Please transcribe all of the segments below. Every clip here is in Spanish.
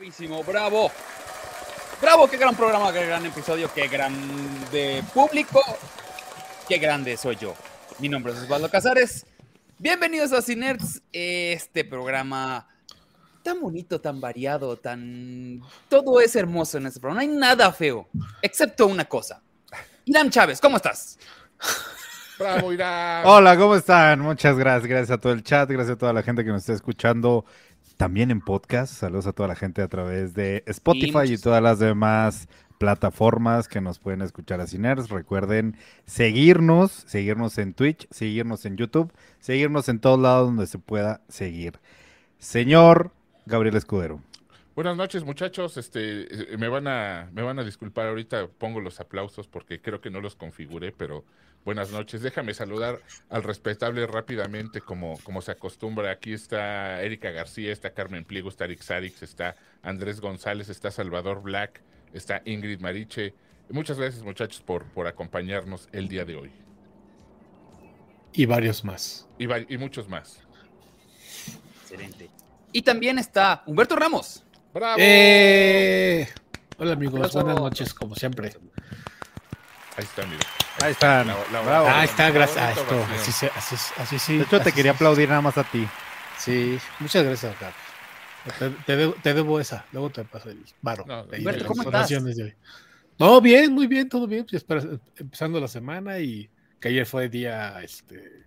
Bravísimo, bravo. Bravo, qué gran programa, qué gran episodio, qué grande público, qué grande soy yo. Mi nombre es Osvaldo Casares. Bienvenidos a Cinerts, este programa tan bonito, tan variado, tan... Todo es hermoso en este programa, no hay nada feo, excepto una cosa. Irán Chávez, ¿cómo estás? Bravo, Irán. Hola, ¿cómo están? Muchas gracias, gracias a todo el chat, gracias a toda la gente que nos está escuchando también en podcast. Saludos a toda la gente a través de Spotify y todas las demás plataformas que nos pueden escuchar a Ciners. Recuerden seguirnos, seguirnos en Twitch, seguirnos en YouTube, seguirnos en todos lados donde se pueda seguir. Señor Gabriel Escudero. Buenas noches, muchachos. Este, me van a, me van a disculpar ahorita. Pongo los aplausos porque creo que no los configuré, pero buenas noches. Déjame saludar al respetable rápidamente, como, como se acostumbra. Aquí está Erika García, está Carmen Pliego, está Eric Sarix, está Andrés González, está Salvador Black, está Ingrid Mariche. Muchas gracias, muchachos, por, por acompañarnos el día de hoy. Y varios más. Y, y muchos más. Excelente. Y también está Humberto Ramos. ¡Bravo! ¡Eh! Hola amigos, buenas noches, como siempre. Ahí está, mira. Ahí están. La- la- Bravo. Ah, está, gracias. Ah, esto, así, se- así, así sí. De hecho, te quería sí. aplaudir nada más a ti. Sí, muchas gracias, Gab. Te, te debo, te debo esa, luego te paso el varo. No, ahí Humberto, ¿cómo estás? de hoy. No, bien, muy bien, todo bien. Pues, empezando la semana y que ayer fue día, este,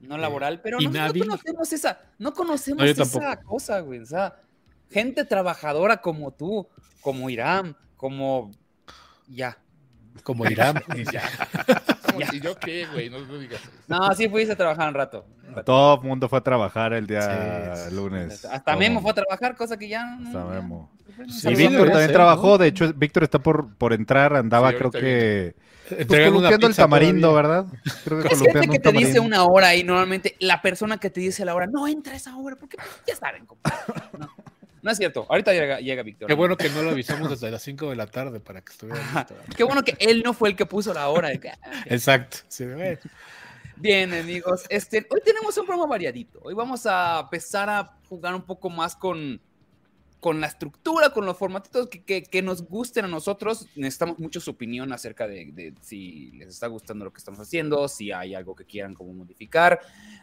no laboral, pero no, no conocemos esa, no conocemos No, esa cosa, güey. O sea, gente trabajadora como tú, como Irán, como ya. Como Irán. Ya. ¿Y yo qué, güey? No, no digas eso. No, sí fuiste a trabajar un rato. un rato. Todo el mundo fue a trabajar el día Sí, lunes. Hasta Todo. Memo fue a trabajar, cosa que ya. no- Hasta ya- Memo. Sí, Y. Víctor también ser, trabajó, ¿no? de hecho, Víctor está por, por entrar, andaba Sí, creo que pues, columpiando el tamarindo, todavía. ¿verdad? Creo que Es gente que te dice una hora y normalmente la persona que te dice la hora no entra a esa hora porque pues, ya saben. compadre. No, no es cierto. Ahorita llega, llega Víctor. Qué bueno que no lo avisamos desde las 5 de la tarde para que estuviera listo. Qué bueno que él no fue el que puso la hora. de ah. Exacto. Sí. Bien, amigos. Este, hoy tenemos un programa variadito. Hoy vamos a empezar a jugar un poco más con, con la estructura, con los formatitos que, que- que nos gusten a nosotros. Necesitamos mucho su opinión acerca de, de si les está gustando lo que estamos haciendo, si hay algo que quieran como modificar.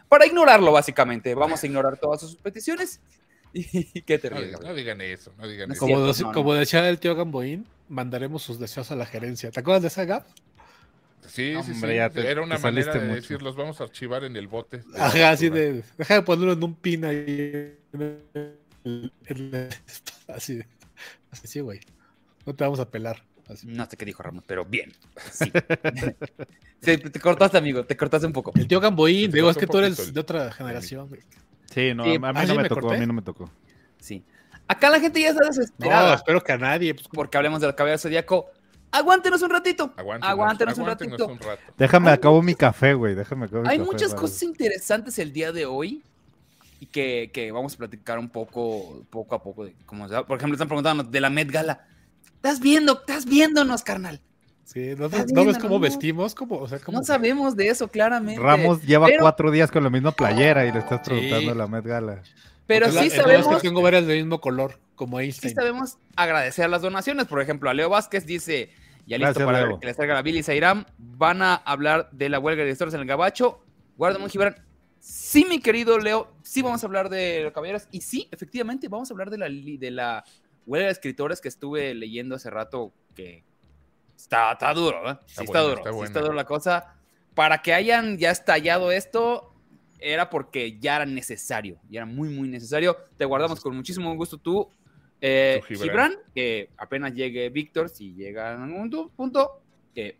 Para ignorarlo, básicamente. Vamos a ignorar todas sus peticiones. ¿Y qué te No, no digan eso, no digan eso. Como, cierto, dec- no, no. como decía el tío Gamboín, mandaremos sus deseos a la gerencia. ¿Te acuerdas de esa Gab? Sí, sí, Hombre, sí. ya te- Era una manera de mucho. decir, los vamos a archivar en el bote. Ajá, así de. Deja de ponerlo en un pin ahí. en el- en el- así, así, sí, güey. No te vamos a pelar. Así. No sé qué dijo Ramos, pero bien. Sí. Sí, te cortaste, amigo. Te cortaste un poco. El tío Gamboín, digo, es que tú eres el- de otra generación, güey. Sí, no, Sí. a mí ¿Ah, sí no me me tocó, a mí no me tocó. Sí. Acá la gente ya está No, desesperada. espero que a nadie. pues, porque hablemos del cabello zodíaco. Aguántenos un ratito. Aguántenos, Aguántenos, un ratito. un rato. Déjame, Hay acabo mi café, güey, déjame acabo mi Hay café, muchas vale. cosas interesantes el día de hoy y que, que vamos a platicar un poco, poco a poco. De cómo se va. Por ejemplo, están preguntando de la Met Gala. ¿Estás viendo? ¿Estás viéndonos, carnal? Sí, ¿no, no ves cómo vestimos? Como, o sea, como, No sabemos de eso, claramente. Ramos lleva Pero- cuatro días con la misma playera y le estás Sí. preguntando a la Met Gala. Pero Porque la- sí el problema es sabemos, que tengo varias del mismo color, como sí Einstein. sabemos agradecer las donaciones. Por ejemplo, a Leo Vázquez dice, ya listo Gracias, para Leo. que les traiga la Billy Zairam. Van a hablar de la huelga de editores en el Gabacho. Guardamón Gibran. Sí, mi querido Leo, sí vamos a hablar de los caballeros. Y sí, efectivamente, vamos a hablar de la, de la huelga de escritores que estuve leyendo hace rato que está, está duro, ¿eh? Sí Está está, buena, duro, está sí está duro la cosa. Para que hayan ya estallado esto, era porque ya era necesario, ya era muy, muy necesario. Te guardamos con muchísimo gusto tú, eh, Tú, Gibran. Gibran, que apenas llegue Víctor, si llega en algún punto, que,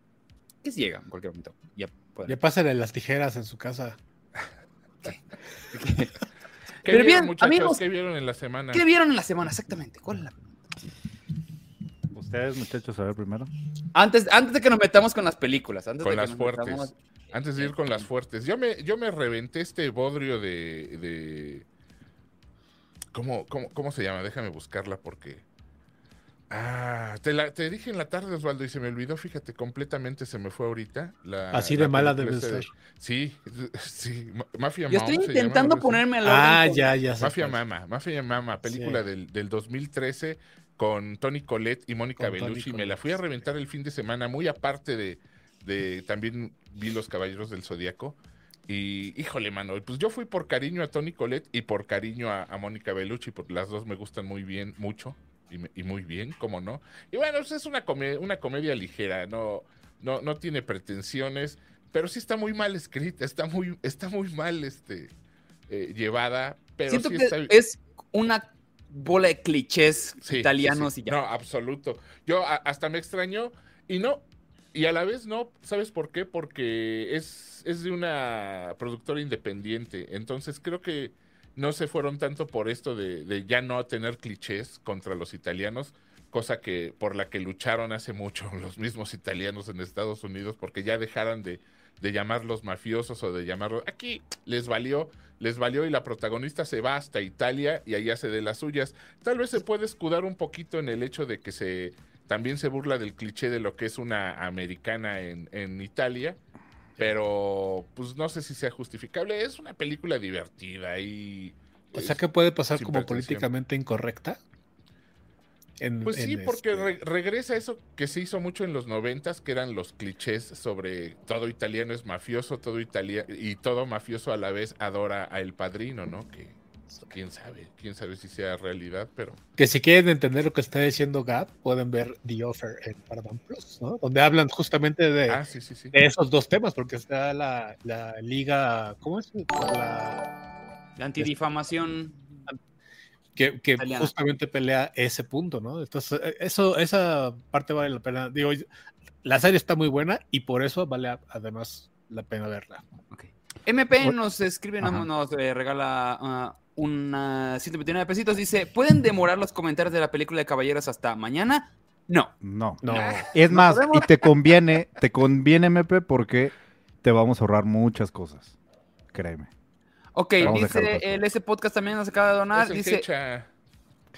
que si llega en cualquier momento. Ya. Ya pásenle las tijeras en su casa. ¿Qué Pero vieron, bien, amigos, ¿Qué vieron en la semana? ¿Qué vieron en la semana exactamente? ¿Cuál es la Ustedes, muchachos, a ver primero. Antes, antes de que nos metamos con las películas, antes Con de que las nos fuertes. metamos- Antes de ir con las fuertes, yo me, yo me reventé este bodrio de. de... ¿Cómo, cómo, cómo se llama? Déjame buscarla porque. Ah, te, la, te dije en la tarde, Osvaldo, y se me olvidó, fíjate, completamente se me fue ahorita. La, Así la de mala debe de- ser. Sí, sí, Ma- Mafia Yo Mom estoy intentando ponerme al Ah, ya, ya. Mafia. Mama, Mafia Mama, película Sí. del, del 2013 con Tony Colette y Mónica Bellucci. Me la fui a reventar el fin de semana, muy aparte de, de también vi Los Caballeros del Zodíaco. Y híjole, mano, pues yo fui por cariño a Tony Colette y por cariño a, a Mónica Bellucci, porque las dos me gustan muy bien, mucho, y, me- y muy bien, ¿cómo no? Y bueno, pues es una, come- una comedia ligera, no, no, no tiene pretensiones, pero sí está muy mal escrita, está muy, está muy mal este, eh, llevada, pero Siento sí que está es una bola de clichés Sí, italianos sí, sí. y ya. No, absoluto. Yo a- hasta me extrañó y no, y a la vez no, ¿sabes por qué? Porque es, es de una productora independiente, entonces creo que no se fueron tanto por esto de, de ya no tener clichés contra los italianos, cosa que por la que lucharon hace mucho los mismos italianos en Estados Unidos, porque ya dejaran de, de llamarlos mafiosos o de llamarlos... Aquí les valió, les valió y la protagonista se va hasta Italia y ahí hace de las suyas. Tal vez se puede escudar un poquito en el hecho de que se también se burla del cliché de lo que es una americana en, en Italia, pero pues no sé si sea justificable. Es una película divertida y... O sea que puede pasar como políticamente incorrecta. En- Pues sí, en porque este- re- regresa eso que se hizo mucho en los noventas, que eran los clichés sobre todo italiano es mafioso, todo italiano y todo mafioso a la vez adora a El Padrino, ¿no? Que quién sabe, quién sabe si sea realidad, pero Que si quieren entender lo que está diciendo Gab, pueden ver The Offer en Paramount Plus, ¿no? Donde hablan justamente de, ah, sí, sí, sí. de esos dos temas, porque está la, la liga, ¿cómo es? La, La antidifamación. Que, justamente pelea ese punto, ¿no? Entonces, eh, eso, esa parte vale la pena. Digo, la serie está muy buena y por eso vale además la pena verla. MP nos escribe, Ajá. nos, eh, regala ah, una 129 pesitos. Dice: ¿Pueden demorar los comentarios de la película de Caballeros hasta mañana? No. No. No, Es No más, podemos- y te conviene, te conviene, MP, porque te vamos a ahorrar muchas cosas. Créeme. Ok, Vamos dice el ese podcast también nos acaba de donar. Dice: Hecha.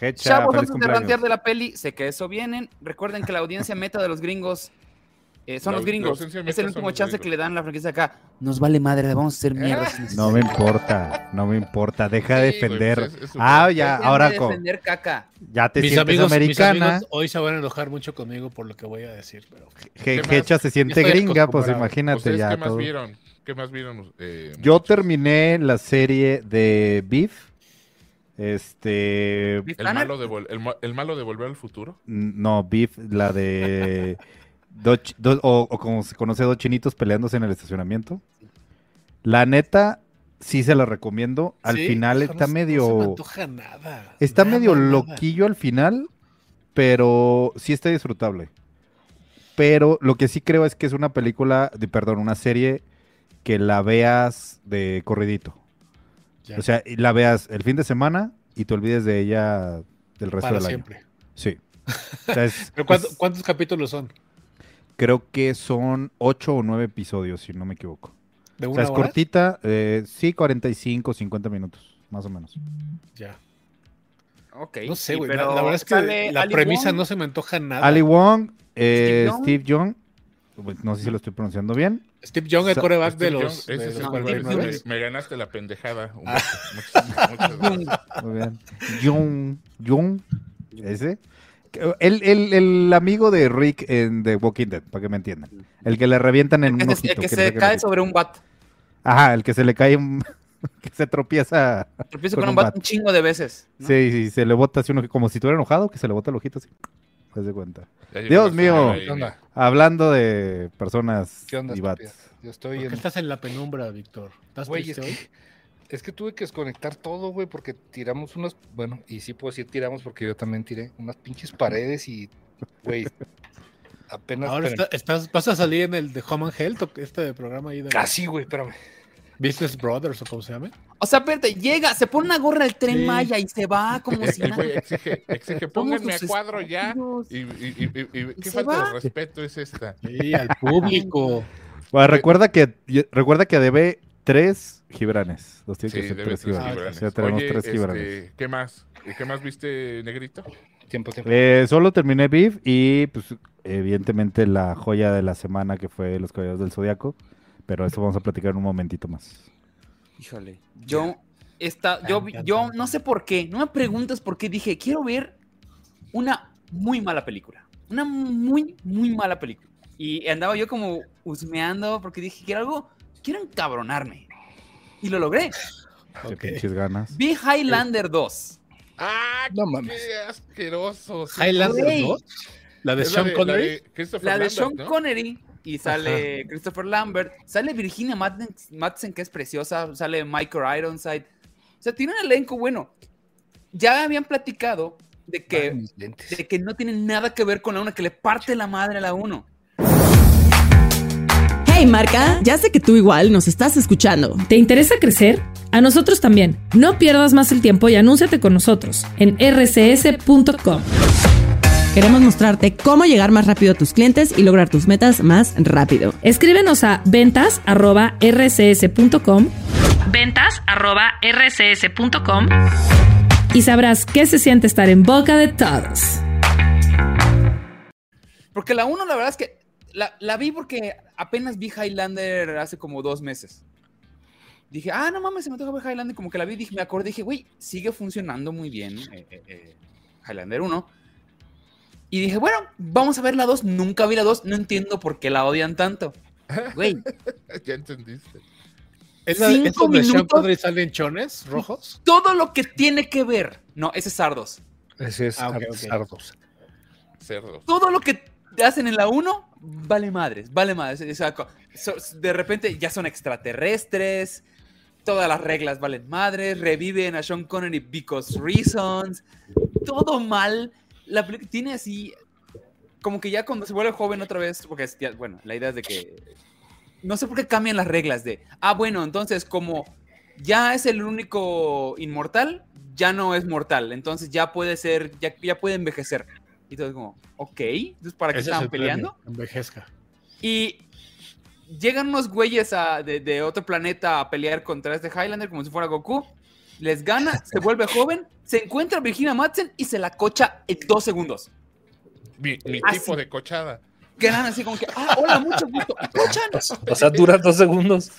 Hecha, Chavos, antes de rantear de la peli, sé que eso vienen. Recuerden que la audiencia meta de los gringos eh, son La- los gringos. Es el último chance gringos. que le dan a la franquicia acá. Nos vale madre, le vamos a hacer mierda. sin No me importa, no me importa. Deja de Sí, defender. pues es- es su ah, ya, Dejen ahora de con, defender caca. ya te mis sientes amigos, mis americana. amigos hoy se van a enojar mucho conmigo por lo que voy a decir, pero. Hecha se siente gringa, pues imagínate ¿Ustedes ya. qué más todo. vieron? ¿Qué más vieron? eh, Yo terminé la serie de Beef. Este. El malo, de vol- el, el malo de Volver al Futuro. No, Beef, la de. dos o, o como se conoce, dos chinitos peleándose en el estacionamiento. La neta, sí se la recomiendo. Al Sí, final está no medio. No se me antoja nada. Está Nada, medio nada. loquillo al final, pero sí está disfrutable. Pero lo que sí creo es que es una película, de, perdón, una serie que la veas de corridito. Ya, O sea, la veas el fin de semana y te olvides de ella del resto para del siempre. año. Sí. O sea, es- ¿Pero cuánto- es- ¿Cuántos capítulos son? creo que son ocho o nueve episodios, si no me equivoco. ¿De O una sea, es hora? cortita, eh, sí, 45, 50 minutos, más o menos. Ya. Ok. No sé, sí, güey. La, verdad es que la Ali premisa Wong. no se me antoja nada. Ali Wong, eh, Young. Steve Young, pues, no sé si lo estoy pronunciando bien. Steve Young, el coreback Steve de Young, los, ese de es el los no, cual- Steve 49. me, me ganaste la pendejada. Ah. Muchas, muchas gracias. Muy bien. Young, Young, ese. El, el- el amigo de Rick en The Walking Dead, para que me entiendan. El que le revientan en El un ojito. el que que se cae sobre un bat. Ajá, el que se le cae, un- que se tropieza. Tropiezo Con con, un un bat bat. un chingo de veces. ¿no? Sí, sí, se le bota así uno, como si estuviera enojado, que se le bota el ojito así. Haz de cuenta. Dios mío. Hablando de personas ¿Qué onda, y bats. Yo estoy ¿Por en... estás en la penumbra, Víctor? ¿Estás Güey, es hoy? que, es que tuve que desconectar todo, güey, porque tiramos unas... Bueno, y sí puedo decir tiramos porque yo también tiré unas pinches paredes y, güey, apenas... Ahora está- estás, vas a salir en el de Home and Health, este programa ahí de Casi, güey, espérame. Business Brothers o como se llame. O sea, espérate, llega, se pone una gorra del tren Sí. Maya y se va como si El nada. güey exige, exige, pónganme a cuadro ya. Y, y- y- y- y- ¿Qué falta va. de respeto es esta? Sí, al público. Bueno, recuerda que recuerda que debe tres gibranes. Los tiene Sí, que ser tres gibranes. Gibranes. Ya tenemos Oye, tres este, gibranes. ¿Qué más? ¿Y ¿Qué más viste, Negrito? Tiempo, tiempo. Eh, solo terminé Beef y, pues, evidentemente la joya de la semana que fue Los Caballeros del Zodiaco. Pero eso vamos a platicar en un momentito más. Híjole, yo está, yo, yo no sé por qué, no me preguntas por qué dije, quiero ver una muy mala película, una muy, muy mala película. Y andaba yo como husmeando porque dije, quiero algo, quiero encabronarme. Y lo logré. Qué Ok. pinches ganas. Vi Highlander 2. ¡Ah! No mames. ¡Qué asqueroso! sí. Highlander Güey. 2. La de Sean la Connery. La de Sean ¿no? Connery y sale Christopher Lambert, sale Virginia Madsen, Madsen, que es preciosa, sale Michael Ironside. O sea, tiene un elenco bueno. Ya habían platicado de que, de que no tiene nada que ver con la 1, que le parte la madre a la 1. Hey marca, ya sé que tú igual nos estás escuchando. ¿Te interesa crecer? A nosotros también. No pierdas más el tiempo y anúnciate con nosotros en rcs.com. Queremos mostrarte cómo llegar más rápido a tus clientes y lograr tus metas más rápido. Escríbenos a ventas@rcs.com. ventas@rcs.com y sabrás qué se siente estar en boca de todos. Porque la 1, la verdad es que la, la vi porque apenas vi Highlander hace como dos meses. Dije, ah, no mames, se me toca ver Highlander. Como que la vi, dije, me acordé, dije, güey, sigue funcionando muy bien eh, eh, eh, Highlander 1. Y dije, bueno, vamos a ver la 2. Nunca vi la 2, no entiendo por qué la odian tanto. Güey, Ya entendiste. ¿Es la Cinco es donde Sean minutos. Connery salen chones rojos? todo lo que tiene que ver. No, ese es Sardos. Ese es Ah. Sardos. Cerdos. Todo lo que hacen en la 1, vale madres, vale madres. O sea, de repente ya son extraterrestres, todas las reglas valen madres, reviven a Sean Connery because reasons, todo mal. La película tiene así, como que ya cuando se vuelve joven otra vez, porque es ya- bueno, la idea es de que, no sé por qué cambian las reglas de, ah, bueno, entonces como ya es el único inmortal, ya no es mortal, entonces ya puede ser, ya, ya puede envejecer. Y todo es como, ok, entonces ¿para qué Ese es estaban el premio, peleando? Envejezca. Y llegan unos güeyes a- de, de otro planeta a pelear contra este Highlander como si fuera Goku. Les gana, se vuelve joven, se encuentra Virginia Madsen y se la cocha en dos segundos. Mi, mi Ah, tipo de cochada. Quedan así como que, ah, hola, mucho gusto. Y cochan. O sea, dura dos segundos.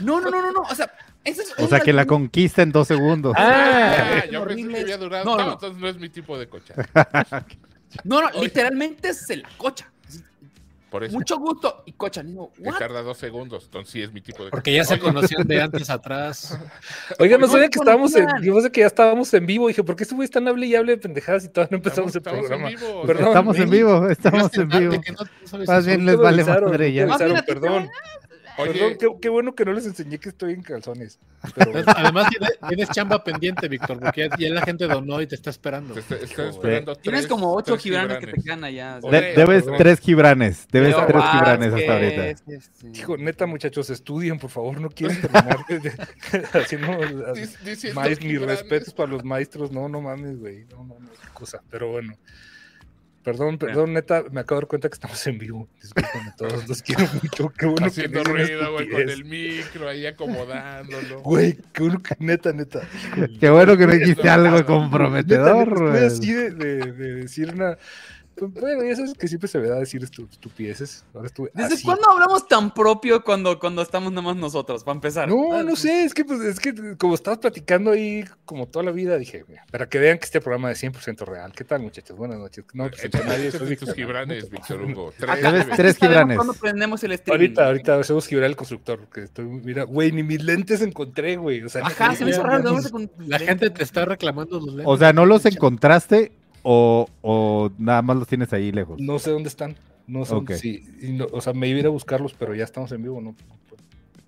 No, no, no, no, no. O sea, eso es O sea, que la conquista en dos segundos. Ah, son yo pensé que había durado. No, No, no. entonces no es mi tipo de cochada. No, no, literalmente se la cocha. Por eso Mucho gusto. Y cochan. Y digo, que ¿what? tarda dos segundos. Entonces sí es mi tipo de Porque ya se conocían de antes atrás. Oiga, no sabía que estábamos en, yo pensé que ya estábamos en vivo. Dije, ¿por qué este güey tan hable y hable de pendejadas y todavía no empezamos Estamos, el programa? estamos en vivo. Perdón, estamos en vivo, estamos en vivo. Más bien les vale madre ya. me Más bien avisaron, a ti te perdón. Oye, Perdón, qué, qué bueno que no les enseñé que estoy en calzones. Pero, Además, tienes, tienes chamba pendiente, Víctor, porque ya, ya la gente donó y te está esperando. te está- esperando Tienes tres- como ocho gibranes que te quedan allá. Oye, debes perdón. tres gibranes. Debes Leo tres gibranes hasta ahorita. hijo, neta, muchachos, estudien, por favor. No quieren terminar haciendo Dic- mis respetos para los maestros. No, no mames, güey. No, no, no, qué cosa. Pero bueno. Perdón, perdón, neta, me acabo de dar cuenta que estamos en vivo. Disculpen a todos, los quiero mucho. Qué bueno Haciendo que ruido, güey, con el micro ahí acomodándolo. Güey, qué bueno que neta, neta. Qué bueno que no dijiste algo comprometedor. estoy güey. así de, de- de decir una. Pues, bueno, ya sabes que siempre se me da decir estu- estupideces. Ahora estuve. ¿Desde así. cuándo hablamos tan propio cuando, cuando estamos nada más nosotros? Para empezar. No, Ah, no sé, es que, pues, es que como estabas platicando ahí como toda la vida, dije, mira, para que vean que este programa es 100% real. ¿Qué tal, muchachos? Buenas noches. No, pues, entre nadie, soy Víctor. tus gibranes, Víctor Hugo. Tres, tres gibranes. cuándo prendemos el stream. Ahorita, ahorita hacemos girar el constructor, porque estoy, mira, güey, ni mis lentes encontré, güey. O sea, Ajá, se me hizo raro. ya, ¿de ya. dónde con- La gente te está reclamando los lentes. O sea, ¿no los encontraste o, o nada más los tienes ahí lejos? no sé dónde están. No sé, dónde- Ok. sí, y no- o sea, me iba a ir a buscarlos, pero ya estamos en vivo, ¿no?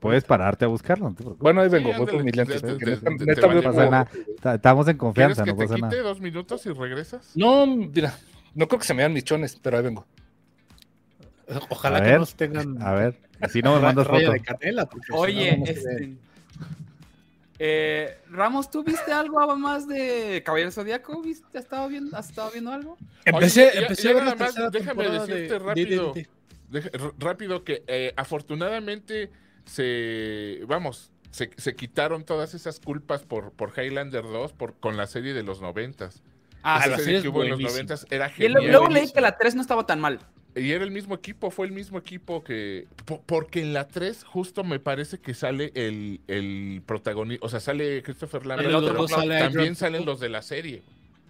Puedes pararte a buscarlo, no te. Bueno, ahí vengo, Sí, voy por mis lentes. te- te- te- te Estamos en ¿Quieres confianza, que no te pasa quite nada. dos minutos y regresas? No, mira, no creo que se me vean mis chones, pero ahí vengo. Ojalá A que ver, nos tengan A ver, si no me mandas raya foto. de canela. porque si Oye, no, este. Eh, Ramos, ¿tú viste algo más de Caballero Zodíaco? ¿Viste? ¿Has estado viendo, has estado viendo algo? Empecé, Oye, empecé ya a ver la tercera déjame de- decirte de rápido. Deja- r- rápido que eh, afortunadamente se, vamos, se, se quitaron todas esas culpas por, por Highlander 2 por, con la serie de los noventas. Ah, Esa sí. la serie serie que hubo en los. 90 era Y luego, genial. luego leí que la 3 no estaba tan mal. Y era el mismo equipo, fue el mismo equipo que... po- Porque en la 3 justo me parece que sale el, el protagonista, o sea, sale Christopher Lambert, El otro pero Adrian también salen Paul. los de la serie.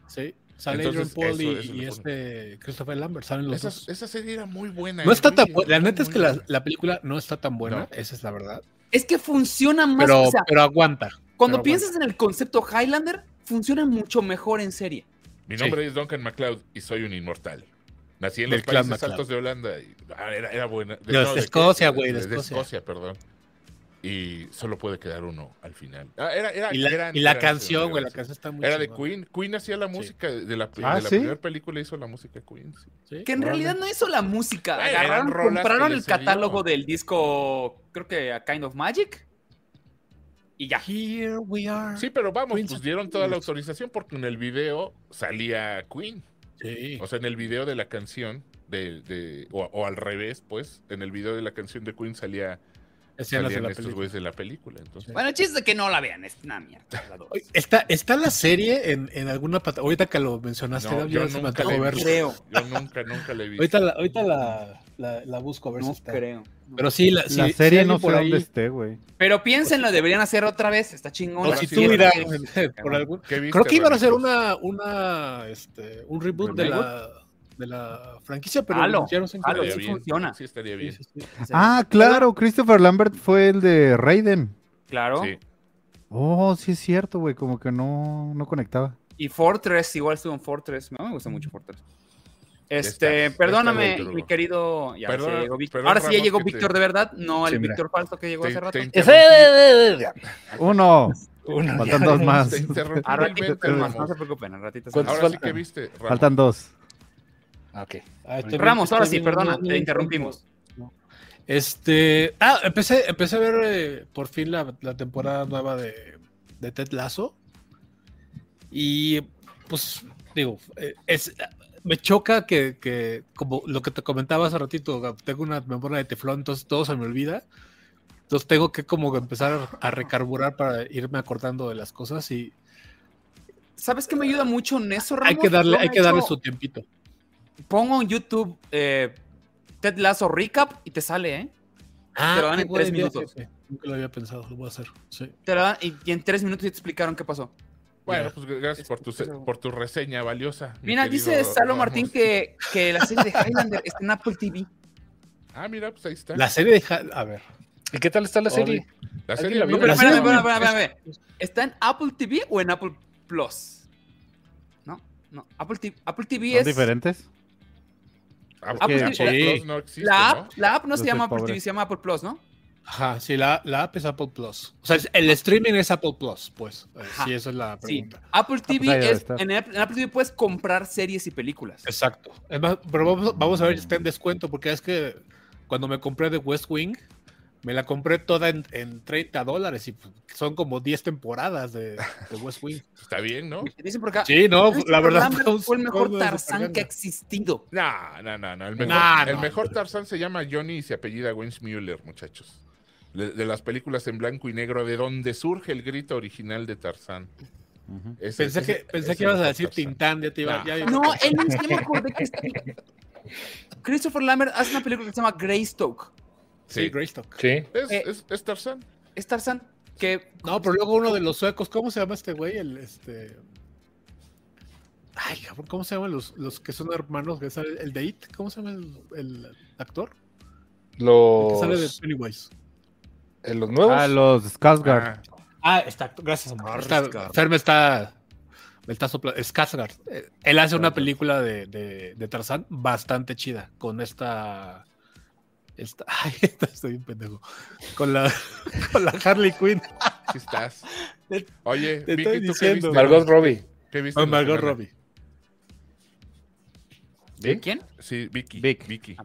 Sí, sale Entonces, Adrian Paul y, eso- eso y le este Christopher Lambert, salen los Esa, dos. esa serie era muy buena. No está muy tan buena. La neta es que la, la película no está tan buena, No. esa es la verdad. Es que funciona más. Pero, o sea, pero aguanta. cuando pero piensas en el concepto Highlander, funciona mucho mejor en serie. Mi Sí. nombre es Duncan MacLeod y soy un inmortal. Nací en los Países. Altos de Holanda. y- ah, era, era buena. De los- de? Escocia, güey, de De, de Escocia. Perdón. Y solo puede quedar uno al final. Ah, era, era, Y la, y canción, güey, la canción está muy Era de. Queen. Queen hacía la música de la, Ah, de la ¿sí? primera película, hizo la música Queen. sí. Sí, Que en realidad no hizo la música. Agarraron, compraron el catálogo del disco, creo que a Kind of Magic. Y ya. Here we are. Sí, pero vamos, Queen pues dieron toda la autorización porque en el video salía Queen. Sí. O sea, en el video de la canción, de, de- o, o al revés, pues, en el video de la canción de Queen salía Escenas de salían la estos película. güeyes de la película. Entonces, Bueno, el chiste es que no la vean, es una mierda. Está, está la serie en, en alguna plataforma. Ahorita que lo mencionaste, no, yo ya se me nunca la he verlo. visto. Creo. Yo nunca, nunca la he visto. Ahorita, la, ahorita la, la, la busco a ver No si está. creo. Pero sí, la, si- serie no sé por dónde ahí- esté, güey. Pero piénsenlo, deberían hacer otra vez. Está chingón. Si tú sí, irás sí. por algún. ¿Qué viste, Creo que iban a hacer una, una, este, un reboot de la, de la franquicia, pero sé en quedó. Estaría sí bien, funciona. Sí, estaría bien. Sí, sí, sí. Ah, claro, Christopher Lambert fue el de Raiden. Claro. Sí. Oh, sí es cierto, güey, como que no, no conectaba. Y Fortress, igual estuvo en Fortress. No me gusta mucho Fortress. Este, estás, perdóname, mi querido. Ya, llegó Víctor. perdón, Ahora sí ya llegó te- Víctor de verdad, no el Sí. Víctor falso que llegó Te- hace rato. Uno, Uno, faltan dos más. A vilmente, más, no se preocupen, a ratitos ¿Cuántos más. Ahora sí faltan? que viste, Ramos. Faltan dos. Ok. Ah, estoy Ramos, ahora estoy sí, perdona, te interrumpimos. Este. Ah, empecé, empecé a ver eh, por fin la, la temporada nueva de, de Ted Lasso. Y pues, digo, eh, es, me choca que, que, como lo que te comentaba hace ratito, tengo una memoria de teflón, entonces todo se me olvida. Entonces tengo que como empezar a recarburar para irme acordando de las cosas y ¿Sabes qué me ayuda mucho en eso, Ramos? hay que darle, hay que darle su tiempito. Pongo en YouTube eh, Ted Lasso Recap y te sale, ¿eh? Te lo dan en tres idea, minutos. Nunca lo había pensado, lo voy a hacer. Sí. Te lo dan y, y en tres minutos ya te explicaron qué pasó. Bueno, pues gracias por tu, por tu reseña valiosa. mi Mira, dice Salo Ramos. Martín que, que la serie de Highlander está en Apple TV. Ah, mira, pues ahí está. La serie de... Ja- A ver. ¿Y qué tal está la serie? La ¿Alguien serie la me Pero espérame, espérame, espérame, espérame. ¿Está en Apple TV o en Apple Plus? No, no. Apple TV, Apple TV ¿Son es. diferentes? Ah, porque pues, Apple eh, Plus no existe, La ¿no? app, la app no Yo se llama Apple pobre. TV, se llama Apple Plus, ¿no? Ajá, sí, la, la app es Apple Plus. O sea, el streaming es Apple Plus, pues. Eh, Ajá. Sí, esa es la Sí. pregunta. Apple TV pues debe es. En Apple, en Apple TV puedes comprar series y películas. Exacto. Es más, pero vamos, vamos a ver si está en descuento, porque es que cuando me compré de West Wing, me la compré toda en, en 30 dólares y pues, son como 10 temporadas de, de West Wing. Está bien, ¿no? Dicen por acá. Sí, no, la verdad Lambert un- fue el mejor Tarzán que ha existido. No, no, no, no. El mejor, Nah, el no. mejor Tarzán se llama Johnny y se apellida Müller, muchachos. De, de las películas en blanco y negro, de donde surge el grito original de Tarzán. Ese- Pensé ese- que, pensé ese que ibas a decir Tarzán. Tintán, ya te iba, Nah. ya- No, él me acordé que este- Christopher Lambert hace una película que se llama Greystoke. Sí, Sí, Greystock. Sí. es, Eh, es, es Tarzán. Es Tarzán que No, pero luego uno de los suecos, ¿cómo se llama este güey? El este. Ay, cabrón, ¿cómo se llaman los, los que son hermanos? Que sale el de It, ¿cómo se llama el, el actor? El que sale de Los, Pennywise. Los nuevos. Ah, los Skarsgård. Ah, Ah, está, gracias, amor. Está, Fer me está. Me está soplando. Skarsgård. Él hace una película de, de, de Tarzán bastante chida. Con esta. esta ay, estoy bien pendejo. Con la, con la Harley Quinn. sí estás. Oye, te Vicky, estoy ¿tú qué diciendo. Margot Robbie. ¿Qué viste? La Margot? Robbie. ¿Sí? ¿Quién? Sí, Vicky. Vic. Vicky.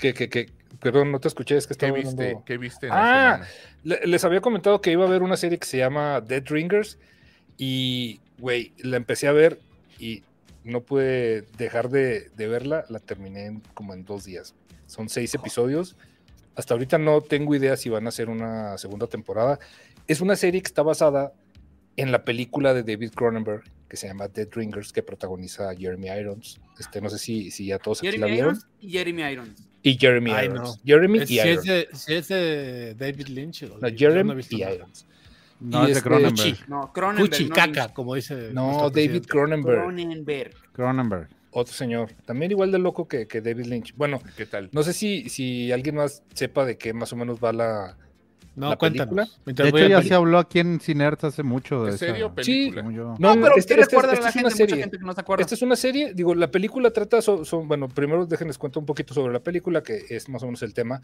Que, que, que, perdón, no te escuché, es que ¿Qué estaba viste? hablando- ¿Qué viste en Ah? Le- Les había comentado que iba a haber una serie que se llama Dead Ringers y, güey, la empecé a ver y no pude dejar de, de verla, la terminé en- como en dos días. Son seis episodios. Hasta ahorita no tengo idea si van a hacer una segunda temporada. Es una serie que está basada en la película de David Cronenberg, que se llama Dead Ringers, que protagoniza a Jeremy Irons. Este, no sé si, si ya todos aquí Jeremy la vieron. Irons y Jeremy Irons. Y Jeremy Ay, Irons. no. Jeremy Es- y si, es Irons. de, si es de David Lynch. o No, no Jeremy y nada. Irons. No, Y es de este- Cronenberg. Cuchi. No, Cronenberg. Cuchi, no caca, Lynch. como dice. No, David. Cronenberg. Cronenberg. Cronenberg. Otro señor. También igual de loco que, que David Lynch. Bueno, ¿Qué tal? no sé si, si alguien más sepa de qué más o menos va la. No, la cuéntanos. De hecho, ya se habló aquí en Cinerta hace mucho de ¿En serio? esa- ¿Película? según yo. No, pero este- ¿qué este- recuerda a esta la es gente? una Mucha serie. gente que no se acuerda. Esta es una serie, digo, la película trata, son, son- bueno, primero déjenles cuento un poquito sobre la película, que es más o menos el tema.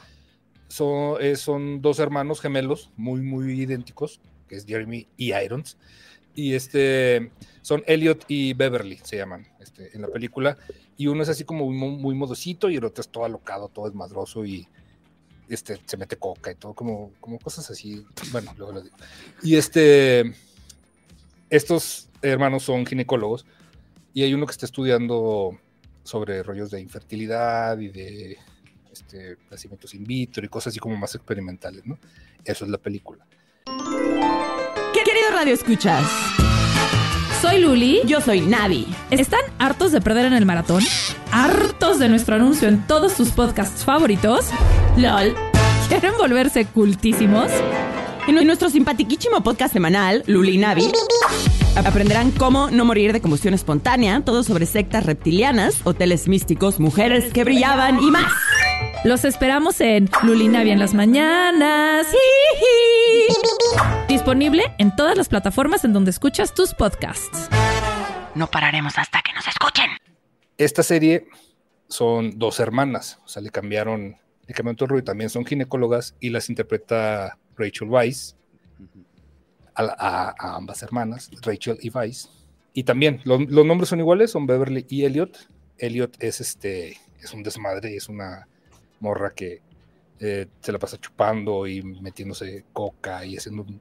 Son, eh, son dos hermanos gemelos, muy, muy idénticos, que es Jeremy y Irons. Y este, son Elliot y Beverly, se llaman este, en la película. Y uno es así como muy, muy modosito y el otro es todo alocado, todo desmadroso y este, se mete coca y todo, como, como cosas así. Bueno, luego lo digo. Y este, estos hermanos son ginecólogos y hay uno que está estudiando sobre rollos de infertilidad y de este, nacimientos in vitro y cosas así como más experimentales, ¿no? Eso es la película. ¿Qué querido Radio Escuchas? Soy Luli. Yo soy Navi. ¿Están hartos de perder en el maratón? ¿Hartos de nuestro anuncio en todos tus podcasts favoritos? LOL. ¿Quieren volverse cultísimos? En nuestro simpatiquísimo podcast semanal, Luli Navi, aprenderán cómo no morir de combustión espontánea, todo sobre sectas reptilianas, hoteles místicos, mujeres que brillaban y más. Los esperamos en Lulinavia en las mañanas. Disponible en todas las plataformas en donde escuchas tus podcasts. No pararemos hasta que nos escuchen. Esta serie son dos hermanas, o sea, le cambiaron, rollo, también son ginecólogas y las interpreta Rachel Weisz, a, la- a- a ambas hermanas, Rachel y Weisz. Y también lo- los nombres son iguales, son Beverly y Elliot. Elliot es este, es un desmadre, es una morra que eh, se la pasa chupando y metiéndose coca y haciendo un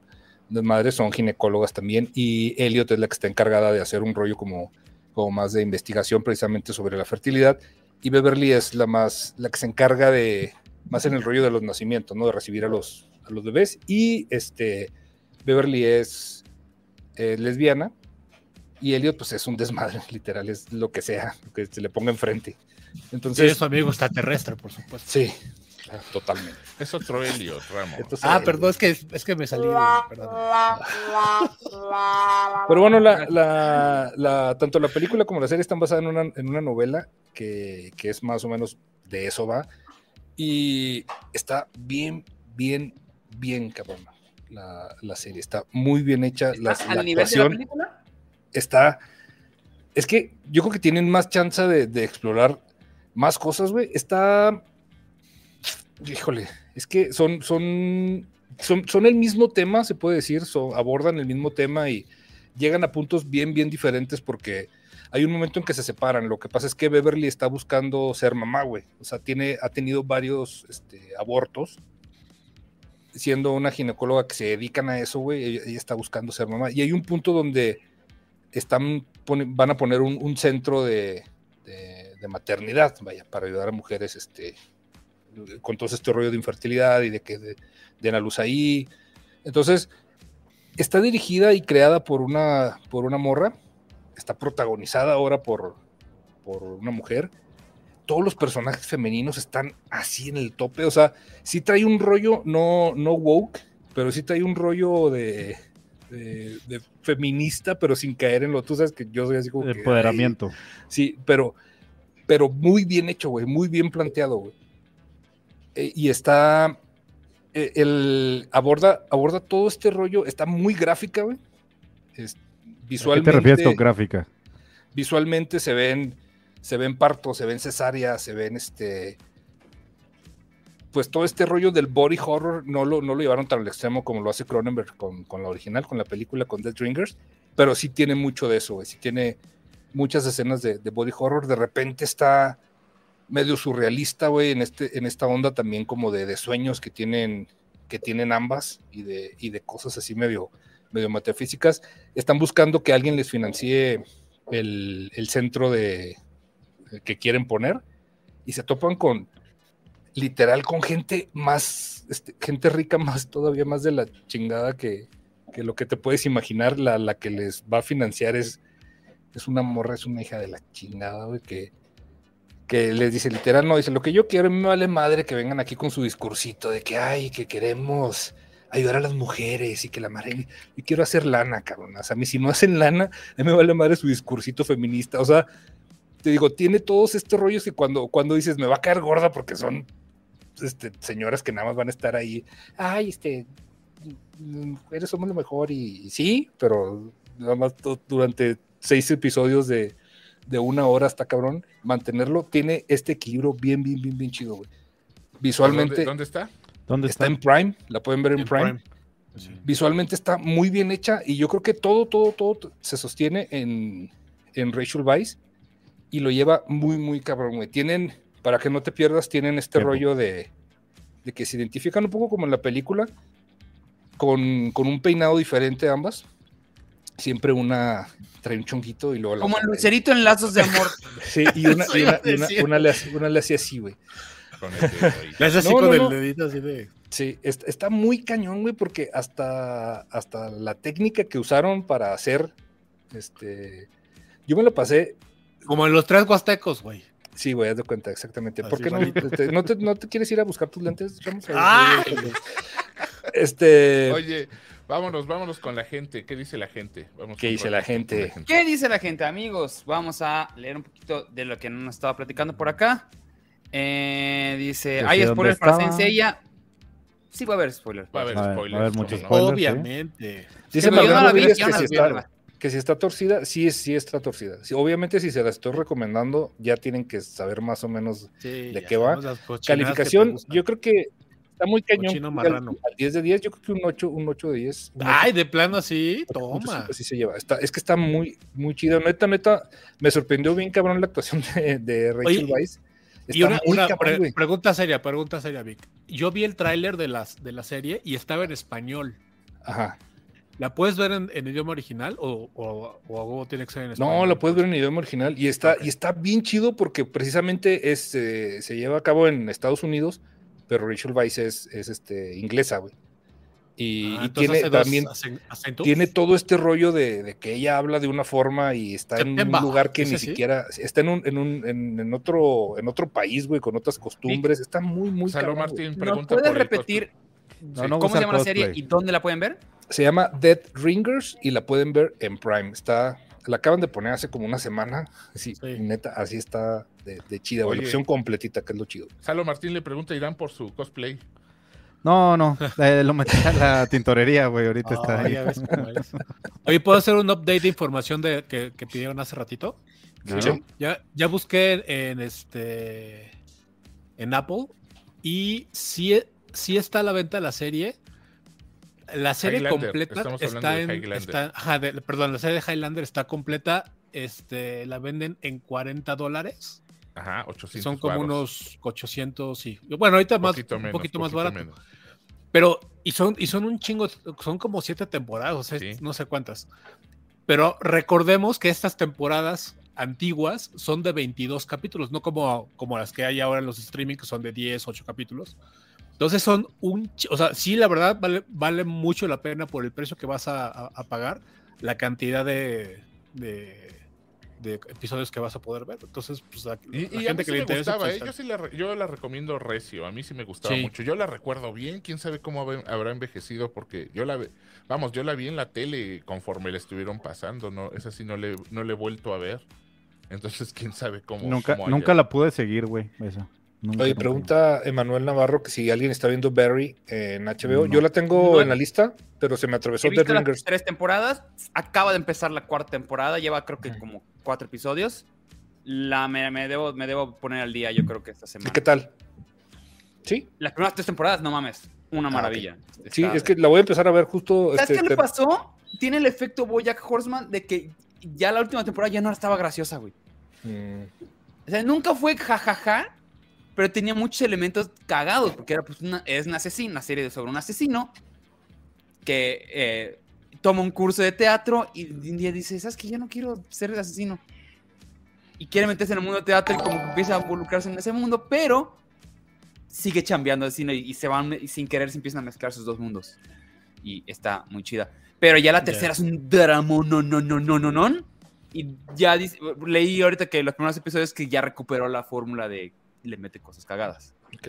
desmadre, son ginecólogas también. Y Elliot es la que está encargada de hacer un rollo como, como más de investigación precisamente sobre la fertilidad. Y Beverly es la más, la que se encarga de, más en el rollo de los nacimientos, ¿no? De recibir a los, a los bebés. Y este, Beverly es eh, lesbiana. Y Elliot, pues es un desmadre, literal, es lo que sea, lo que se le ponga enfrente. Entonces, es su amigo extraterrestre, por supuesto. sí, totalmente. Es otro Elliot, Ramos. Entonces, Ah, perdón, es que, es que me salí. Perdón. Pero bueno, la, la- la- tanto la película como la serie están basadas en una, en una novela que, que es más o menos de eso va. Y está bien, bien, bien cabrón. La, la serie está muy bien hecha. La, ¿Estás la al nivel de la película? está. Es que yo creo que tienen más chance de, de explorar más cosas, güey. Está. Híjole, es que son, son, son, son el mismo tema, se puede decir, son- abordan el mismo tema y llegan a puntos bien, bien diferentes porque hay un momento en que se separan. Lo que pasa es que Beverly está buscando ser mamá, güey. O sea, tiene, ha tenido varios este, abortos. Siendo una ginecóloga que se dedican a eso, güey, ella, está buscando ser mamá. Y hay un punto donde están van a poner un, un centro de, de- de maternidad, vaya, para ayudar a mujeres este, con todo este rollo de infertilidad y de que de- den a luz ahí. Entonces, está dirigida y creada por una, por una morra, está protagonizada ahora por, por una mujer. Todos los personajes femeninos están así en el tope, o sea, sí trae un rollo, no, no woke, pero sí trae un rollo de, de, de feminista, pero sin caer en lo, tú sabes que yo soy así como que, Empoderamiento. ay, sí, pero, pero muy bien hecho, güey, muy bien planteado, güey. Eh, y está, eh, el, aborda, aborda todo este rollo, está muy gráfica, güey. Es- ¿A qué visualmente, te refieres con gráfica? visualmente se ven, se ven partos, se ven cesáreas, se ven este. Pues todo este rollo del body horror no lo, no lo llevaron tan al extremo como lo hace Cronenberg con, con la original, con la película, con Dead Ringers, pero sí tiene mucho de eso, güey. Sí tiene muchas escenas de, de body horror. De repente está medio surrealista, güey, en, este, en esta onda también como de, de sueños que tienen, que tienen ambas y de, y de cosas así medio, medio metafísicas. Están buscando que alguien les financie el, el centro de que quieren poner y se topan con literal con gente más este, gente rica más todavía más de la chingada que, que lo que te puedes imaginar la, la que les va a financiar es Es una morra, es una hija de la chingada, güey, que, que les dice literal, no, dice, lo que yo quiero, me vale madre que vengan aquí con su discursito de que, ay, que queremos ayudar a las mujeres y que la madre, y quiero hacer lana, cabrón. O sea, a mí si no hacen lana, a mí me vale madre su discursito feminista. O sea, te digo, tiene todos estos rollos que cuando, cuando dices, me va a caer gorda porque son este, señoras que nada más van a estar ahí, ay, este, mujeres somos lo mejor y, sí, pero nada más durante seis episodios de, de una hora hasta cabrón, mantenerlo tiene este equilibrio bien, bien, bien, bien chido, güey. Visualmente ¿Dónde, dónde está? ¿Dónde está está? en Prime, la pueden ver en, En Prime. Prime. Sí. Visualmente está muy bien hecha y yo creo que todo, todo, todo se sostiene en, en Rachel Weisz y lo lleva muy, muy cabrón, güey. Tienen, para que no te pierdas, tienen este Tiempo. rollo de, de que se identifican un poco como en la película, con, con un peinado diferente ambas. Siempre una trae un chonguito y luego la Como el lucerito en lazos de amor. Sí, y una, y una, y una- le hace- una le hace así, güey. Con el dedo ahí. Le hace así No, con no, el no. dedito así de. Sí, est- está muy cañón, güey, porque hasta, hasta la técnica que usaron para hacer, este, yo me lo pasé, Como en los tres huastecos, güey. sí, güey, haz de cuenta, exactamente. ¿Por Así qué no, igualito. este, no, te, no te quieres ir a buscar tus lentes, Ramos? ¡Ah! Este, Oye, vámonos, vámonos con la gente. ¿Qué dice la gente? Vamos ¿Qué dice la ratito con gente? ¿Qué dice la gente, amigos? Vamos a leer un poquito de lo que nos estaba platicando por acá. Eh, dice, hay ¿y dónde spoilers para estaba? Saint Seiya. Sí va a haber spoilers. Va a haber spoilers. va a haber ¿cómo muchos spoilers. Obviamente. dice Pero yo no la vi, yo que no si, la vi, está, que si está torcida, sí, es- sí está torcida. Sí, obviamente si se la estoy recomendando, ya tienen que saber más o menos Sí, ¿De qué va? que Calificación, yo creo que está muy cañón. Cochino al- marrano. Al 10 de 10, yo creo que un 8, un 8 de 10. un Ay, de plano así, 8.5, toma. Así se lleva. Está, es que está muy, muy chido. Neta, neta, me sorprendió bien cabrón la actuación de, de Rachel Weisz. Y una, una cabrón, pre- güey. pregunta seria, pregunta seria, Vic. Yo vi el tráiler de, las, de la serie y estaba en español. Ajá. ¿La puedes ver en, en idioma original o, o, o tiene que ser en español? No, lo puedes ver en idioma original y está, y está bien chido porque precisamente es, eh, se lleva a cabo en Estados Unidos, pero Rachel Weisz es, es este, inglesa, güey. Y, Ah, y tiene también acen- acentos. tiene todo este rollo de, de que ella habla de una forma y está en un lugar que ni sí. siquiera está en un, en un en, en otro en otro país, güey, con otras costumbres. Está muy muy Salud. Martín, ¿Nos pregunta puedes por repetir No, Sí. no cómo se llama la serie y dónde la pueden ver? Se llama Dead Ringers y la pueden ver en Prime. Está la acaban de poner hace como una semana. Sí, Sí. neta, así está de, de chida, güey. La Oye. opción completita, que es lo chido. Salo Martín le pregunta a Irán por su cosplay. No, no, eh, lo metí a la tintorería, güey, ahorita está Ah, ahí. ya ves cómo es. Oye, ¿puedo hacer un update de información de, que, que pidieron hace ratito? Claro. Ya, ya busqué en este en Apple y sí, sí está a la venta la serie. La serie Highlander, completa está en. Highlander. está- ajá, de- perdón, la serie de Highlander está completa. Este, la venden en 40 dólares. Ajá, 800 Son como unos 800 y bueno, ahorita más, Poquito un menos, poquito más barato. menos. Pero, y son, y son un chingo, son como siete temporadas, o sea, Sí. no sé cuántas. Pero recordemos que estas temporadas antiguas son de 22 capítulos, no como, como las que hay ahora en los streaming, que son de 10, 8 capítulos. Entonces son un, o sea, sí, la verdad vale, vale mucho la pena por el precio que vas a, a- a pagar, la cantidad de, de, de episodios que vas a poder ver. Entonces, pues la, Y, la y a mí gente sí que le interesa, gustaba, pues, ¿eh? yo, sí la, yo la recomiendo recio, a mí sí me gustaba Sí. mucho. Yo la recuerdo bien, quién sabe cómo habrá- envejecido, porque yo la, ve- vamos, yo la vi en la tele conforme la estuvieron pasando, no, esa sí no le, no le he vuelto a ver. Entonces, quién sabe cómo. Nunca, cómo nunca haya- la pude seguir, güey, esa. Nunca, Oye, pregunta Emanuel Navarro que si alguien está viendo Barry en HBO. No. Yo la tengo No. en la lista, pero se me atravesó He Dead visto las Ringers. tres temporadas. Acaba de empezar la cuarta temporada. Lleva creo que como cuatro episodios. La, me, me debo, me debo poner al día, yo creo que esta ¿Y semana. qué tal? Sí, Las primeras tres temporadas, no mames. Una Ah, maravilla. sí, Está- es que la voy a empezar a ver justo. ¿Sabes este, qué le pasó? Tiene el efecto Bojack Horseman de que ya la última temporada ya no estaba graciosa, güey. Mm, O sea, nunca fue jajaja, pero tenía muchos elementos cagados, porque era pues una, es un asesino, una serie sobre un asesino que eh, toma un curso de teatro y un día dice, ¿sabes qué? Yo no quiero ser el asesino. Y quiere meterse en el mundo del teatro y como que empieza a involucrarse en ese mundo, pero sigue chambeando de cine y, y se van, y sin querer se empiezan a mezclar sus dos mundos. Y está muy chida. Pero ya la tercera es un drama, no, no, no, no, no, no. Y ya dice- leí ahorita que los primeros episodios que ya recuperó la fórmula de le mete cosas cagadas. Ok.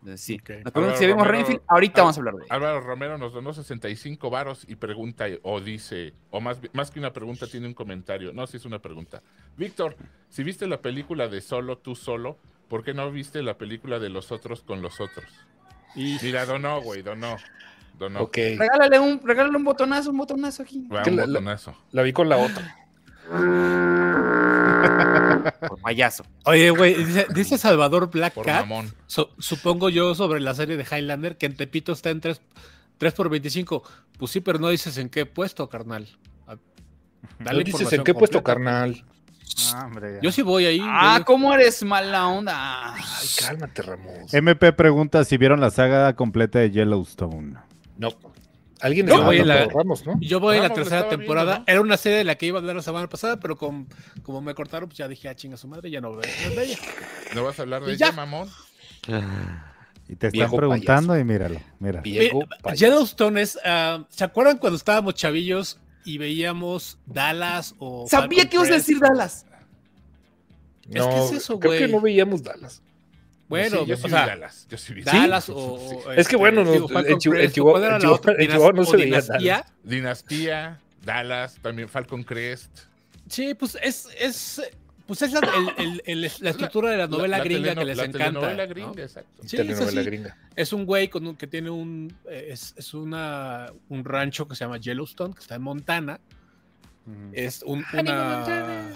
Entonces, sí. Ok. Nos preguntan si Romero- Renfield, ahorita Al- vamos a hablar de él. Álvaro Romero nos donó 65 varos y pregunta o dice, o más, más que una pregunta, tiene un comentario. No, sí es una pregunta. Víctor, si viste la película de Solo, tú solo, ¿por qué no viste la película de los otros con los otros? Y Mira, donó, güey, donó. Donó. Ok. Regálale un, regálale un botonazo, un botonazo aquí. Va, un la- la- botonazo. La vi con la otra. Por payaso. Oye, güey, dice, dice Salvador Black Por Cat, mamón. supongo yo sobre la serie de Highlander, que en Tepito está en 3, 3 por 25. Pues sí, pero no dices en qué puesto, carnal. A- No dale dices en qué puesto, carnal. Ah, hombre, ya. Yo sí voy ahí. Ah, ¿cómo eres mala onda? Ay, cálmate, Ramos. MP pregunta si vieron la saga completa de Yellowstone. No. Alguien Yo voy en la- Ramos, ¿no? Yo voy en la lo tercera temporada. viendo, ¿no? Era una serie de la que iba a hablar la semana pasada, pero con- como me cortaron, pues ya dije, ah, chinga su madre, ya no veo no de ella. ¿No vas a hablar de ya. ella, mamón? Y te están Viejo preguntando y míralo, mira. Yellowstone es. ah, ¿Se acuerdan cuando estábamos chavillos y veíamos Dallas o. Sabía Falcon que ibas a decir Dallas. Es que es eso, creo que güey. no veíamos Dallas. Bueno, Sí, yo sí o vi sea, Dallas. Yo sí vi Dallas Sí, o. sí, sí. o, Es que bueno, no, Crest, Chihuahua- no se veía Dinastía. Dinastía, Dallas, también Falcon Crest. Sí, pues es. es pues es la, el- el- el- la estructura de la novela La- la gringa teleno- que les la encanta. telenovela ¿no? gringa, exacto. Sí, telenovela es gringa. Es un güey con un- que tiene un. eh, Es, es una, un rancho que se llama Yellowstone, que está en Montana. Es un, una,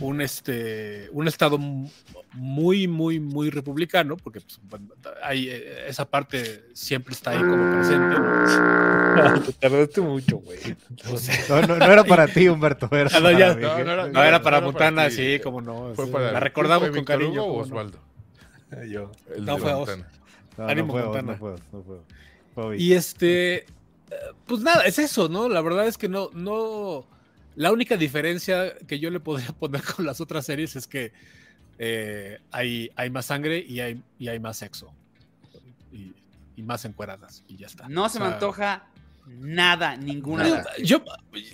un, este, un estado mu- muy, muy, muy republicano, porque pues, hay, eh, esa parte siempre está ahí como presente. ¿no? Te tardaste mucho, güey. No, no, no era para ti, Humberto. Era no, para ya. mí. No, no era- No, era para no Montana, sí, eh, como no. Fue sí, para la recordamos ¿fue con cariño. Hugo. Osvaldo? Yo. El No, fue. Montana. No, Ánimo, no puedo, Montana. no puedo, no puedo. Bobby. Y este, eh, pues nada, es eso, ¿no? La verdad es que no, no, la única diferencia que yo le podría poner con las otras series es que eh, hay, hay más sangre y hay, y hay más sexo. Y, y más encueradas, y ya está. No se me antoja nada, ninguna. Las- Yo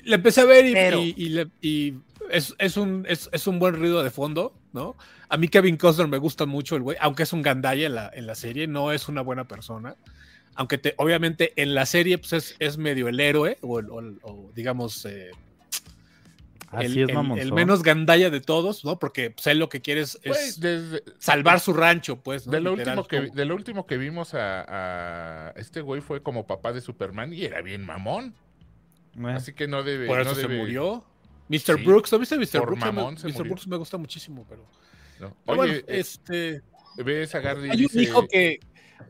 le empecé a ver y, y- y le- y es, es un, es, es un buen ruido de fondo, ¿no? A mí Kevin Costner me gusta mucho el güey, aunque es un gandalla en la, en la serie, no es una buena persona. Aunque te, obviamente en la serie pues es, es medio el héroe, o, el- o el- o digamos eh, Así el, es, el- el menos gandalla de todos, ¿no? Porque pues, él lo que quiere es, Güey, es desde- salvar su rancho, pues. ¿no? de, lo Literal, último que, como- de lo último que vimos a, a este güey fue como papá de Superman y era bien mamón. Eh, Así que no debe. por eso no se murió. Mr. Sí, Brooks, ¿no viste Mr. por Brooks? Mamón se Mr. murió. Brooks me gusta muchísimo, pero. no. pero Oye, bueno, eh, este. ves a Gardy y Hay un dice, hijo que.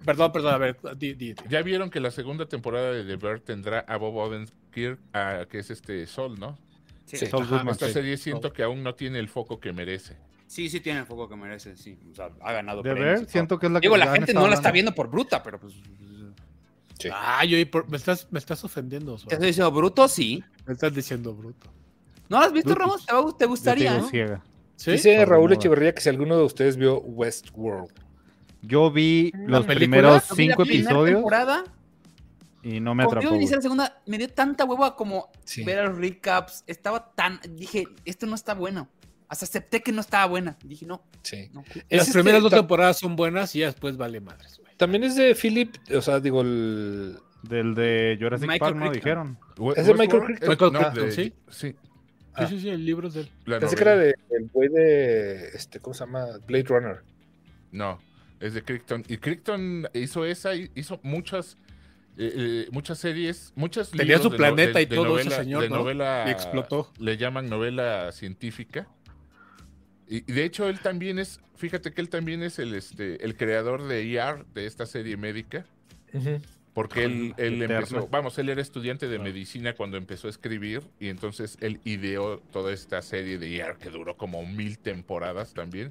Perdón, perdón, a ver, di, di, di. Ya vieron que la segunda temporada de The Bear tendrá a Bob Odenkirk, a- que es este Sol, ¿no? Sí, Sí. Saul Ajá, Goodman. Esta sí. serie siento que aún no tiene el foco que merece. sí, sí tiene el foco que merece, sí. O sea, ha ganado De premios ver, siento que es la que Digo, la gente no la está viendo por bruta, pero pues... Sí. Oye, por- me, estás, me estás ofendiendo. ¿Te estoy diciendo bruto? Sí. Me estás diciendo bruto. ¿No lo has visto. Ramos? ¿Te, va- te Yo te gustaría, digo no? ciega. ¿Sí? Dice Raúl. Echeverría que si alguno de ustedes vio Westworld. Yo vi los película? primeros Yo vi la cinco primera episodios temporada, y no me cuando atrapó. yo inicié la segunda, me dio tanta hueva como Sí. ver los recaps. Estaba tan... Dije, esto no está bueno. Hasta acepté que no estaba buena. Dije, no, Sí. no. Es Las este, primeras dos temporadas son buenas y ya después vale madres, güey. También es de Philip, o sea, digo, el. Del de Jurassic Michael Park, ¿no? Crichton. Dijeron. We- ¿Es de Michael? Crichton? Michael no, Crichton, de- sí. Sí. Ah. Sí, sí, sí, el libro es de él. la Pensé que era de el güey de. Este, ¿Cómo se llama? Blade Runner. No, es de Crichton. Y Crichton hizo esa, hizo muchas, eh, eh, muchas series, muchas Tenía libros su de no- planeta de- y de todo ese novela- señor, de ¿no? novela- Y explotó. Le llaman novela científica. Y, y de hecho él también es, fíjate que él también es el, este, el creador de ER, de esta serie médica. Porque él, él empezó, vamos, él era estudiante de medicina cuando empezó a escribir y entonces él ideó toda esta serie de ER que duró como mil temporadas también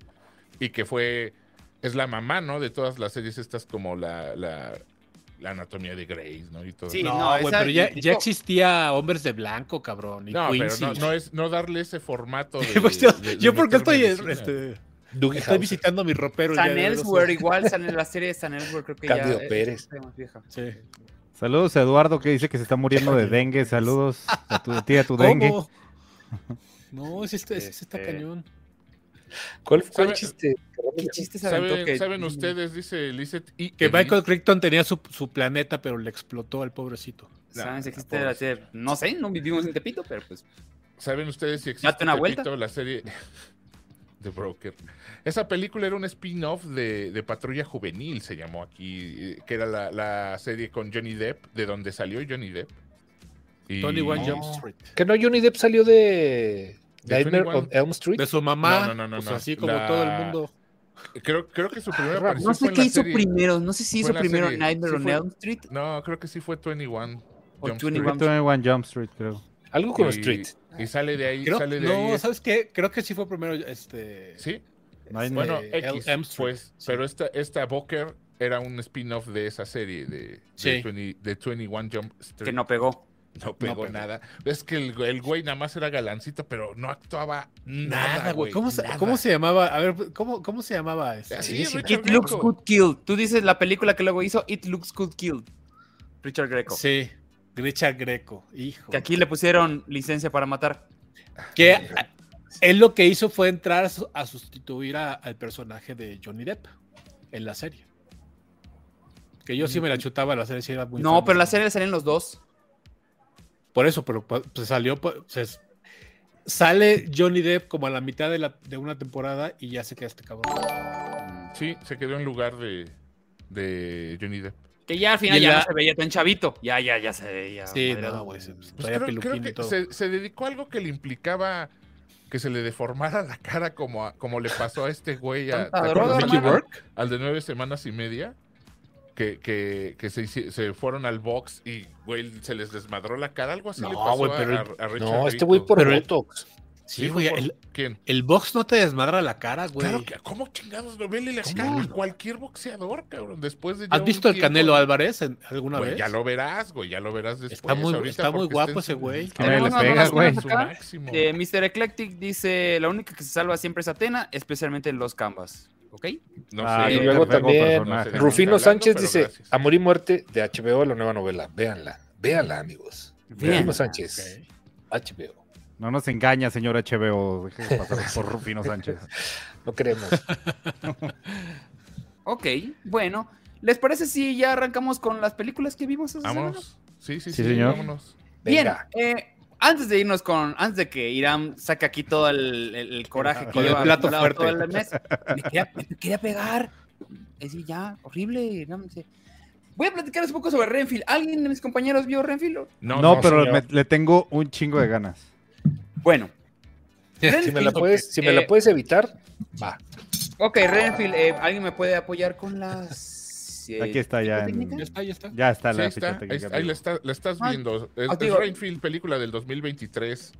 y que fue, es la mamá, ¿no? De todas las series estas como la, la, la anatomía de Grace, ¿no? Y todo. Sí, no, güey, pero ya, ya existía Hombres de Blanco, cabrón. Y No, pero no, no es no darle ese formato de, Pues yo, de- de yo porque estoy, este, estoy visitando mi ropero. San Elsewhere, igual, San- la serie de San Elsewhere, creo que Cándido ya... es- Pérez. está más vieja. Sí. Saludos a Eduardo que dice que se está muriendo de dengue. Saludos a tu a ti, a tu dengue. ¿Cómo? No, ese está, ese está Este, cañón. ¿Cuál fue ¿Sabe- el chiste? ¿Qué chiste se ¿Saben, que- saben ustedes, dice Lizeth, y Que Michael Crichton tenía su, su planeta, pero le explotó al pobrecito. ¿Saben si existe la serie? No sé, no vivimos en Tepito, pero pues. ¿Saben ustedes si existe vuelta. Tepito, la serie de Broker? Esa película era un spin-off de, de Patrulla Juvenil, se llamó aquí, eh, que era la, la serie con Johnny Depp, de donde salió Johnny Depp. Y- Tony One No. Jump Street. Que no, Johnny Depp salió De Nightmare 21. on Elm Street. De su mamá. No, no, no, no, pues no. así como La- todo el mundo. Creo, creo que su primera raro. aparición No fue sé en qué la hizo serie- primero. No sé si fue hizo primero serie. Nightmare Sí on fue- Elm Street No, creo que sí fue 21. o Jump 21. Street. 21 Jump Street, creo. Algo con Y- Street. Y sale de ahí, Creo- sale de no, ahí. es- ¿sabes qué? Creo que sí fue primero este. Sí, Nightmare. bueno, Eh, X, Elm Street, pues, sí. pero esta, esta Booker era un spin-off de esa serie de, Sí. de, 20 de 21 Jump Street. Que no pegó. No pegó pegó. nada. Es que el, el güey nada más era galancito, pero no actuaba nada, Nada, güey. ¿Cómo, nada. ¿Cómo se llamaba? A ver, ¿cómo, cómo se llamaba ese? Así, Sí, Richard It looks good killed. Tú dices la película que luego hizo It looks good killed. Richard Greco. Sí, Richard Greco, hijo. Que aquí le pusieron licencia para matar. Que él lo que hizo fue entrar a, su- a sustituir a- al personaje de Johnny Depp en la serie. Que yo sí me la chutaba la serie, sí era muy No, pero la serie salían los dos. Por eso, pero pues, salió, pues, se- sale Johnny Depp como a la mitad de, la, de una temporada y ya se queda este cabrón. Sí, se quedó en lugar de, de Johnny Depp. Que ya al final ya la- no se veía tan chavito. Ya, ya, ya se veía. Sí, madreado. no, güey, se- se Pues creo, que se, se dedicó a algo que le implicaba que se le deformara la cara como, a- como le pasó a este güey, a- al de nueve semanas y media, que, que, que se, se fueron al box y, güey, se les desmadró la cara, algo así No, le pasó güey, a, pero a- el- a Richard No, este güey por Pero el- Botox. Sí, güey, el, ¿Quién? el box no te desmadra la cara, güey. Claro que, ¿cómo chingados no vele la cara a cualquier boxeador, cabrón? Después de ¿Has visto el tiempo- Canelo Álvarez en- alguna Güey, vez? ya lo verás, güey, ya lo verás después. Está muy- está muy guapo ese güey. Le pega, máximo. Eh, Mr. Eclectic dice: La única que se salva siempre es Atena, especialmente en los canvas. ¿Ok? No Ah, sé. y luego también personaje. No sé. Rufino hablando, Sánchez dice, gracias. Amor y Muerte de HBO, la nueva novela. Véanla, véanla, amigos. Rufino Sánchez, HBO. No nos engaña, señor HBO. Pasar por Rufino Sánchez. No queremos. Ok, bueno. ¿Les parece si ya arrancamos con las películas que vimos esa semana? Vámonos. Sí, sí, Sí, sí, señor. vámonos. Bien, Venga. eh, antes de irnos con, antes de que Irán saque aquí todo el, el- el coraje que Con el lleva plato fuerte. todo el mes, me quería, me quería pegar. Es decir, ya, horrible. Sí. Voy a platicarles un poco sobre Renfield. ¿Alguien de mis compañeros vio Renfield? No, No, no, pero me- le tengo un chingo de ganas. Bueno, Si me la puedes, si me eh, la puedes evitar, va. Ok, Renfield, eh, ¿alguien me puede apoyar con las... eh, Aquí está ya en- Ya está, ya está. Ya está Sí, la está, ficha ahí, técnica. ahí la, está- la estás Ah, viendo. Es, ah, es Rainfield, película del 2023,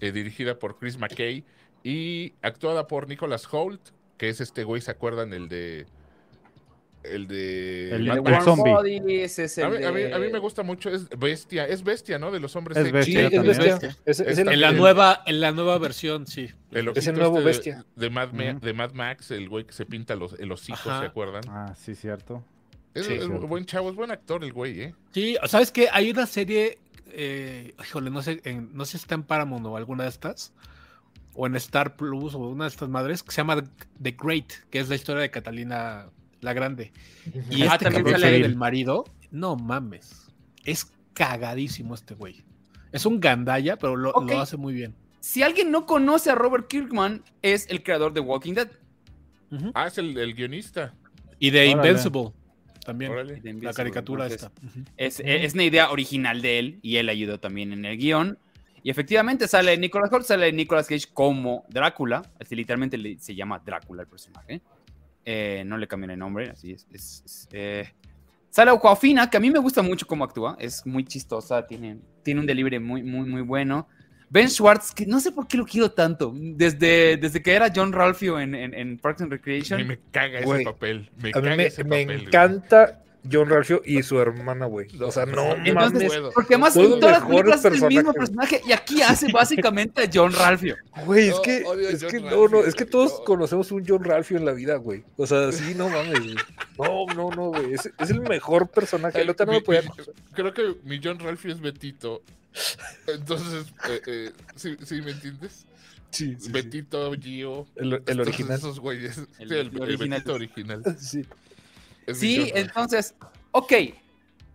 eh, dirigida por Chris McKay y actuada por Nicholas Holt, que es este güey, ¿se acuerdan? El de... El de... El- El el zombie. Bodies, es el A mí, a mí- de- a mí me gusta mucho, es bestia, es bestia, ¿no? De los hombres Es bestia, Sí, es también. bestia. Es, es el, En la nueva, en la nueva versión, sí. El Es el nuevo este bestia. De, Mad Ma- Ujú. de Mad Max, el güey que se pinta los, el hocico, Ajá. ¿se acuerdan? Ah, sí, cierto. Es, sí, es buen chavo, es buen actor el güey, ¿eh? Sí, ¿sabes qué? Hay una serie, eh, híjole, no sé, en- no sé si está en Paramount o alguna de estas, o en Star Plus o una de estas madres, que se llama The Great, que es la historia de Catalina la Grande. Y Ah, este también sale del marido, no mames, es cagadísimo este güey. Es un gandalla, pero lo, hace muy bien. Si alguien no conoce a Robert Kirkman, es el creador de Walking Dead. Ujú. Ah, es el, el guionista. Y de Órale. Invincible, también, Órale. la caricatura Entonces, esta. Ujú. Es, es una idea original de él y él ayudó también en el guion. Y efectivamente sale Nicolas Holt, sale Nicolas Cage como Drácula. Así literalmente le- se llama Drácula el personaje. Eh, no le cambian el nombre, así es. es- es, eh. Sale Aquafina, que a mí me gusta mucho cómo actúa. Es muy chistosa, tiene, tiene un delivery muy, muy, muy bueno. Ben Schwartz, que no sé por qué lo quiero tanto. Desde, desde que era John Ralphio en, en, en Parks and A mí Recreation. me caga ese papel. Me A caga mí me, ese me papel. encanta John Ralphio y su hermana, güey. O sea, no Entonces, mames. puedo. Porque además en todas las películas es el mismo personaje y aquí hace básicamente a John Ralphio. Güey, es No, que, a es que no, no, es que todos no. conocemos un John Ralphio en la vida, güey. O sea, sí, no mames. No, no, no, güey. Es, es el mejor personaje. El otro no Mi- me podía mi- creo que mi John Ralphio es Betito. Entonces, eh, eh, ¿sí, sí me entiendes? Sí, sí, sí. Betito, Gio. El, original. Esos güeyes. El Sí, el, el original. Betito original. Sí. Es Sí, entonces, ok.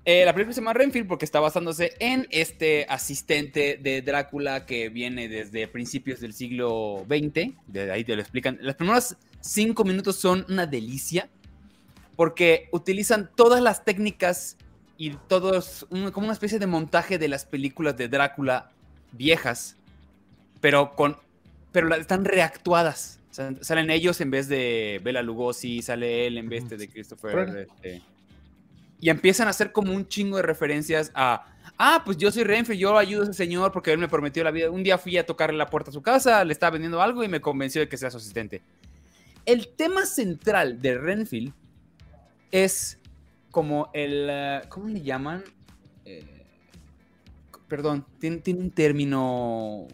Eh, la película se llama Renfield porque está basándose en este asistente de Drácula que viene desde principios del siglo XX. De ahí te lo explican. Los primeros cinco minutos son una delicia porque utilizan todas las técnicas y todos, un- como una especie de montaje de las películas de Drácula viejas, pero con, pero están reactuadas. Salen ellos en vez de Bela Lugosi, sale él en vez de, Christopher. Este, y empiezan a hacer como un chingo de referencias a, ah, pues yo soy Renfe, yo ayudo a ese señor porque él me prometió la vida. Un día fui a tocarle la puerta a su casa, le estaba vendiendo algo y me convenció de que sea su asistente. El tema central de Renfield es como el, eh, ¿cómo le llaman? Eh, perdón, tiene, tiene un término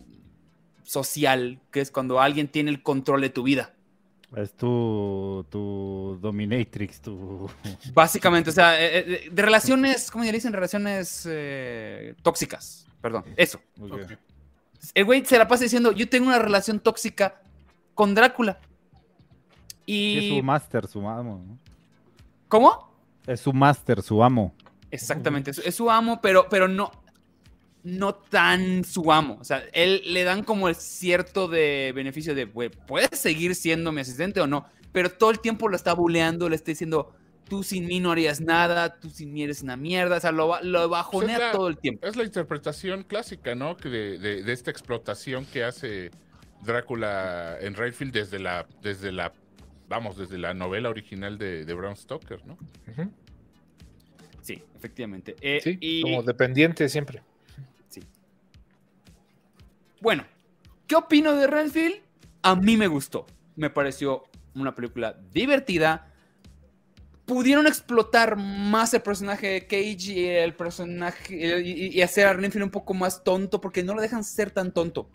social que es cuando alguien tiene el control de tu vida. Es tu, tu dominatrix, tu... Básicamente, o sea, eh, eh, de relaciones, ¿cómo le dicen? Relaciones eh, tóxicas. Perdón, eso. El güey se la pasa diciendo, yo tengo una relación tóxica con Drácula. Sí, es Y... su máster, su amo. ¿no? ¿Cómo? Es su máster, su amo. Exactamente, es, es su amo, pero, pero no, no tan su amo. O sea, él le dan como el cierto de beneficio de, güey, puedes seguir siendo mi asistente o no, pero todo el tiempo lo está buleando, le está diciendo, tú sin mí no harías nada, tú sin mí eres una mierda, o sea, lo, lo bajonea la- todo el tiempo. Es la interpretación clásica, ¿no? Que de, de- de esta explotación que hace Drácula en Redfield desde la, desde la, vamos, desde la novela original de, de Bram Stoker, ¿no? Sí, efectivamente. Eh, Sí, y- como dependiente siempre. Bueno, ¿qué opino de Renfield? A mí me gustó. Me pareció una película divertida. Pudieron explotar más el personaje de Cage y el personaje y, hacer a Renfield un poco más tonto porque no lo dejan ser tan tonto.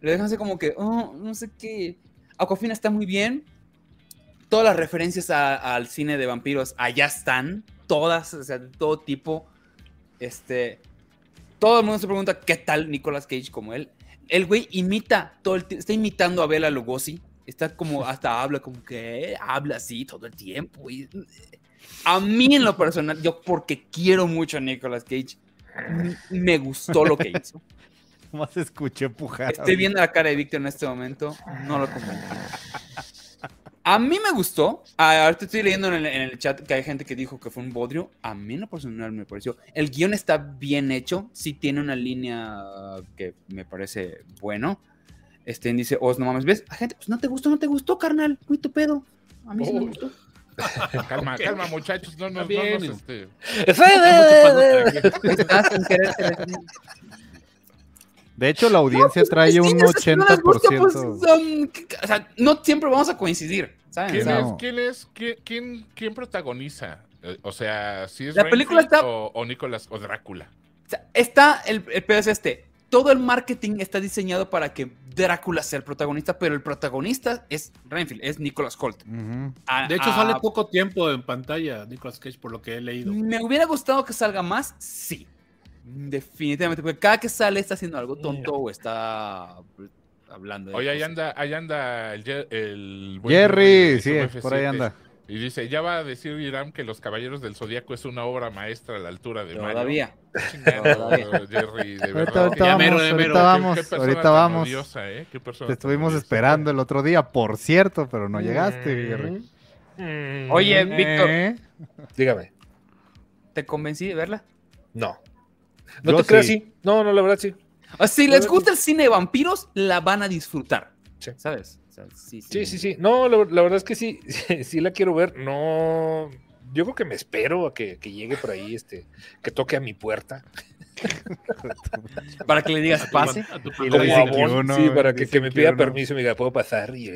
Le dejan ser como que, oh, no sé qué. Aquafina está muy bien. Todas las referencias al cine de vampiros allá están. Todas, o sea, de todo tipo. Este. Todo el mundo se pregunta qué tal Nicolas Cage como él. El güey imita todo el tiempo, está imitando a Bela Lugosi. Está como, hasta habla como que habla así todo el tiempo. y- a mí en lo personal, yo porque quiero mucho a Nicolas Cage, me gustó lo que hizo. Más escuché pujar. Estoy viendo la cara de Víctor en este momento, no lo convencí. A mí me gustó. Ah, Ahorita estoy leyendo en el, en el chat que hay gente que dijo que fue un bodrio. A mí en lo personal me pareció. El guion está bien hecho. Sí tiene una línea que me parece bueno. Este dice, Oz, no mames, ¿ves? A gente, pues no te gustó, no te gustó, carnal. Muy tu pedo. A mí sí me Oh. gustó. Calma, calma, muchachos, no nos, no nos, bien. este, Estás sin querer te defendí. De hecho, la audiencia Pues, trae un no sé si no les gusta, pues, 80%. son- o sea, no siempre vamos a coincidir. ¿saben? ¿Quién es? ¿Quién es? ¿Quién, quién, quién protagoniza? Eh, O sea, si es La película Renfield está- o, o Nicolas o Drácula. Está, el, el pedo es este. Todo el marketing está diseñado para que Drácula sea el protagonista, pero el protagonista es Renfield, es Nicholas Holt. Ujú. A- De hecho, a- sale poco tiempo en pantalla Nicolas Cage, por lo que he leído. ¿Me hubiera gustado que salga más? Sí. Definitivamente, porque cada que sale está haciendo algo tonto o está hablando. de Oye, ahí anda, ahí anda el, el buen Jerry, de sí, por ahí F7. anda. Y dice, ya va a decir Irán que Los Caballeros del Zodíaco es una obra maestra a la altura de. Todavía. Todavía. Jerry, de Ahorita, verdad. ahorita Ya vamos, ahorita mero. Qué- vamos, qué ahorita vamos. odiosa, ¿eh? Qué persona Te estuvimos odiosa. esperando el otro día, por cierto, pero no llegaste, Jerry. Mm, Oye, Víctor, ¿Eh? Dígame. ¿te convencí de verla? No. No Yo te creas, sí. sí. No, no, la verdad sí. O sea, si les gusta el cine de vampiros, la van a disfrutar. Sí. ¿Sabes? O sea, sí, Sí, sí, sí. No, la, la verdad es que sí, sí la quiero ver. No, yo creo que me espero a que, que llegue por ahí, este, que toque a mi puerta. Para que le digas A tu pase. a tu pan- lo Como abón, uno, sí, para que, me pida permiso y me diga, ¿puedo pasar? Y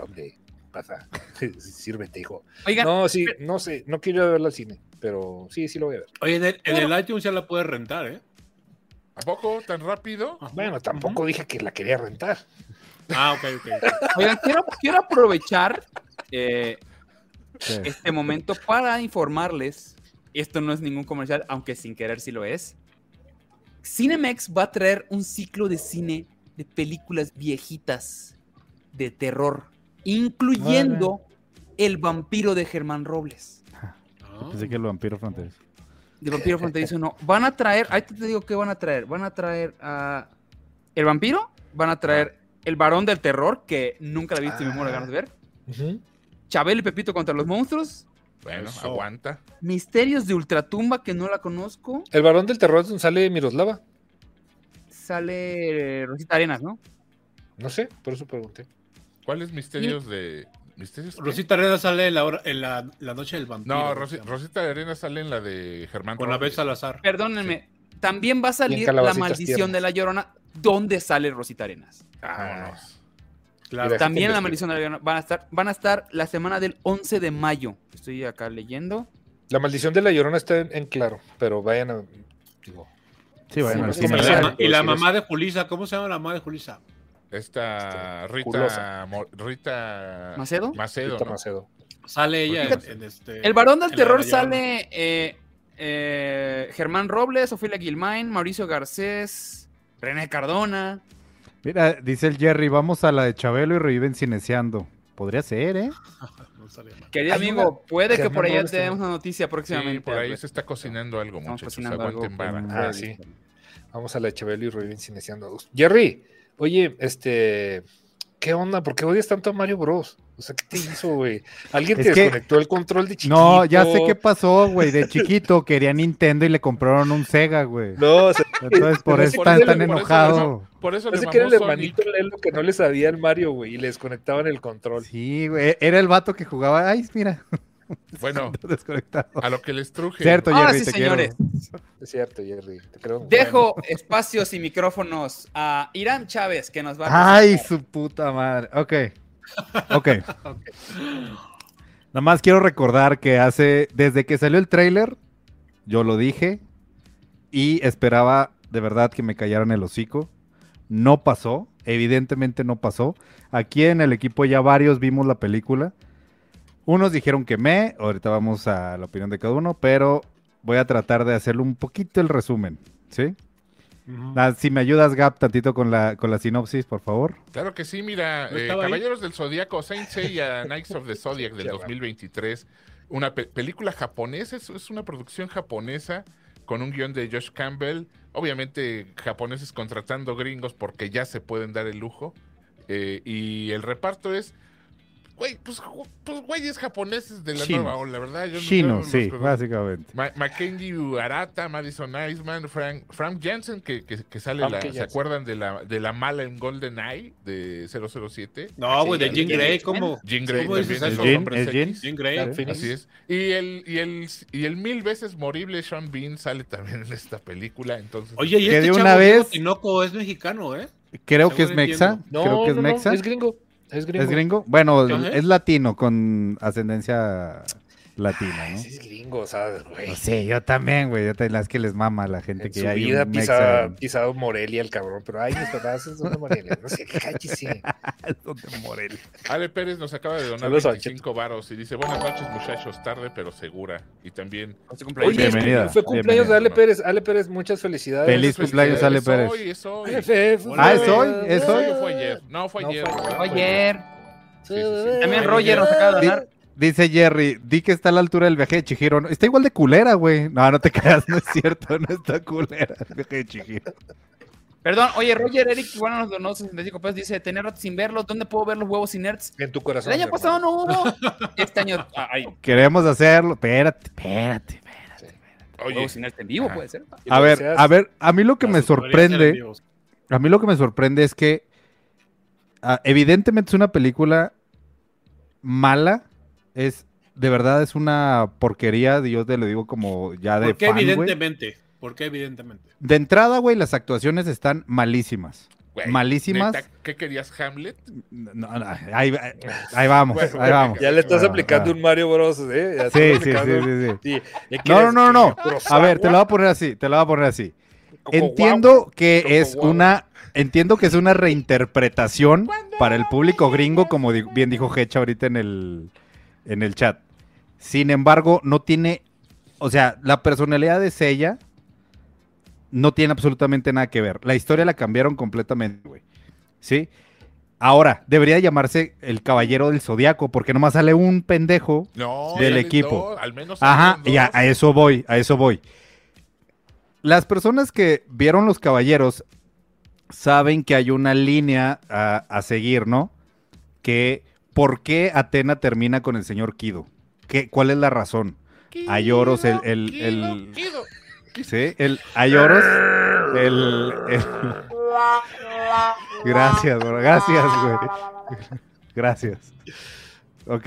hombre, pasa. Sírvete, hijo. Oigan, No, sí, no sé, no quiero a verla al cine, pero sí, sí lo voy a ver. Oye, en el, en el iTunes ya la puedes rentar, ¿eh? ¿A poco tan rápido? Bueno, tampoco dije que la quería rentar. Ah, ok, ok. oigan, quiero, quiero aprovechar eh, Sí. este momento para informarles. Esto no es ningún comercial, aunque sin querer sí lo es. Cinemex va a traer un ciclo de cine de películas viejitas de terror, incluyendo El vampiro de Germán Robles. Pensé que el vampiro fronterizo. De vampiro fronterizo no. Van a traer, ahí te digo qué van a traer. Van a traer a El vampiro, van a traer El varón del terror, que nunca la he visto y me muero de ganas de ver. Ujú. Chabel y Pepito contra los monstruos. Bueno, Eso. aguanta. Misterios de Ultratumba, que no la conozco. El varón del terror es donde sale Miroslava. Sale Rosita Arenas, ¿no? No sé, por eso pregunté. ¿Cuáles misterios de. ¿Misterios? qué? Rosita Arena sale en la, hora- en la, la noche del vampiro. No. Rosita Arena sale en la de Germán Con la vez Salazar. Perdónenme. También va a salir la maldición tiernas. de la Llorona, donde sale Rosita Arenas. Vámonos. Claro. También la maldición de la Llorona van a estar, van a estar la semana del 11 de mayo. Estoy acá leyendo. La maldición de la llorona está en, en claro, pero vayan a. Digo, Sí, vayan Sí, sí, Y sí, la, sí. y la Sí, mamá de Julisa, ¿cómo se llama la mamá de Julisa? Esta Este, Rita, Culosa. Mo- Rita ¿Macedo? Macedo, Rita ¿no? Macedo. Sale ella en, este. El varón del de terror sale eh, eh, Germán Robles, Ofelia Guilmain, Mauricio Garcés, René Cardona. Mira, dice el Jerry, vamos a la de Chabelo y reviven cineceando. Podría ser, ¿eh? No. Querido amigo, puede que por allá tenemos una noticia Sí, próximamente. por ahí se está cocinando algo, Estamos muchachos. cocinando algo Aguanten vara. con- Ah, sí. Vamos a la Chabelo y Reviven Cineciando. Jerry, oye, este. ¿Qué onda? ¿Por qué odias tanto a Mario Bros? O sea, ¿qué te hizo, güey? ¿Alguien Es te que- desconectó el control de chiquito? No, ya sé qué pasó, güey. De chiquito quería Nintendo y le compraron un Sega, güey. No, o sea, Entonces por eso Por está eso- tan por eso enojado. Por eso le parece que era el hermanito Lelo que no le sabía al Mario, güey, y le desconectaban el control. Sí, güey. Era el vato que jugaba. Ay, mira. Bueno, Desconectado. a lo que les truje. Cierto, Ahora Jerry, sí, te señores. quiero. Es cierto, Jerry. Te creo. Dejo espacios y micrófonos a Irán Chávez, que nos va a Ay, presentar. su puta madre. Ok. Ok. Nada más quiero recordar que hace, desde que salió el tráiler, yo lo dije y esperaba de verdad que me callaran el hocico. No pasó, evidentemente no pasó. Aquí en el equipo ya varios vimos la película. Unos dijeron que me, ahorita vamos a la opinión de cada uno, pero voy a tratar de hacerlo un poquito el resumen, ¿sí? Ah, si me ayudas, Gap, tantito con la, con la sinopsis, por favor. Claro que sí, mira, ¿No eh, ahí? Caballeros del Zodíaco, Saint Seiya, Knights of the Zodiac del Qué raro. 2023, una pe- película japonesa, es, es una producción japonesa con un guion de Josh Campbell, obviamente japoneses contratando gringos porque ya se pueden dar el lujo, eh, y el reparto es, güey, pues, pues güeyes japoneses de la Chinos. nueva ola, ¿verdad? Yo no- yo Chino, no sí, conozco. básicamente. Ma- Mackenzie Arata, Madison Iceman, Frank, Frank Jensen, que, que, que sale, Frank la- Jensen. ¿se acuerdan de la, de la mala en Golden Eye de 007? No, güey, de sí, Grey. ¿cómo? Jean Grey ¿Cómo también, es Jean. X. Jean Grey. Así es. Y el, y, el, y el mil veces morible Sean Bean sale también en esta película, entonces... Oye, y Que este de chavo una Diego vez- Tinoco es mexicano, ¿eh? Creo que es Mexa. No, Creo que es no, no, Mexa. es gringo. Es gringo. ¿Es gringo? Bueno, Ajá. es latino con ascendencia latina, ¿no? Sí, es gringo, o sea, güey. No sé, yo también, güey. Yo te las que les mama a la gente En que su hay vida un pisa, pisado Morelia el cabrón, pero ay, mis papás son de Morelia. No sé, cállese. Son de Morelia. Ale Pérez nos acaba de donar Saludos a 25 varos y dice, buenas noches muchachos, tarde pero segura. Y también... Oye, Bienvenida, fue cumpleaños bienvenida. de Ale Pérez. Ale Pérez, muchas felicidades. Feliz cumpleaños, Ale es Pérez. hoy, es hoy. Ah, ¿es hoy? ¿Es ¿Es hoy fue ayer? No, fue ayer. fue-. Fue ayer. Sí, sí, sí. También Roger nos acaba de donar. Dice Jerry, di que está a la altura del viaje de Chihiro. Está igual de culera, güey. No, no te creas, no es cierto, no está culera el viaje de Chihiro. Perdón, oye, Roger Eric igual nos donó 65 pesos. Dice: Tener rato sin verlos. ¿Dónde puedo ver los huevos inerts? En tu corazón. El año hermano. pasado no hubo. Este año. Ay, Queremos hacerlo. Espérate, espérate. espérate. Oye, huevos inerts en vivo, puede ser. A ver, a ver, a mí lo que me sorprende, a mí lo que me sorprende es que ah, evidentemente es una película mala, es de verdad es una porquería, yo te lo digo como ya de ¿Por qué fan, güey. evidentemente? ¿Por qué evidentemente? De entrada, güey, las actuaciones están malísimas. malísimas. neta, ¿Qué querías, Hamlet? No, no, ahí, ahí vamos, Bueno, ahí vamos. Ya le estás Ah, aplicando ah. un Mario Bros. ¿eh? Ya Sí, sí, sí, sí, sí. No, no, no, no. A ver, te lo voy a poner así, te lo voy a poner así. Entiendo que es una, entiendo que es una reinterpretación para el público gringo, como di- bien dijo Hecha ahorita en el, en el chat. Sin embargo, no tiene, o sea, la personalidad de Sella no tiene absolutamente nada que ver. La historia la cambiaron completamente, güey. ¿sí? Ahora, debería llamarse el Caballero del Zodiaco, porque nomás sale un pendejo. No, Del equipo. dos, al menos Ajá, ya, dos. a eso voy, a eso voy. Las personas que vieron Los Caballeros saben que hay una línea a, a seguir, ¿no? Que, ¿por qué Atena termina con el señor Kido? ¿Qué, ¿Cuál es la razón? Ayoros, el- el- Kido, el- Kido. Sí, el Ayoros, el, el- Gracias, bro, gracias, güey. Gracias. Ok.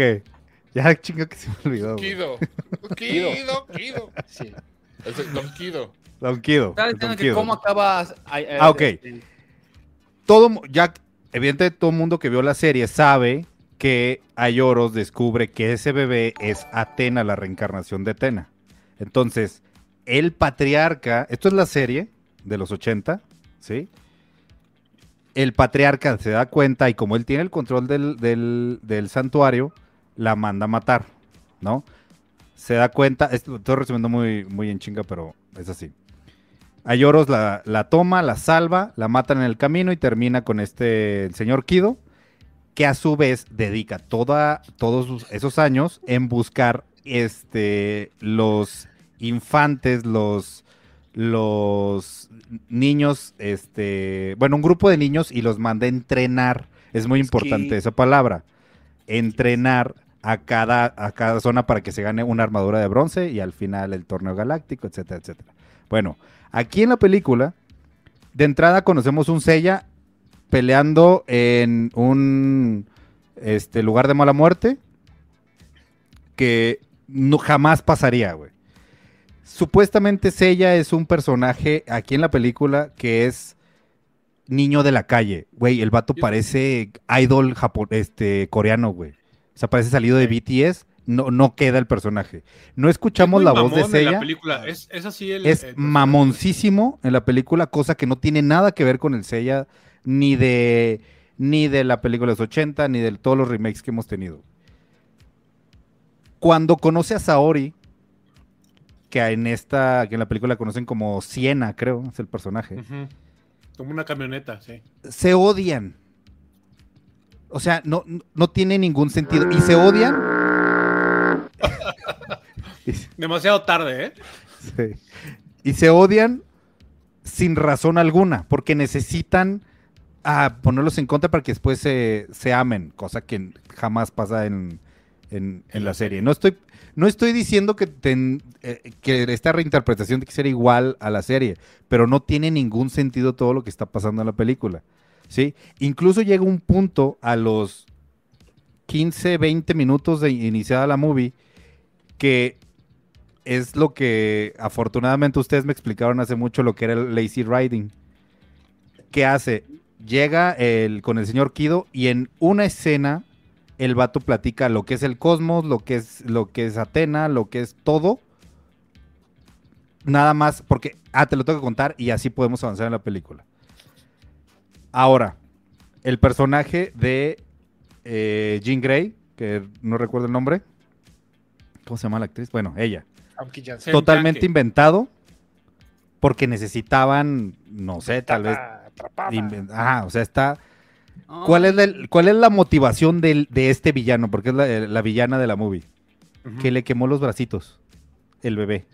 Ya chingo que se me olvidó. Kido. Kido, Kido. Sí. Es el Don Kido. Don Kido. El Don Kido. cómo acaba. ay, ay, Ah, ok. este, todo, ya, evidentemente todo el mundo que vio la serie sabe que Ayoros descubre que ese bebé es Atena, la reencarnación de Atena. Entonces, el patriarca, esto es la serie de los 80, ¿sí? El patriarca se da cuenta y como él tiene el control del, del- santuario, la manda a matar, ¿no? Se da cuenta, esto- estoy resumiendo muy, muy en chinga, pero es así. Ayoros la, la toma, la salva, la matan en el camino y termina con este señor Kido, que a su vez dedica toda, todos esos años en buscar este, los infantes, los, los niños, este, bueno, un grupo de niños y los manda a entrenar. Es muy Es importante que- esa palabra. Entrenar a cada, a cada zona para que se gane una armadura de bronce y al final el torneo galáctico, etcétera, etcétera. Bueno, aquí en la película, de entrada conocemos un Seiya peleando en un este, lugar de mala muerte que no, jamás pasaría, güey. Supuestamente Seiya es un personaje aquí en la película que es niño de la calle. Güey, el vato parece idol este, coreano, güey. O sea, parece salido de BTS. No, no queda el personaje. No escuchamos Es la voz de mamón en Seiya La película. Es, es así el. es el- mamoncísimo en la película, cosa que no tiene nada que ver con el Seiya ni de ni de la película de los 80 ni de todos los remakes que hemos tenido. Cuando conoce a Saori, que en esta que en la película conocen como Siena, creo, es el personaje. Como una camioneta, sí. se odian. O sea, no, no tiene ningún sentido. Y se odian. Demasiado tarde, ¿eh? Sí. Y se odian sin razón alguna, porque necesitan ah, ponerlos en contra para que después se, se amen, cosa que jamás pasa en, en- en la serie. No estoy, no estoy diciendo que, ten- eh, que esta reinterpretación tiene que ser igual a la serie, pero no tiene ningún sentido todo lo que está pasando en la película. ¿sí? Incluso llega un punto a los 15, 20 minutos de iniciada la movie que es lo que afortunadamente ustedes me explicaron hace mucho lo que era el lazy riding. ¿Qué hace? Llega el, con el señor Kido y en una escena el vato platica lo que es el cosmos, lo que es, lo que es Atena, lo que es todo. Nada más, porque, ah, te lo tengo que contar y así podemos avanzar en la película. Ahora, el personaje de eh, Jean Grey, que no recuerdo el nombre. ¿Cómo se llama la actriz? Bueno, ella. Totalmente inventado. Porque necesitaban, no sé, tal vez. Atrapada. inven- Ajá, o sea, está. ¿Cuál es, la, ¿Cuál es la motivación del- de este villano? Porque es la, la villana de la movie. Ujú. Que le quemó los bracitos. El bebé.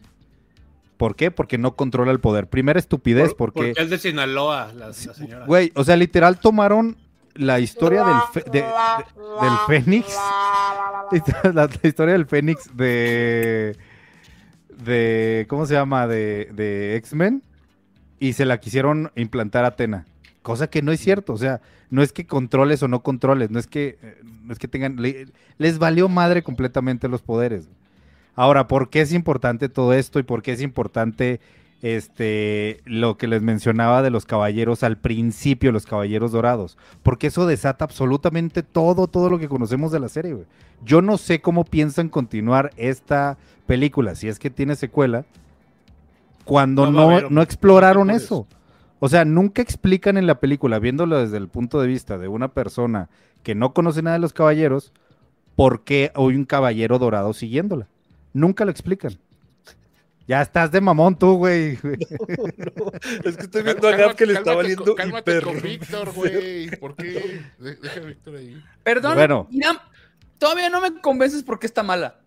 ¿Por qué? Porque no controla el poder. Primera estupidez, Por- porque. Porque es de Sinaloa, la, la señora. Güey, o sea, literal tomaron la historia del, fe- de- de- del Fénix. La, la historia del Fénix de. de. ¿Cómo se llama? De, de X-Men. Y se la quisieron implantar a Atena. Cosa que no es cierto. O sea, no es que controles o no controles. No es que, eh, no es que tengan. le- les valió madre completamente los poderes. Ahora, ¿por qué es importante todo esto y por qué es importante este lo que les mencionaba de los caballeros al principio, los caballeros dorados? Porque eso desata absolutamente todo, todo lo que conocemos de la serie. Yo no sé cómo piensan continuar esta película, si es que tiene secuela, cuando No no, haber no exploraron eso. O sea, nunca explican en la película, viéndolo desde el punto de vista de una persona que no conoce nada de los caballeros, por qué hay un caballero dorado siguiéndola. Nunca lo explican. Ya estás de mamón tú, güey. No, es que estoy viendo a Gab que le está valiendo con- Cálmate hiper. con Víctor, güey. ¿Por qué? De- Deja a Víctor ahí. Perdón, Bueno. Todavía no me convences porque está mala.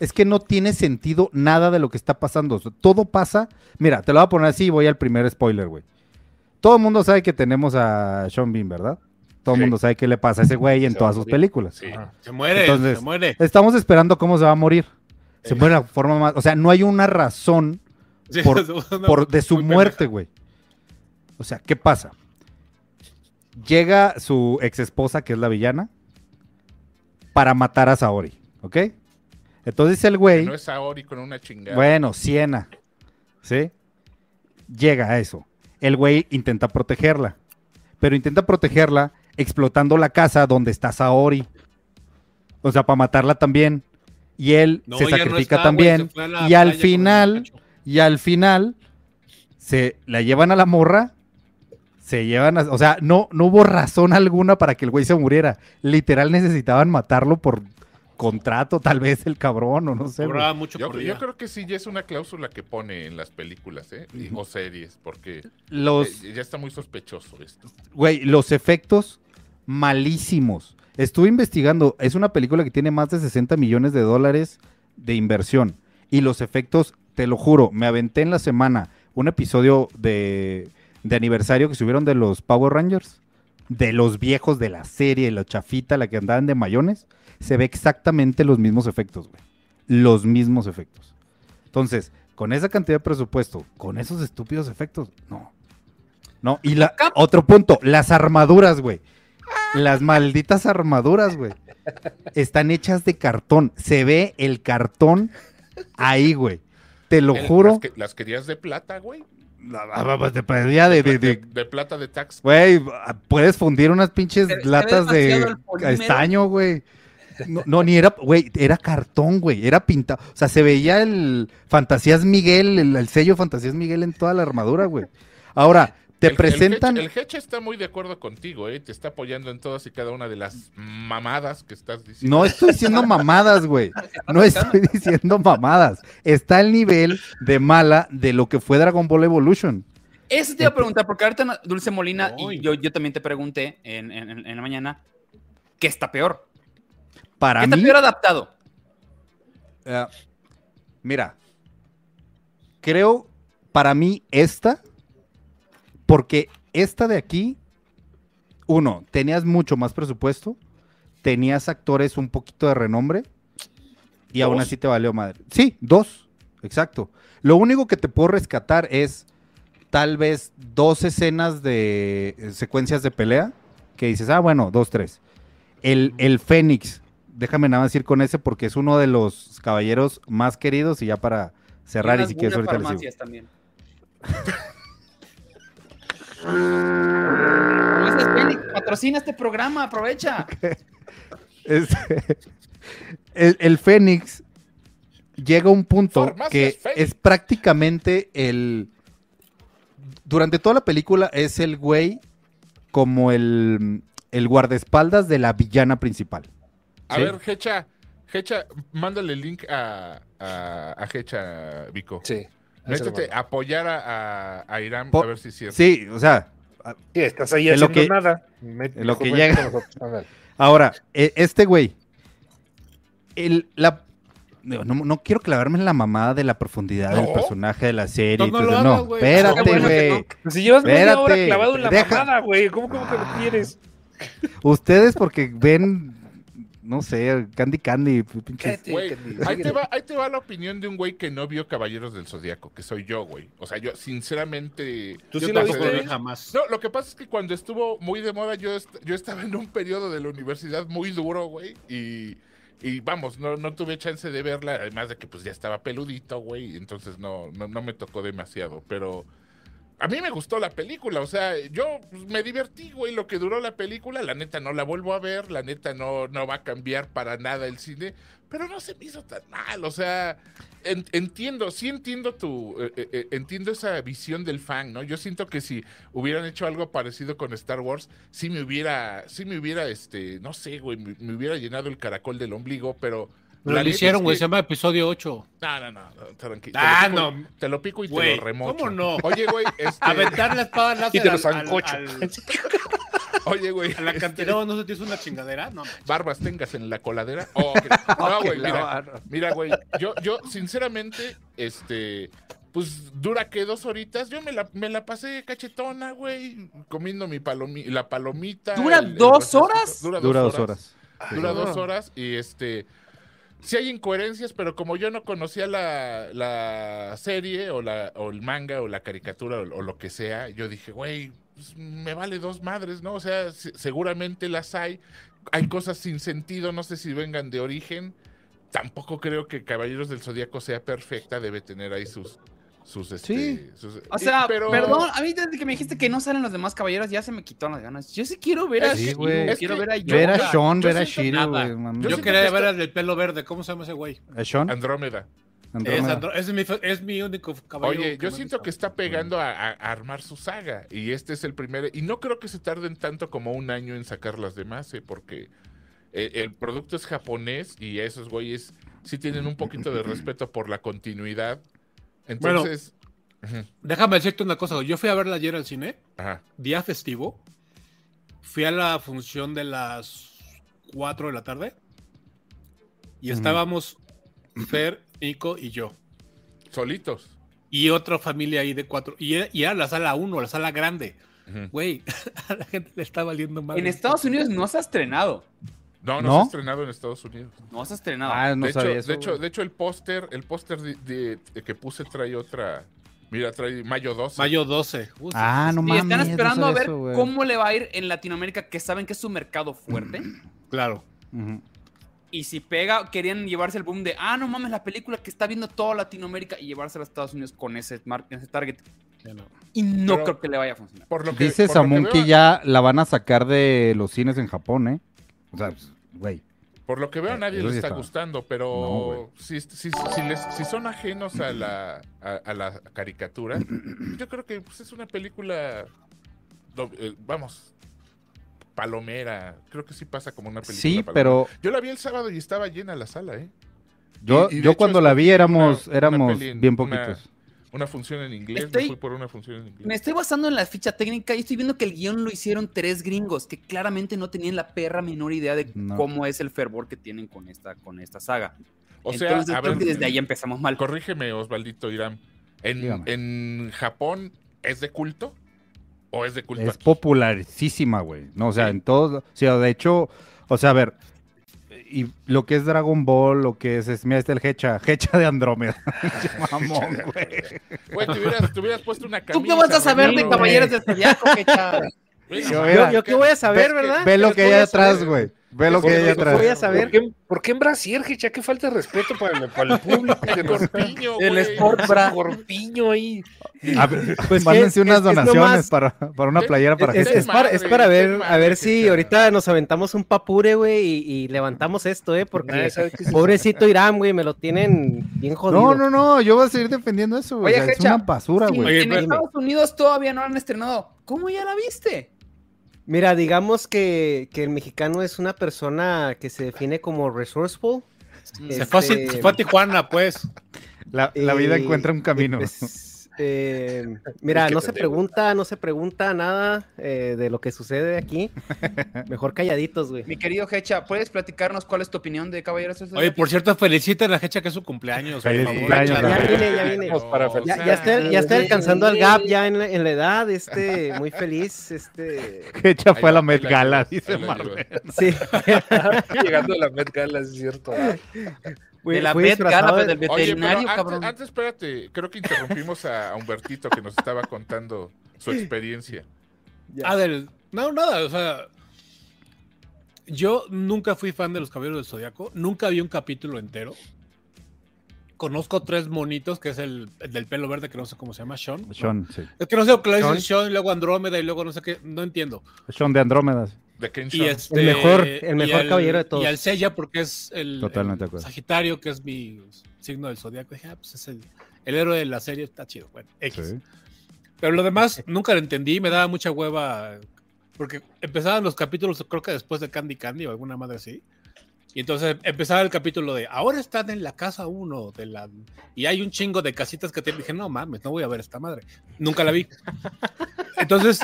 Es que no tiene sentido nada de lo que está pasando. Todo pasa. Mira, te lo voy a poner así y voy al primer spoiler, güey. Todo el mundo sabe que tenemos a Sean Bean, ¿verdad? Todo el Sí. mundo sabe qué le pasa a ese güey en Se todas sus películas. Sí. Se muere, Entonces, se muere. Estamos esperando cómo se va a morir. Se muere de la forma más. O sea, no hay una razón Sí, por- es una- por, de su muerte, güey. O sea, ¿qué pasa? Llega su ex esposa, que es la villana, para matar a Saori, ¿ok? Entonces el Que güey, no es Aori con una chingada. bueno, Siena, ¿sí? Llega a eso. El güey intenta protegerla, pero intenta protegerla explotando la casa donde está Saori. O sea, para matarla también. Y él No, se no sacrifica está, güey, también. se y al final, y al final, se la llevan a la morra, se llevan a, o sea, no, no hubo razón alguna para que el güey se muriera. Literal necesitaban matarlo por contrato, tal vez el cabrón, o no sé. mucho Yo, por yo creo que sí, ya es una cláusula que pone en las películas, ¿eh? O series, porque Los, eh, ya está muy sospechoso esto. güey, los efectos malísimos. Estuve investigando, es una película que tiene más de 60 millones de dólares de inversión. Y los efectos, te lo juro, me aventé en la semana un episodio de, de aniversario que subieron de los Power Rangers, de los viejos de la serie, la chafita, la que andaban de mayones. Se ve exactamente los mismos efectos, güey. Los mismos efectos. Entonces, con esa cantidad de presupuesto, con esos estúpidos efectos, no. No, y la, otro punto, las armaduras, güey. Las malditas armaduras, güey. Están hechas de cartón. Se ve el cartón ahí, güey. Te lo El- juro. Las, que- las querías de plata, güey. Te perdía de, de- De, de- de plata de tax. Güey, puedes fundir unas pinches Se- se ve latas de estaño, güey. No, no, ni era, güey, era cartón, güey, era pintado. O sea, se veía el Fantasías Miguel, el, el sello Fantasías Miguel en toda la armadura, güey. Ahora, te El- presentan. El Heche está muy de acuerdo contigo, ¿eh? Te está apoyando en todas y cada una de las mamadas que estás diciendo. No estoy diciendo mamadas, güey. No estoy diciendo mamadas. Está al nivel de mala de lo que fue Dragon Ball Evolution. Eso te iba a preguntar, porque ahorita Dulce Molina y yo, yo también te pregunté en, en- en- en la mañana, ¿qué está peor? Para ¿Qué está mí, peor adaptado? eh, mira, creo para mí esta, porque esta de aquí, uno, tenías mucho más presupuesto, tenías actores un poquito de renombre y aún así te valió madre. Sí, dos, exacto. Lo único que te puedo rescatar es tal vez dos escenas de eh, secuencias de pelea que dices, ah, bueno, dos, tres. El, el Fénix, déjame nada más ir con ese porque es uno de los caballeros más queridos y ya para cerrar y si quieres ahorita les digo. también. Gracias, Fénix, Patrocina este programa, aprovecha. El, el Fénix llega a un punto Farmacias que Fénix. es prácticamente el. Durante toda la película es el güey como el, el guardaespaldas de la villana principal. A ¿sí? ver, Hecha, Hecha, mándale el link a, a, a Hecha, Vico. Sí. Métete a apoyar a, a, a Irán Po- a ver si es cierto. Sí, o sea, Sí, estás ahí En lo haciendo que- nada. Me- en lo que llega. Ahora, e- este güey, el, la, no, no- quiero clavarme en la mamada de la profundidad del personaje de la serie. No, no lo hagas, espérate, güey. no. Si llevas media hora clavado en la deja. mamada, güey. ¿Cómo, cómo que lo quieres? Ustedes porque ven, no sé, Candy Candy, pinches- Cállate, Güey, Candy, ahí te, va, ahí te va la opinión de un güey que no vio Caballeros del Zodíaco, que soy yo, güey. O sea, yo sinceramente... ¿Tú yo sí lo viste? No, jamás. No, lo que pasa es que cuando estuvo muy de moda, yo, est- yo estaba en un periodo de la universidad muy duro, güey, y, y vamos, no, no tuve chance de verla, además de que pues ya estaba peludito, güey, entonces no, no, no me tocó demasiado, pero a mí me gustó la película, o sea, yo pues, me divertí, güey, lo que duró la película, la neta no la vuelvo a ver, la neta no, no va a cambiar para nada el cine, pero no se me hizo tan mal, o sea, en- entiendo, sí entiendo tu, eh, eh, eh, entiendo esa visión del fan, ¿no? Yo siento que si hubieran hecho algo parecido con Star Wars, sí me hubiera, sí me hubiera, este, no sé, güey, me, me hubiera llenado el caracol del ombligo, pero Pero La lo hicieron, es güey, que- se llama episodio 8. No, no, no, no, tranquilo. Ah, te, lo pico, no. te lo pico y te lo remocho. ¿cómo no? Oye, güey, este, Aventar la espada láser Y te lo al- al- sancocho. al- oye, güey, A la este, cantidad no se te hizo una chingadera, no. barbas tengas en la coladera. Oh, que- no, güey, mira, barra. mira, güey, yo, yo, sinceramente, este, pues dura que dos horitas. Yo me la, me la pasé cachetona, güey, comiendo mi palomi, la palomita. ¿Dura el- el dos horas? Dura, Dura dos horas. Dura dos horas y este. Sí hay incoherencias, pero como yo no conocía la, la serie o, la, o el manga o la caricatura o, lo que sea, yo dije, güey, pues, me vale dos madres, ¿no? O sea, se- seguramente las hay. Hay cosas sin sentido, no sé si vengan de origen. Tampoco creo que Caballeros del Zodíaco sea perfecta, debe tener ahí sus... sus, este, Sí. sus- O y- sea, pero- perdón, a mí desde que me dijiste que no salen los demás caballeros ya se me quitaron las ganas. Yo sí quiero ver a Sí, güey. quiero ver a yo- Ver a. Sean, ver a nada. güey. Yo quería que ver esto- al del pelo verde, ¿cómo se llama ese güey? ¿A Sean? Andrómeda. Es, Andrómeda. Andro- es mi, es mi único caballero. Oye, yo siento que está pegando a, a- a armar su saga y este es el primer y no creo que se tarden tanto como un año en sacar las demás, ¿eh? porque eh, el producto es japonés y esos güeyes sí tienen un poquito de respeto por la continuidad. Entonces, Ujú, Déjame decirte una cosa, yo fui a verla ayer al cine, ajá. día festivo. Fui a la función de las 4 de la tarde. Y estábamos Fer, Nico y yo. solitos. Y otra familia ahí de cuatro. Y era, y era la sala 1, la sala grande. Güey, a la gente le está valiendo mal. En Estados Unidos no se ha estrenado. No, no, ¿No? se ha estrenado en Estados Unidos. No se ha estrenado. Ah, no de, hecho, sabía eso. de hecho, güey. de hecho, el póster, el póster de, de- de que puse trae otra. Mira, trae mayo 12. Mayo 12. Uh, sí. Ah, no y mames. están no esperando a ver eso, cómo le va a ir en Latinoamérica, que saben que es su mercado fuerte. Claro. Y si pega, querían llevarse el boom de, ah, no mames, la película que está viendo toda Latinoamérica y llevarse a los Estados Unidos con ese, ese target. No. Y no Pero- creo que le vaya a funcionar. Por lo que, Dice por lo que veo- que ya la van a sacar de los cines en Japón, ¿eh? O sea, pues, güey. Por lo que veo a Eh, nadie le está está- gustando, pero si, si, si, les- si son ajenos a la, a, a la caricatura, yo creo que pues, es una película, eh, vamos, palomera. Creo que sí pasa como una película. Sí, palomera. pero Yo la vi el sábado y estaba llena la sala, ¿eh? yo, y yo cuando la vi éramos, una- éramos una peli en- bien poquitos. Una función en inglés, Estoy- me fui por una función en inglés. Me estoy basando en la ficha técnica y estoy viendo que el guion lo hicieron tres gringos que claramente no tenían la perra menor idea de No. cómo es el fervor que tienen con esta, con esta saga. O sea, a creo ver, que desde ahí empezamos mal. corrígeme, Osvaldito Irán. ¿En. ¿En Japón es de culto? ¿O es de culto? Es aquí? popularísima, güey. No, o sea, Sí. en todos, o sea, de hecho, o sea, a ver, y lo que es Dragon Ball, lo que es, es mira, este el Hecha, Hecha de Andrómeda. Mamón, güey. Güey, te hubieras, te hubieras puesto una camisa. ¿Tú qué vas a saber de Caballeros del Zodiaco, güey. Yo- Yo- qué voy a saber, ¿verdad? Ve lo ¿Qué que hay atrás, güey. Ve lo que hay ¿Qué atrás. voy a saber? ¿Por qué, por qué en Brasil, Hecha? ¿Qué falta de respeto para el, para el público? que Corpiño, El. Sport Bra. Corpiño ahí. A ver, Pues que mándense unas es donaciones para, para una playera para Es, gente. es para, es para ver, a ver si ahorita nos aventamos un papure, güey, y, y levantamos esto, ¿eh? Porque pobrecito Irán, güey, me lo tienen bien jodido. No, no, no, yo voy a seguir defendiendo eso, güey. Oye, O sea, es una basura, Sí, güey. Oye, en Estados Unidos todavía no han estrenado. ¿Cómo ya la viste? Mira, digamos que, que el mexicano es una persona que se define como resourceful. Se, fue a, Este, se fue a Tijuana, pues. La, la vida eh, encuentra un camino. pues, eh, mira, no se pregunta, no se pregunta nada eh, de lo que sucede aquí. Mejor calladitos, güey. Mi querido Hecha, ¿puedes platicarnos cuál es tu opinión de Caballeros del Oye, por cierto, feliciten a la fecha que es su cumpleaños. por Feliz favor. cumpleaños, Ya vine, ya vine. Ya, ya estoy, ya estoy alcanzando al gap ya en la, en la edad, este, muy feliz, este, Hecha fue a la Met la Gala, dice Marvel. sí. Llegando a la Met Gala, es cierto. De la fui Met disfrazado Gala, de- pues, del Oye, veterinario, antes, cabrón. antes, espérate, creo que interrumpimos a, a Humbertito que nos estaba contando su experiencia. Ya. Ah, del. No, nada, o sea. Yo nunca fui fan de los Caballeros del Zodiaco. Nunca vi un capítulo entero. Conozco tres monitos, que es el, el del pelo verde, que no sé cómo se llama, Sean. Sean, sí. Es que no sé lo que le dicen Sean. Sean, y luego Andrómeda, y luego no sé qué. No entiendo. Sean de Andrómeda. De Ken Y este, El mejor- el y mejor al- caballero de todos. Y al Sella, porque es el, Totalmente. Sagitario, que es mi signo del zodiaco. Dije, ah, pues es el, el héroe de la serie, está chido. Bueno, X. Sí. Pero lo demás nunca lo entendí, me daba mucha hueva. Porque empezaban los capítulos, creo que después de Candy Candy o alguna madre así. Y entonces empezaba el capítulo de ahora están en la casa uno de la y hay un chingo de casitas que te dije, no mames, no voy a ver esta madre. Nunca la vi. Entonces,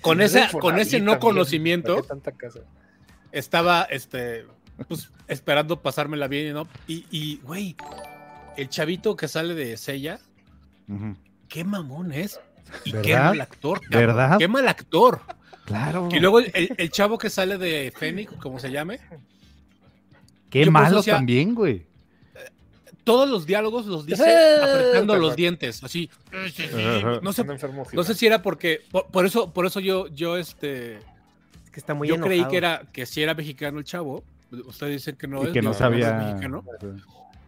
con ese, con ese no conocimiento, tanta casa? estaba este pues esperando pasármela bien, ¿no? Y, y güey, el chavito que sale de Sella, qué mamón es. Y qué mal actor, cabrón. ¿Verdad? Qué mal actor. Claro. Y luego el, el- el chavo que sale de Fénix, como se llame, Qué yo eso malo también, güey. todos los diálogos los dice Eh, apretando los dientes, así. No sé, no sé si era porque, por, por eso, por eso yo, yo este, Es que está muy yo creí que era, que si era mexicano el chavo. Ustedes dicen que no y es. que no digo, es sabía. mexicano.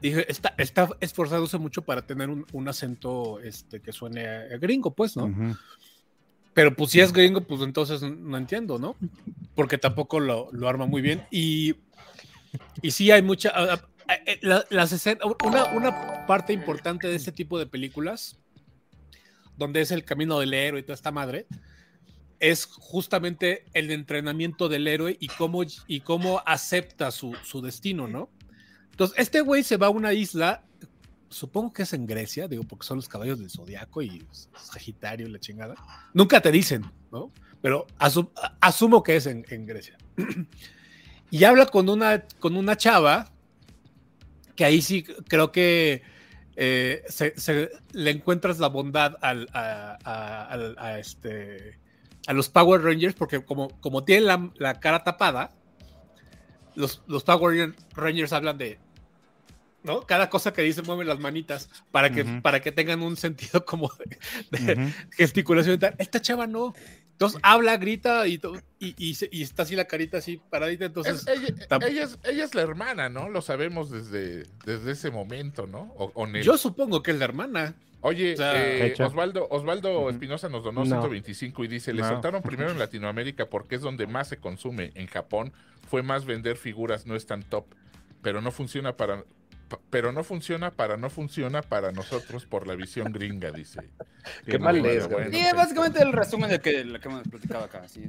Dije, está, está esforzándose mucho para tener un, un acento este, que suene a- gringo, pues, ¿no? Pero pues si es gringo, pues entonces no entiendo, ¿no? Porque tampoco lo, lo arma muy bien. Y, y sí hay mucha... la- las escenas- una, una parte importante de este tipo de películas, donde es el camino del héroe y toda esta madre, es justamente el entrenamiento del héroe y cómo, y cómo acepta su, su destino, ¿no? Entonces, este güey se va a una isla, supongo que es en Grecia, digo, porque son los caballos del zodiaco y Sagitario y la chingada. Nunca te dicen, ¿no? Pero asu- asumo que es en, Grecia. y habla con una, con una chava que ahí sí creo que eh, se, le encuentras la bondad al, este, a los Power Rangers, porque como, como tienen la, la cara tapada, los, los Power Rangers hablan de, ¿no? Cada cosa que dicen mueven las manitas para que, para que tengan un sentido como de, gesticulación y tal. Esta chava no. Entonces habla, grita y, y, y y está así la carita así paradita. Entonces, Es- ella, es, ella es la hermana, ¿no? Lo sabemos desde, desde ese momento, ¿no? O, o yo supongo que es la hermana. Oye, o sea- eh. Osvaldo, Osvaldo. Espinosa nos donó No. 125 y dice, le No. soltaron primero en Latinoamérica porque es donde más se consume. En Japón fue más vender figuras, no es tan top, pero no funciona para pa- pero no funciona para no funciona para nosotros por la visión gringa, dice. Qué Sí, mal lees, bueno, güey. Sí, pues, básicamente el resumen de que, lo que hemos platicado acá. sí.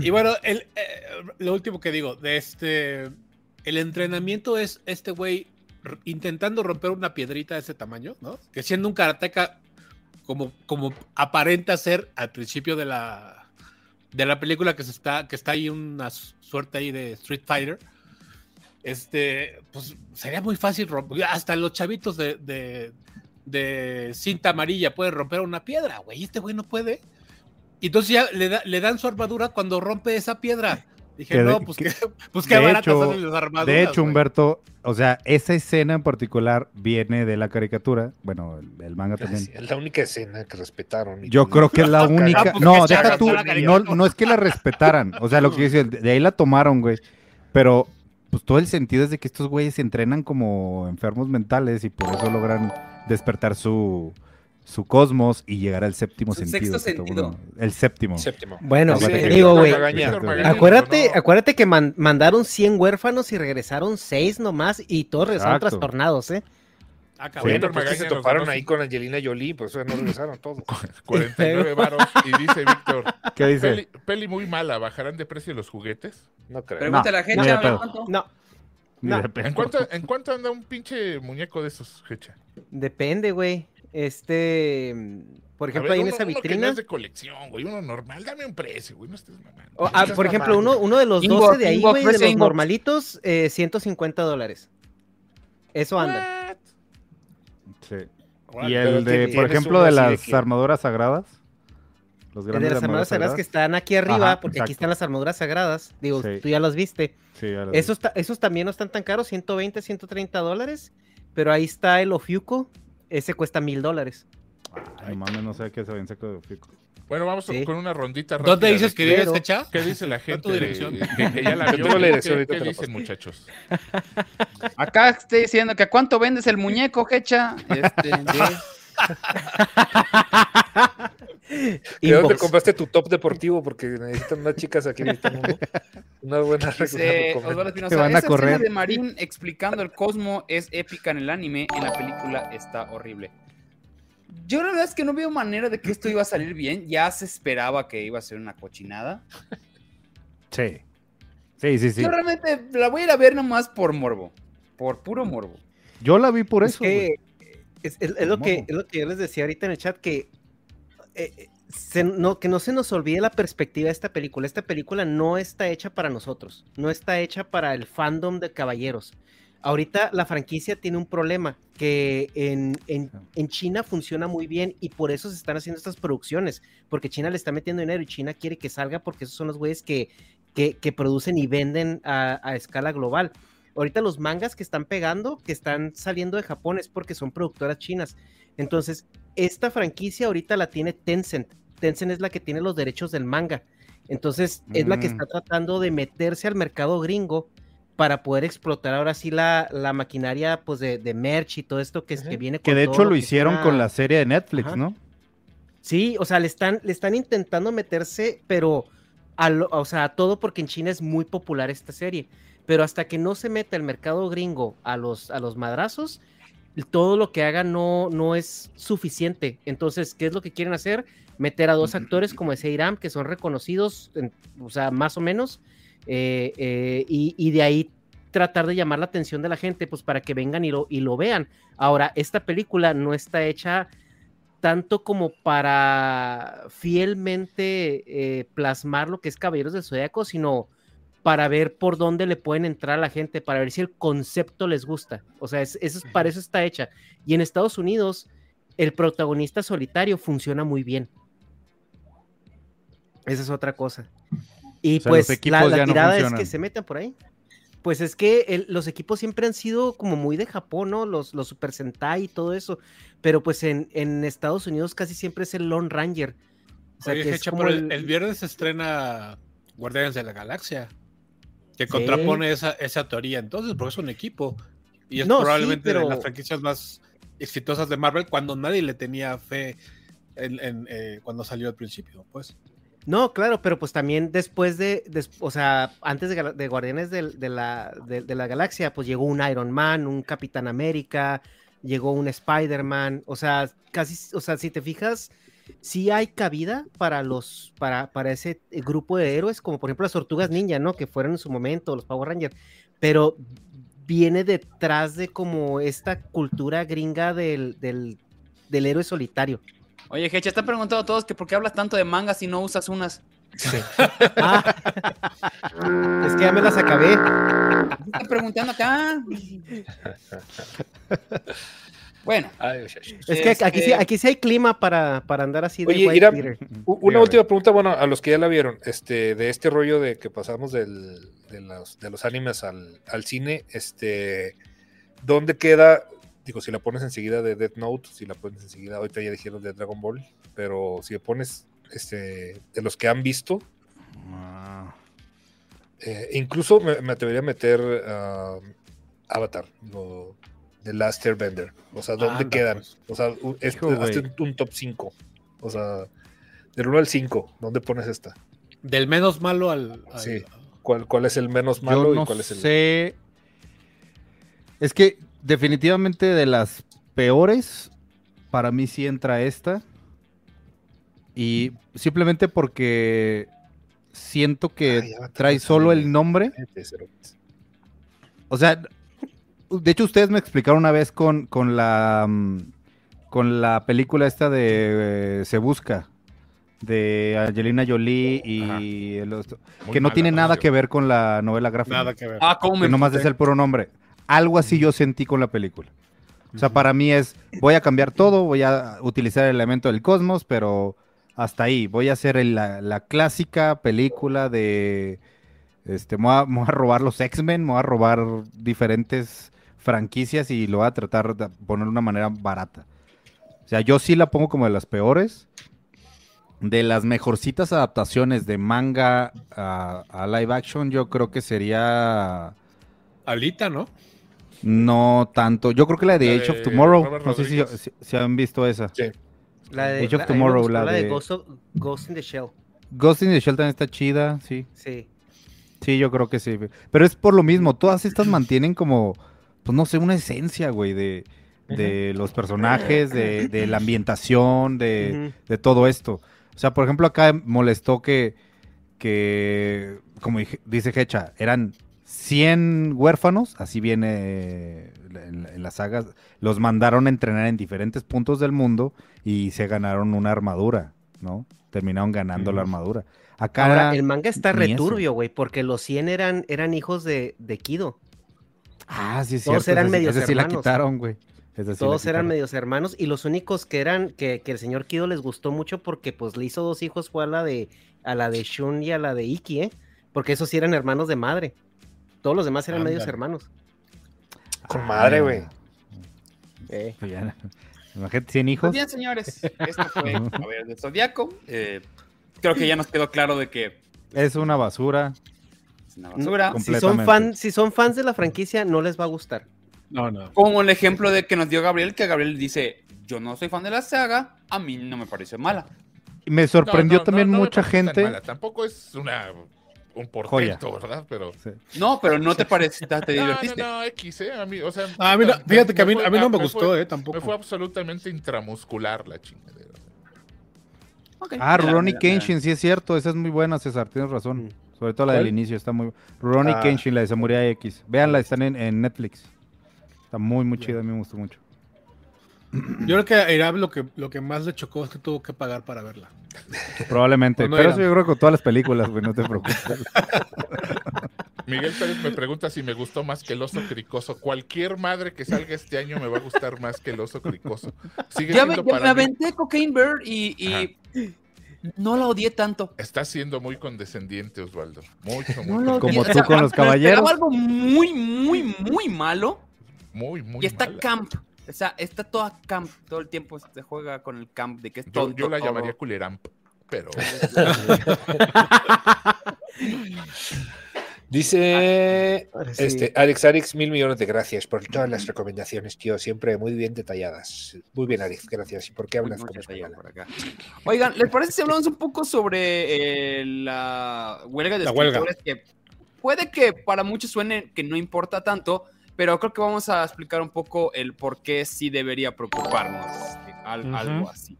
Y bueno, el, eh, lo último que digo, de este, el entrenamiento es este güey intentando romper una piedrita de ese tamaño, ¿no? Que siendo un karateca como, como aparenta ser al principio de la, de la película que se está, que está ahí una suerte ahí de Street Fighter. Este, pues sería muy fácil romper, hasta los chavitos de, de, de cinta amarilla pueden romper una piedra, güey, este güey no puede. Y entonces ya le, da- le dan su armadura cuando rompe esa piedra. Dije, Que no, pues que- qué, pues qué baratas hecho- salen las armaduras. De hecho. Humberto, o sea, esa escena en particular viene de la caricatura, bueno, el, el manga también. Sí, Es la única escena que respetaron. y Yo pues, creo que es la Ah, única. pues, No, deja tú. son No, no es que la respetaran. O sea, lo que decir, de ahí la tomaron, güey. Pero, pues todo el sentido es de que estos güeyes se entrenan como enfermos mentales y por eso logran despertar su, su cosmos y llegar al séptimo Su sentido. el séptimo. Séptimo. Bueno, Sí, digo, güey. Acuérdate, acuérdate que man- mandaron 100 huérfanos y regresaron 6 nomás y todos regresaron trastornados, ¿eh? Ah, pues se toparon ahí con Angelina Jolie, pues eso no regresaron todos. 49 varos y dice Víctor, ¿Qué dice? peli, peli muy mala, ¿bajarán de precio los juguetes? No creo. Pregúntale a la gente, pedo. cuánto. No, No. ¿En cuánto, ¿En cuánto anda un pinche muñeco de esos, Hecha? depende, güey. Este, por ejemplo, ver, ahí en esa uno que no vitrina. es de colección, güey, uno normal, dame un precio, güey, no estés mamando. o, ah, por ejemplo, mamando. uno, uno de los Inbox, 12 de ahí, güey, de los normalitos, eh, 150 dólares. Eso anda. Sí. Y el de, por ejemplo, de las que- armaduras sagradas. Los El de las armaduras sagradas que están aquí arriba, Ajá, porque aquí están las armaduras sagradas. Digo, Sí. tú ya las viste. Sí, ya las vi. Esos, ta- esos también no están tan caros, 120, 130 dólares. Pero ahí está el Ofiuco. Ese cuesta mil dólares. Ay, mames, no sé qué se ven seco de pico. Bueno, vamos Sí. con una rondita rápida. ¿Dónde dices que vives, Hecha? ¿Qué dice la gente? tu dirección? de- que, que ya la Yo vio? tengo la ¿Qué- dirección, ¿Qué, qué dicen, muchachos? Acá estoy diciendo que a cuánto vendes el muñeco, Hecha. Este, ¿De dónde compraste tu top deportivo? Porque necesitan unas chicas aquí, necesitan uno. Una buena Dice. Osvaldo Espinosa, van a esa correr. escena de Marín explicando el cosmo es épica en el anime, en la película está horrible. Yo la verdad es que no veo manera de que esto iba a salir bien, ya se esperaba que iba a ser una cochinada. Sí. Sí, sí, sí. Yo realmente la voy a ir a ver nomás por morbo. Por puro morbo. Yo la vi por Es eso. que es, es- es lo que es lo que yo les decía ahorita en el chat que eh, eh, se- no, que no se nos olvide la perspectiva de esta película. Esta película no está hecha para nosotros, no está hecha para el fandom de caballeros. Ahorita la franquicia tiene un problema que en, en- en China funciona muy bien y por eso se están haciendo estas producciones, porque China le está metiendo dinero y China quiere que salga porque esos son los güeyes que, que, que producen y venden a, a escala global. Ahorita los mangas que están pegando, que están saliendo de Japón, es porque son productoras chinas. Entonces, esta franquicia ahorita la tiene Tencent. Tencent es la que tiene los derechos del manga. Entonces, es la que Mm. está tratando de meterse al mercado gringo para poder explotar ahora sí la, la maquinaria pues de, de merch y todo esto que, es- que viene Que con de todo hecho lo que hicieron con la serie de Netflix, Ajá. ¿no? Sí, o sea, le están, le están intentando meterse, pero a lo- o sea, a todo porque en China es muy popular esta serie. Pero hasta que no se meta el mercado gringo a los, a los madrazos, todo lo que haga no, no es suficiente. Entonces, ¿qué es lo que quieren hacer? Meter a dos actores como ese Iram, que son reconocidos, en- o sea, más o menos, eh, eh, y, y de ahí tratar de llamar la atención de la gente, pues para que vengan y lo, y lo vean. Ahora, esta película no está hecha tanto como para fielmente eh, plasmar lo que es Caballeros del Zodiaco, sino para ver por dónde le pueden entrar a la gente, para ver si el concepto les gusta. O sea, es, eso es- para eso está hecha. Y en Estados Unidos, el protagonista solitario funciona muy bien. Esa es otra cosa. Y O sea, los pues la, equipos la ya no tirada es que se metan por ahí. Pues es que el- los equipos siempre han sido como muy de Japón, ¿no? Los, los Super Sentai y todo eso. Pero pues en, en Estados Unidos casi siempre es el Lone Ranger. O sea, Oye, que es Hecha, como pero el, viernes se estrena Guardianes de la Galaxia, que Sí. contrapone esa, esa teoría entonces, porque es un equipo. Y es No, sí, probablemente de las franquicias más exitosas de Marvel cuando nadie le tenía fe en, en, eh, cuando salió al principio, pues. No, claro, pero pues también después de, o sea, antes de, Guardianes de, la, de, la Galaxia, pues llegó un Iron Man, un Capitán América, llegó un Spider-Man, o sea, casi, o sea, si te fijas, sí hay cabida para los, para, para ese grupo de héroes, como por ejemplo las Tortugas Ninja, ¿no? Que fueron en su momento, los Power Rangers, pero viene detrás de como esta cultura gringa del, del, del héroe solitario. Oye, Hecha, está preguntando a todos que por qué hablas tanto de mangas y no usas unas. Ah, es que ya me las acabé. Está preguntando acá. Bueno, Ay. Es que aquí, sí, Este- aquí sí hay clima para, para andar así de Oye, white Una Dígame. última pregunta, bueno, a los que ya la vieron, este, de este rollo de que pasamos del- de, los, de los animes al, al cine, este, ¿dónde queda? Digo, si la pones enseguida de Death Note, si la pones enseguida, ahorita ya dijeron de Dragon Ball, pero si le pones, este, de los que han visto, Ah, eh, incluso me, me atrevería a meter ah, Avatar, lo, The Last Airbender, o sea, ¿dónde Anda, quedan? pues. O sea, un- este- un, un top 5, o sea, del 1 al 5, ¿dónde pones esta? Del menos malo al. al- Sí. ¿Cuál, cuál es el menos malo yo y no cuál es el sé. Es que definitivamente de las peores, para mí sí entra esta. Y simplemente porque siento que Ay, trae solo el nombre. O sea, de hecho ustedes me explicaron una vez con, con la mm, con la película esta de eh, Se Busca de Angelina Jolie y el otro, Muy que no mala, tiene nada que ver con la novela gráfica. Nada que ver. ah, cómo me que nomás es el puro nombre. Algo así yo sentí con la película. O sea, para mí es, voy a cambiar todo, voy a utilizar el elemento del cosmos, pero hasta ahí. Voy a hacer la, clásica película de, este, voy a, robar los X-Men, me voy a robar diferentes franquicias y lo voy a tratar de poner de una manera barata. O sea, yo sí la pongo como de las peores. De las mejorcitas adaptaciones de manga a live action, yo creo que sería Alita, ¿no? No tanto. Yo creo que la de La Age of Tomorrow. Robert No sé si, si- si han visto esa. Sí. La de, Age of la- Tomorrow, la de de- Ghost, of- Ghost in the Shell. Ghost in the Shell también está chida, sí. Sí. Sí, yo creo que sí. Pero es por lo mismo. Todas estas mantienen como, pues no sé, una esencia, güey, de, de los personajes, de, de la ambientación, de, de todo esto. O sea, por ejemplo, acá molestó que que, como dije- dice Hecha, eran 100 huérfanos, así viene en, en las sagas, los mandaron a entrenar en diferentes puntos del mundo y se ganaron una armadura, ¿no? Terminaron ganando la armadura. Acá Ahora, el manga está returbio, güey, porque los 100 eran, eran hijos de, de Kido. Ah, sí, es todos cierto, eran ese sí- medios ese sí la hermanos. quitaron, güey. Sí la Todos eran medios hermanos y los únicos que eran, que, que el señor Kido les gustó mucho porque pues le hizo dos hijos fue a la de, a la de Shun y a la de Iki, ¿eh? Porque esos sí eran hermanos de madre. Todos los demás eran medios hermanos. Con madre, güey. Eh, pues. Imagínate 100 Pues hijos. bien, señores, esto fue a ver del Zodíaco. Eh, creo que ya nos quedó claro de que Es una basura. es una basura. Si, son fan, si son fans de la franquicia, no les va a gustar. No, no. Como el ejemplo de que nos dio Gabriel, que Gabriel dice, yo no soy fan de la saga, a mí no me pareció mala. Me sorprendió No, no, también no, mucha parece gente. mala. Tampoco es una un Joya. portento, ¿verdad? Pero No, pero no te parece, te no, no, divertiste. no, X, ¿eh? A mí, o sea, A mí no- me- fíjate que a mí, fue- a mí no me gustó, eh, tampoco. Me fue absolutamente intramuscular la chingadera. Ah, mira. Kenshin, sí es cierto, esa es muy buena, César, tienes razón. Mm. Sobre todo la ¿Cuál? del inicio, está muy Rurouni Ah. Kenshin, la de Samurai X. Véanla, están en, en Netflix. Está muy, muy chida, a mí me gustó mucho. Yo creo que a Irab lo que, lo que más le chocó es que tuvo que pagar para verla. Probablemente. No Pero eso yo creo que con todas las películas, güey, no te preocupes. Miguel Pérez me pregunta si me gustó más que el oso cricoso. Cualquier madre que salga este año me va a gustar más que el oso cricoso. Sigue Ya me, ya me para mí- aventé Cocaine Bird y, y no la odié tanto. Está siendo muy condescendiente, Osvaldo. Mucho, No muy. Como O tú sea, con los caballeros. algo muy, muy, muy malo. muy, muy y está mala. camp. O sea, está toda camp. Todo el tiempo se juega con el camp de que es Yo, tonto yo la llamaría culeramp, pero Dice Ahora sí. este, Alex Alex, mil millones de gracias por todas las recomendaciones, tío. Siempre muy bien detalladas. Muy bien, Alex, gracias. ¿Y por qué hablas como por acá. Oigan, ¿les parece si hablamos un poco sobre eh, la huelga de La huelga. escritores? Que puede que para muchos suene que no importa tanto, pero creo que vamos a explicar un poco el por qué sí debería preocuparnos eh, al- Ujú. algo así.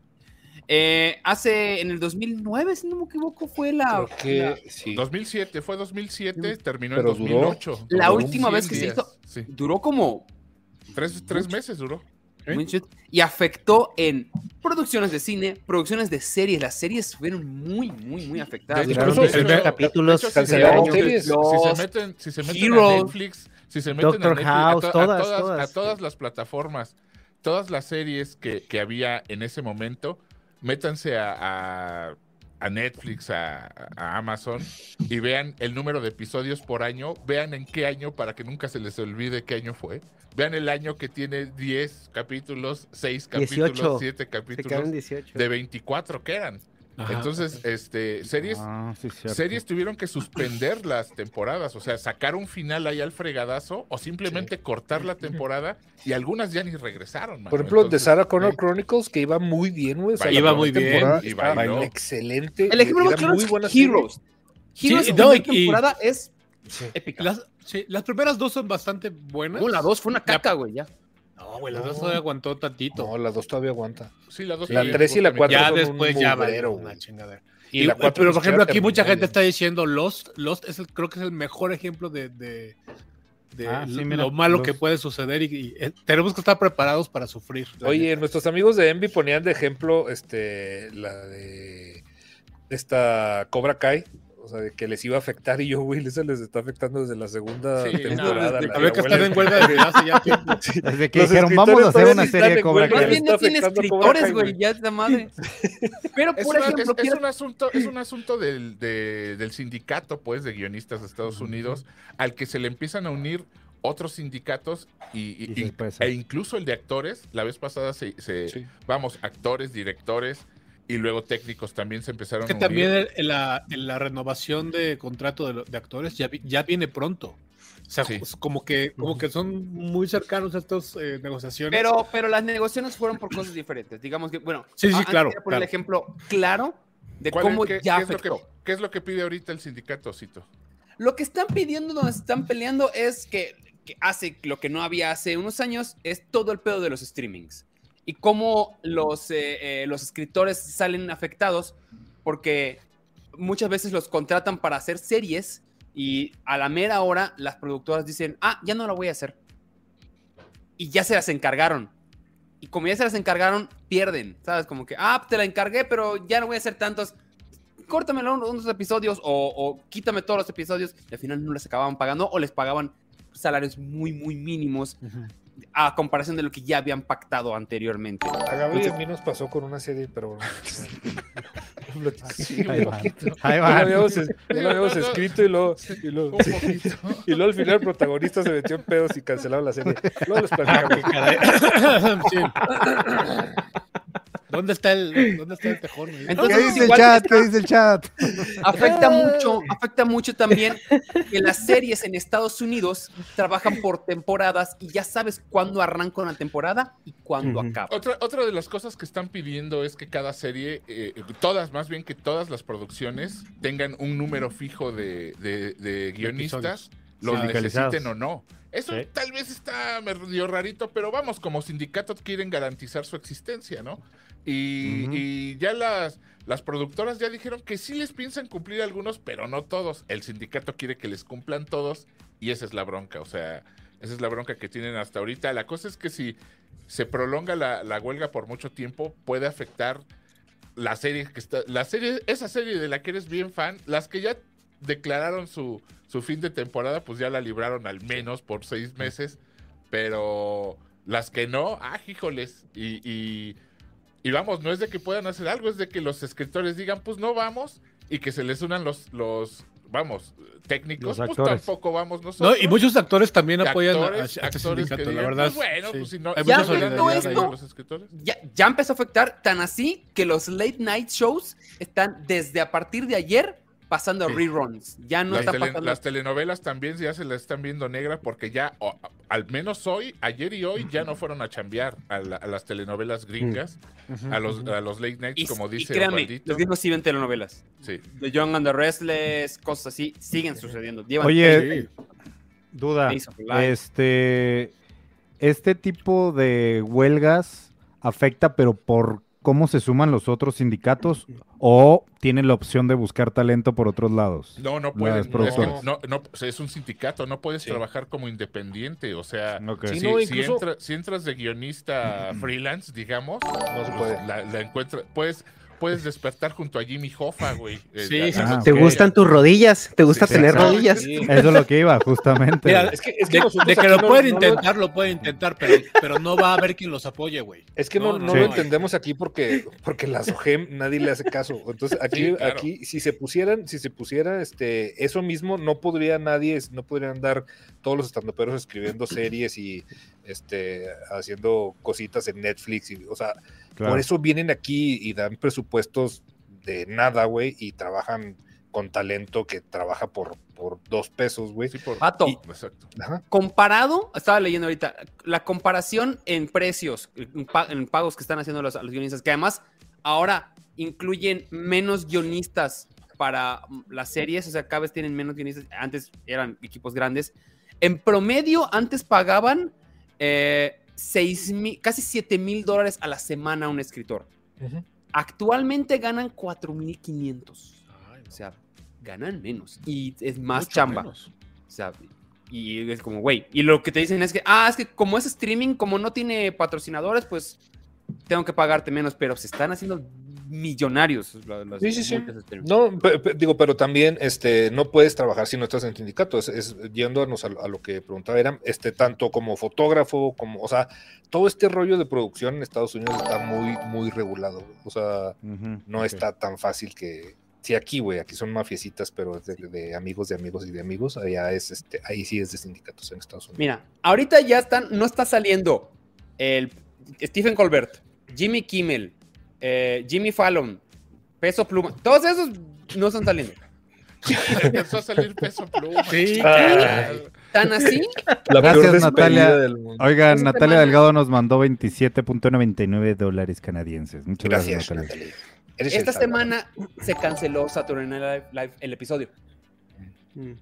Eh, hace, en el 2009, si no me equivoco, fue la, Creo que la, sí. 2007, fue 2007, terminó Pero en duró- 2008. la Duró última 100 vez que se días, hizo. Sí, duró como tres, tres meses duró. ¿Eh? Y afectó en producciones de cine, producciones de series. Las series fueron muy, muy, muy afectadas. De Duraron hecho, 18 de hecho, capítulos. de hecho, si cancelaron se- series. Si se Los meten, si se meten a Heroes. Netflix, si se meten Doctor a Netflix, a todas, a todas las plataformas, todas las series que, que había en ese momento, métanse a, a- Netflix, a, a Amazon y vean el número de episodios por año, vean en qué año para que nunca se les olvide qué año fue. Vean el año que tiene 10 capítulos, 6 capítulos, 18. 7 Se capítulos quedaron 18. de 24 que eran. Ajá. Entonces, este, series, Ah, sí, series tuvieron que suspender las temporadas, o sea, sacar un final ahí al fregadazo o simplemente cortar la temporada y algunas ya ni regresaron. mano. Por ejemplo, de Entonces, Sarah Connor. Chronicles, que iba muy bien, güey. O sea, Iba muy bien, bailó. excelente. El ejemplo más era claro muy es serie. Heroes. Sí, Heroes no, y- y- temporada es Sí. épica. Las, sí, las primeras dos son bastante buenas. No, la 2 fue una caca, güey, ya. No, güey, las dos todavía aguantó tantito. No, la dos todavía aguanta. Sí, las dos La también, tres y la justamente. cuatro ya son un después ya mugrero, una güey. chingadera. Y Y- la cuatro pero ni por ejemplo, aquí mucha gente está diciendo Lost. Lost es el, creo que es el mejor ejemplo de, de, de Ah, sí, lo, mira, lo malo Lost. que puede suceder y, y, eh, tenemos que estar preparados para sufrir. Oye, nuestros amigos de Envy ponían de ejemplo este la de esta Cobra Kai, o sea, de que les iba a afectar y yo, güey, eso les está afectando desde la segunda Sí, temporada. no, la a ver que están en huelga desde hace ya tiempo. Desde que Los dijeron, vamos a hacer una serie de Cobra Kai. bien no tiene escritores, güey, ya es la madre. Pero, Es, por una- ejemplo, es- es quiero- un asunto, es un asunto del, de- del sindicato, pues, de guionistas de Estados Unidos, al que se le empiezan a unir otros sindicatos y, y- Y e incluso el de actores. La vez pasada se, se- Sí. vamos, actores, directores y luego técnicos también se empezaron que a también el- la, la renovación de contrato de, de actores ya, vi- ya viene pronto. O sea, Sí. pues, como que como que son muy cercanos a estas eh, negociaciones. Pero, pero las negociaciones fueron por cosas diferentes. Digamos que, bueno, Sí, sí, antes claro, poner el ejemplo claro de ¿Cuál- cómo qué, ya qué es lo que, qué es lo que pide ahorita el sindicato, Cito? Lo que están pidiendo, donde están peleando, es que, que hace lo que no había hace unos años, es todo el pedo de los streamings. Y cómo los, eh, eh, los escritores salen afectados, porque muchas veces los contratan para hacer series y a la mera hora las productoras dicen, ah, ya no la voy a hacer. Y ya se las encargaron. Y como ya se las encargaron, pierden, ¿sabes? Como que, ah, te la encargué, pero ya no voy a hacer tantos. Córtamelo unos, episodios o, o quítame todos los episodios. Y al final no les acababan pagando o les pagaban salarios muy, muy mínimos a comparación de lo que ya habían pactado anteriormente. A Gaby y a mí nos pasó con una serie, pero bueno. Sí, Ahí van. Ahí No lo van. habíamos, lo habíamos escrito y luego, y, luego, Un poquito. y luego al final el protagonista se metió en pedos y cancelaron la serie. Luego les platicamos. Sí. ¿Dónde está el, dónde está el tejón? güey? Entonces, ¿Qué dice el chat? está- ¿Qué dice el chat? afecta mucho, afecta mucho también que las series en Estados Unidos trabajan por temporadas y ya sabes cuándo arranca una temporada y cuándo acaba. Otra, otra de las cosas que están pidiendo es que cada serie, eh, todas, más bien que todas las producciones, tengan un número fijo de, de- de guionistas, los Sindicalizados. necesiten o no. Eso tal vez está medio rarito, pero vamos, como sindicato quieren garantizar su existencia, ¿no? Y, y ya las, las productoras ya dijeron que sí les piensan cumplir algunos, pero no todos. El sindicato quiere que les cumplan todos y esa es la bronca, o sea, esa es la bronca que tienen hasta ahorita. La cosa es que si se prolonga la, la huelga por mucho tiempo, puede afectar la serie que está, la serie, esa serie de la que eres bien fan, las que ya declararon su, su fin de temporada, pues ya la libraron al menos por seis meses, pero las que no, ah, híjoles, y, y, y vamos, no es de que puedan hacer algo, es de que los escritores digan, pues no vamos, y que se les unan los, los vamos, técnicos, Los pues actores. tampoco vamos No, nosotros. y muchos actores también apoyan a- actores, a, este actores que sindicato, la digan, verdad. pues bueno, sí. pues si no, Ya, no esto- los escritores. Ya, ya empezó a afectar tan así que los late night shows están desde a partir de ayer pasando Sí. reruns. Ya no las, está tele- pasando. las telenovelas también ya se la están viendo negra porque ya, o- al menos hoy, ayer y hoy, ya no fueron a chambear a, la- a las telenovelas gringas, Ujú, a, los, a los late nights, Y, como y dice créanme, Osvaldito. los gringos sí ven telenovelas. Sí. The Young and the Restless, cosas así, siguen sucediendo. Llevan Oye, Sí. Duda. Este, este tipo de huelgas afecta, pero por cómo se suman los otros sindicatos o tienen la opción de buscar talento por otros lados. No, no Las pueden. Es, que no, no, es un sindicato, no puedes Sí. trabajar como independiente. O sea, si, no, si incluso- entra- si entras de guionista freelance, digamos, No se pues, puede. la, la encuentra- puedes, puedes despertar junto a Jimmy Hoffa, güey. eh, Sí, sí, ¿Te gustan tus rodillas? ¿Te gusta Sí, tener rodillas? Sí. Eso es lo que iba, justamente. Mira, Es que, es que De, nosotros de que aquí lo no- pueden no intentar, lo pueden intentar, pero, pero no va a haber quien los apoye, güey. Es que no, No, no, no, lo entendemos aquí porque, porque la SOGEM nadie le hace caso. Entonces aquí, Sí, claro. aquí si se pusieran, si se pusiera este, eso mismo, no podría nadie, no podrían andar todos los estandoperos escribiendo series y este haciendo cositas en Netflix. Y, o sea, Claro. por eso vienen aquí y dan presupuestos de nada, güey, y trabajan con talento que trabaja por, por dos pesos, güey. Sí, por- Vato, Exacto. Ajá. comparado, estaba leyendo ahorita, la comparación en precios, en, pa- en pagos que están haciendo los, los guionistas, que además ahora incluyen menos guionistas para las series, o sea, cada vez tienen menos guionistas, antes eran equipos grandes. En promedio, antes pagaban eh, seis mil, casi 7 mil dólares a la semana a un escritor. Actualmente ganan 4,500. O sea, ganan menos y es más Mucho chamba. menos. O sea, y es como, güey. Y lo que te dicen es que, ah, es que como es streaming, como no tiene patrocinadores, pues tengo que pagarte menos, pero se están haciendo millonarios. la- las- Sí, sí, sí. streamers. No, digo, pero también este, no puedes trabajar si no estás en sindicato. Es, es yéndonos a, lo- a lo que preguntaba, era este, tanto como fotógrafo, como, o sea, todo este rollo de producción en Estados Unidos está muy, muy regulado. O sea, no está tan fácil que. Sí, aquí, güey, aquí son mafiecitas, pero es de, de amigos, de amigos y de amigos. Allá es, este, ahí sí es de sindicatos en Estados Unidos. Mira, ahorita ya están, no está saliendo el Stephen Colbert, Jimmy Kimmel, eh, Jimmy Fallon, Peso Pluma. Todos esos no están saliendo. Empezó a salir peso pluma. Sí. Tan así, La Gracias, Natalia. del mundo. Esta Natalia semana- Delgado nos mandó 27.99 dólares canadienses. Muchas gracias, Gracias, Natalia. Esta salvador. semana se canceló Saturday Night Live, Live, el episodio.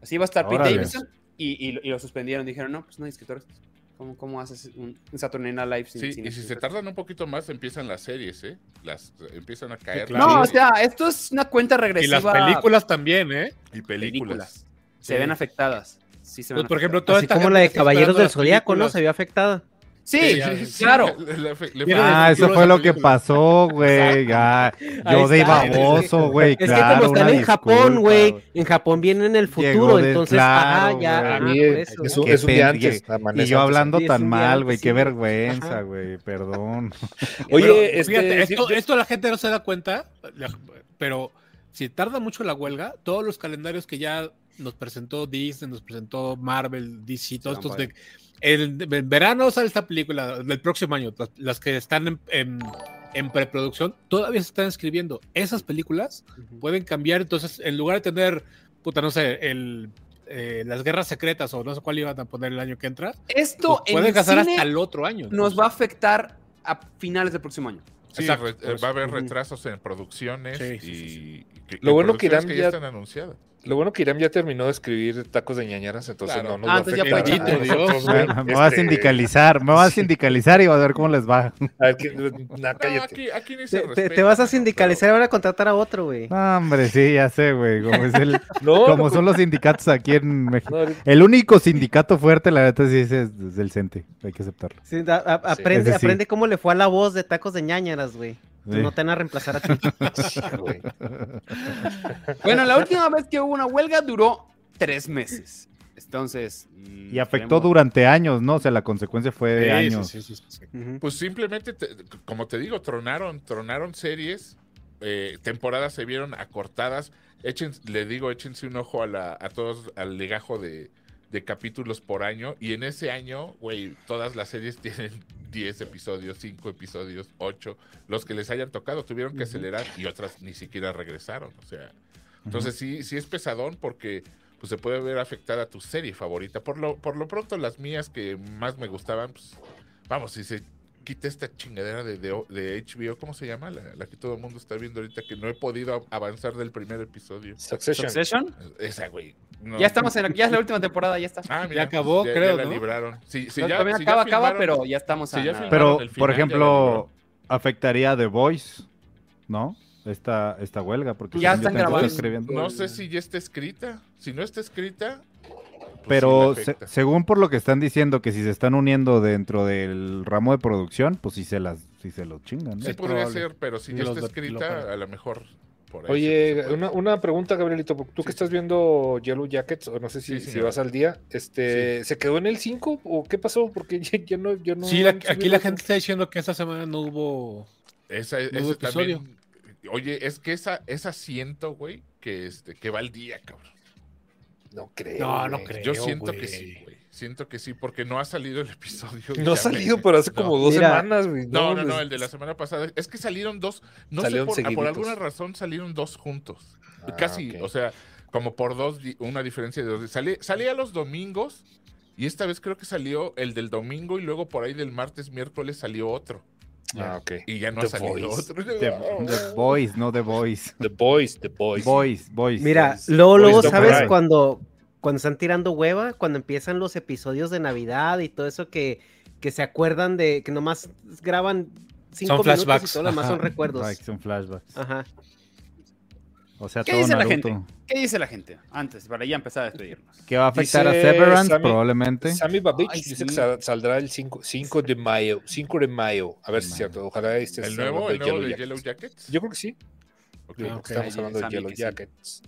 Así va a estar Pete. Davidson y, y lo suspendieron. Dijeron, no, pues no hay escritores. ¿Cómo, cómo haces un, Night Live sin, Sí, sin y si se tardan un poquito más, empiezan las series, ¿eh? Las empiezan a caer. claro. No, o sea, esto es una cuenta Y regresiva. las películas también, ¿eh? y películas. Se ven afectadas. Sí, se ven Pues, por ejemplo, afectadas. toda Así esta como la de Caballeros del Zodíaco, ¿no? Se vio afectada. Sí, claro. le- le- le- Viene Ah, eso fue lo que pasó, güey. Ah, yo de baboso, güey. Es que claro, como están en Japón, güey, en Japón vienen en el futuro, de- entonces, claro, ajá, ya, es, eso. es un, Qué es un día antes. Y yo hablando tan mal, güey. sí. Qué vergüenza, güey. Perdón. Oye, Pero, este, fíjate, sí, esto, yo- esto la gente no se da cuenta, pero si tarda mucho la huelga, todos los calendarios que ya nos presentó Disney, nos presentó Marvel, DC, todos estos de, el, en verano sale esta película del próximo año, las, las que están en, en- en preproducción, todavía se están escribiendo. Esas películas pueden cambiar, entonces en lugar de tener, puta, no sé, el, eh, las guerras secretas o no sé cuál iban a poner el año que entra, Esto pues pueden en casar hasta el otro año. nos va a afectar a finales del próximo año. Sí, Exacto, re- por eso. va a haber retrasos en producciones Sí, sí, y, sí, y- Lo bueno que Irán ya ya- están anunciadas. Lo bueno que Irán ya terminó de escribir tacos de ñañaras, entonces Claro. no nos Ah, va a entonces ya afectar. Me va a Este, sindicalizar, me va a sindicalizar y va a ver cómo les va. a ver, que- No, cállate. aquí, aquí ni se Te, te- respeta, te vas a sindicalizar y van a contratar a otro, güey. No, hombre, sí, ya sé, güey. Como, es el- No, como no, son los sindicatos aquí en México. El único sindicato fuerte, la neta, sí es, es del CENTE. Hay que aceptarlo. Sí, a- a- aprende, sí. aprende cómo le fue a la voz de tacos de ñañaras, güey. Sí. No te van a reemplazar a ti. Sí, güey. Bueno, la última vez que hubo una huelga duró tres meses. Entonces. mm, Y afectó esperemos- durante años, ¿no? O sea, la consecuencia fue de Sí, años. sí, sí, sí, sí. Ujú. Pues simplemente, te- como te digo, tronaron, tronaron series, eh, temporadas se vieron acortadas. Echen, le digo, échense un ojo a, la, a todos, al legajo de, de capítulos por año. Y en ese año, güey, todas las series tienen 10 episodios, 5 episodios, 8. Los que les hayan tocado tuvieron que acelerar y otras ni siquiera regresaron. O sea, entonces sí, sí es pesadón porque pues, se puede ver afectada tu serie favorita. Por lo, por lo pronto, las mías que más me gustaban, pues, vamos, si se quita esta chingadera de, de, de HBO, ¿cómo se llama? La, la que todo el mundo está viendo ahorita, que no he podido avanzar del primer episodio. Succession. Succession. Esa, güey. no. Ya estamos en la, ya es la última temporada, ya está. Ah, Ya acabó, ya, creo, ya la ¿no? libraron. Sí, sí, No, ya, ya acaba, acaba, pero ya estamos sí, a ya nada. filmaron Pero, final, por ejemplo, afectaría a The Voice, ¿no? Esta, esta huelga, porque Ya están está grabando. escribiendo. No sé si ya está escrita. Si no está escrita. Pues Pero sí se- según por lo que están diciendo, que si se están uniendo dentro del ramo de producción, pues sí se las, sí se lo chingan, ¿no? Sí Es podría probable. ser, pero si Y ya los está lo escrita, a lo mejor por ahí. sí Oye, una, una pregunta, Gabrielito. Tú que estás viendo Yellow Jackets, o no sé si, Sí, si vas al día, este, ¿se quedó en el 5 o qué pasó? Porque ya, ya no, ya no Sí, la- aquí la gente está diciendo que esta semana no hubo. Esa, ese episodio. también. Oye, es que esa, esa siento, güey, que, este, que va al día, cabrón. No creo. No, no creo. Yo siento que sí, güey. Siento que sí, porque no ha salido el episodio. No ha salido, me- pero hace no. como dos Mira. semanas, güey. No, no, no, pues, el de la semana pasada. Es que salieron dos. No Salieron sé, por, por seguiditos. alguna razón salieron dos juntos. Ah, Casi, o sea, como por dos, di- una diferencia de dos. días. Salí- salía los domingos y esta vez creo que salió el del domingo y luego por ahí del martes, miércoles salió otro. Ah, ok. Y ya no The ha salido Voice. otro. The, The Voice, no The Voice. The Boys, The Boys. Voice, Voice. Mira, Boys- luego, Boys luego, ¿sabes cuando, cuando están tirando hueva? Cuando empiezan los episodios de Navidad y todo eso que, que se acuerdan de, que nomás graban cinco Son minutos flashbacks, y todo lo demás son recuerdos. Like, son flashbacks. Ajá. O sea, ¿Qué todo dice la Naruto. gente? ¿Qué dice la gente? Antes, para ya empezar a despedirnos. Que va a afectar a Dice Severance, Sammy- probablemente. Sammy Babich Ay, dice sí. que sal- saldrá el 5, 5 de mayo. 5 de mayo. A ver si es cierto. Ojalá este El nuevo, el nuevo de Jackets. Yellow Jackets. Yo creo que sí. Ok. Yo creo que ok. Estamos Ay, hablando de Yellow que sí.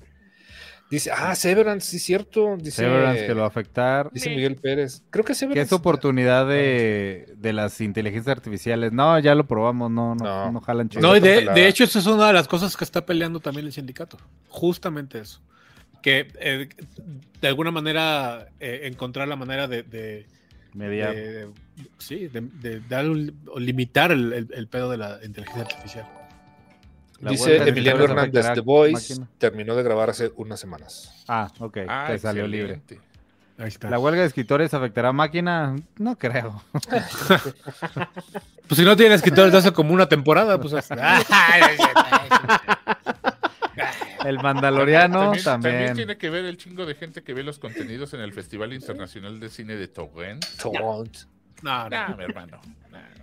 Dice, ah, Severance, sí es cierto. Dice, Severance que lo va a afectar. dice Miguel Pérez. Creo que Severance. Que es oportunidad de, de las inteligencias artificiales. No, ya lo probamos, no, no, No. no, jalan chido. No, y de, de hecho, esa es una de las cosas que está peleando también el sindicato. Justamente eso. Que eh, de alguna manera eh, encontrar la manera de, de- Mediar. de- sí, de, de dar un- o limitar el, el- el pedo de la inteligencia artificial. La Dice Emiliano Hernández, The Voice terminó de grabar hace unas semanas. Ah, ok, Ah, que salió libre. Ahí está. ¿La huelga de escritores afectará a máquina? No creo. Pues si no tiene escritores de hace como una temporada, pues El Mandaloriano También, también. tiene que ver el chingo de gente que ve los contenidos en el Festival Internacional de Cine de Torrent. Torrent. No, no. Nah, mi hermano.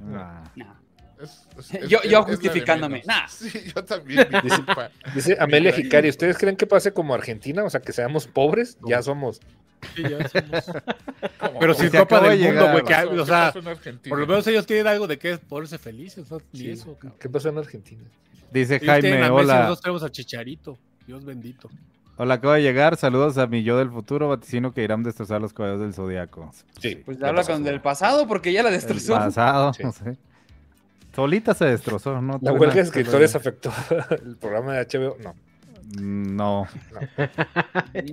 nah. Ah. No. Es- es- Yo- es- yo justificándome. Nah. Sí, yo también. mi culpa. Dice Amelia Hikari, ¿ustedes creen que pase como Argentina? O sea, que seamos pobres, ya somos. Sí, ya somos- Como- Pero se Copa del de Mundo, güey. que, ¿Qué pasó? o ¿Qué sea, pasó en Argentina? por lo menos ellos tienen algo de que ponerse felices. ¿no? Sí. eso. ¿Qué pasó en Argentina? Dice Ellos Jaime, a hola. Nosotros tenemos a Chicharito. Dios bendito. Hola, acabo de llegar. Saludos a mi yo del futuro. Vaticino que irán a destrozar los caballos del zodiaco. Sí. Pues ya habla pasó. con del pasado porque ya la El destrozó. pasado, Sí. no sé. Solita se destrozó, ¿no? La huelga de escritores afectó el programa de HBO. No. No.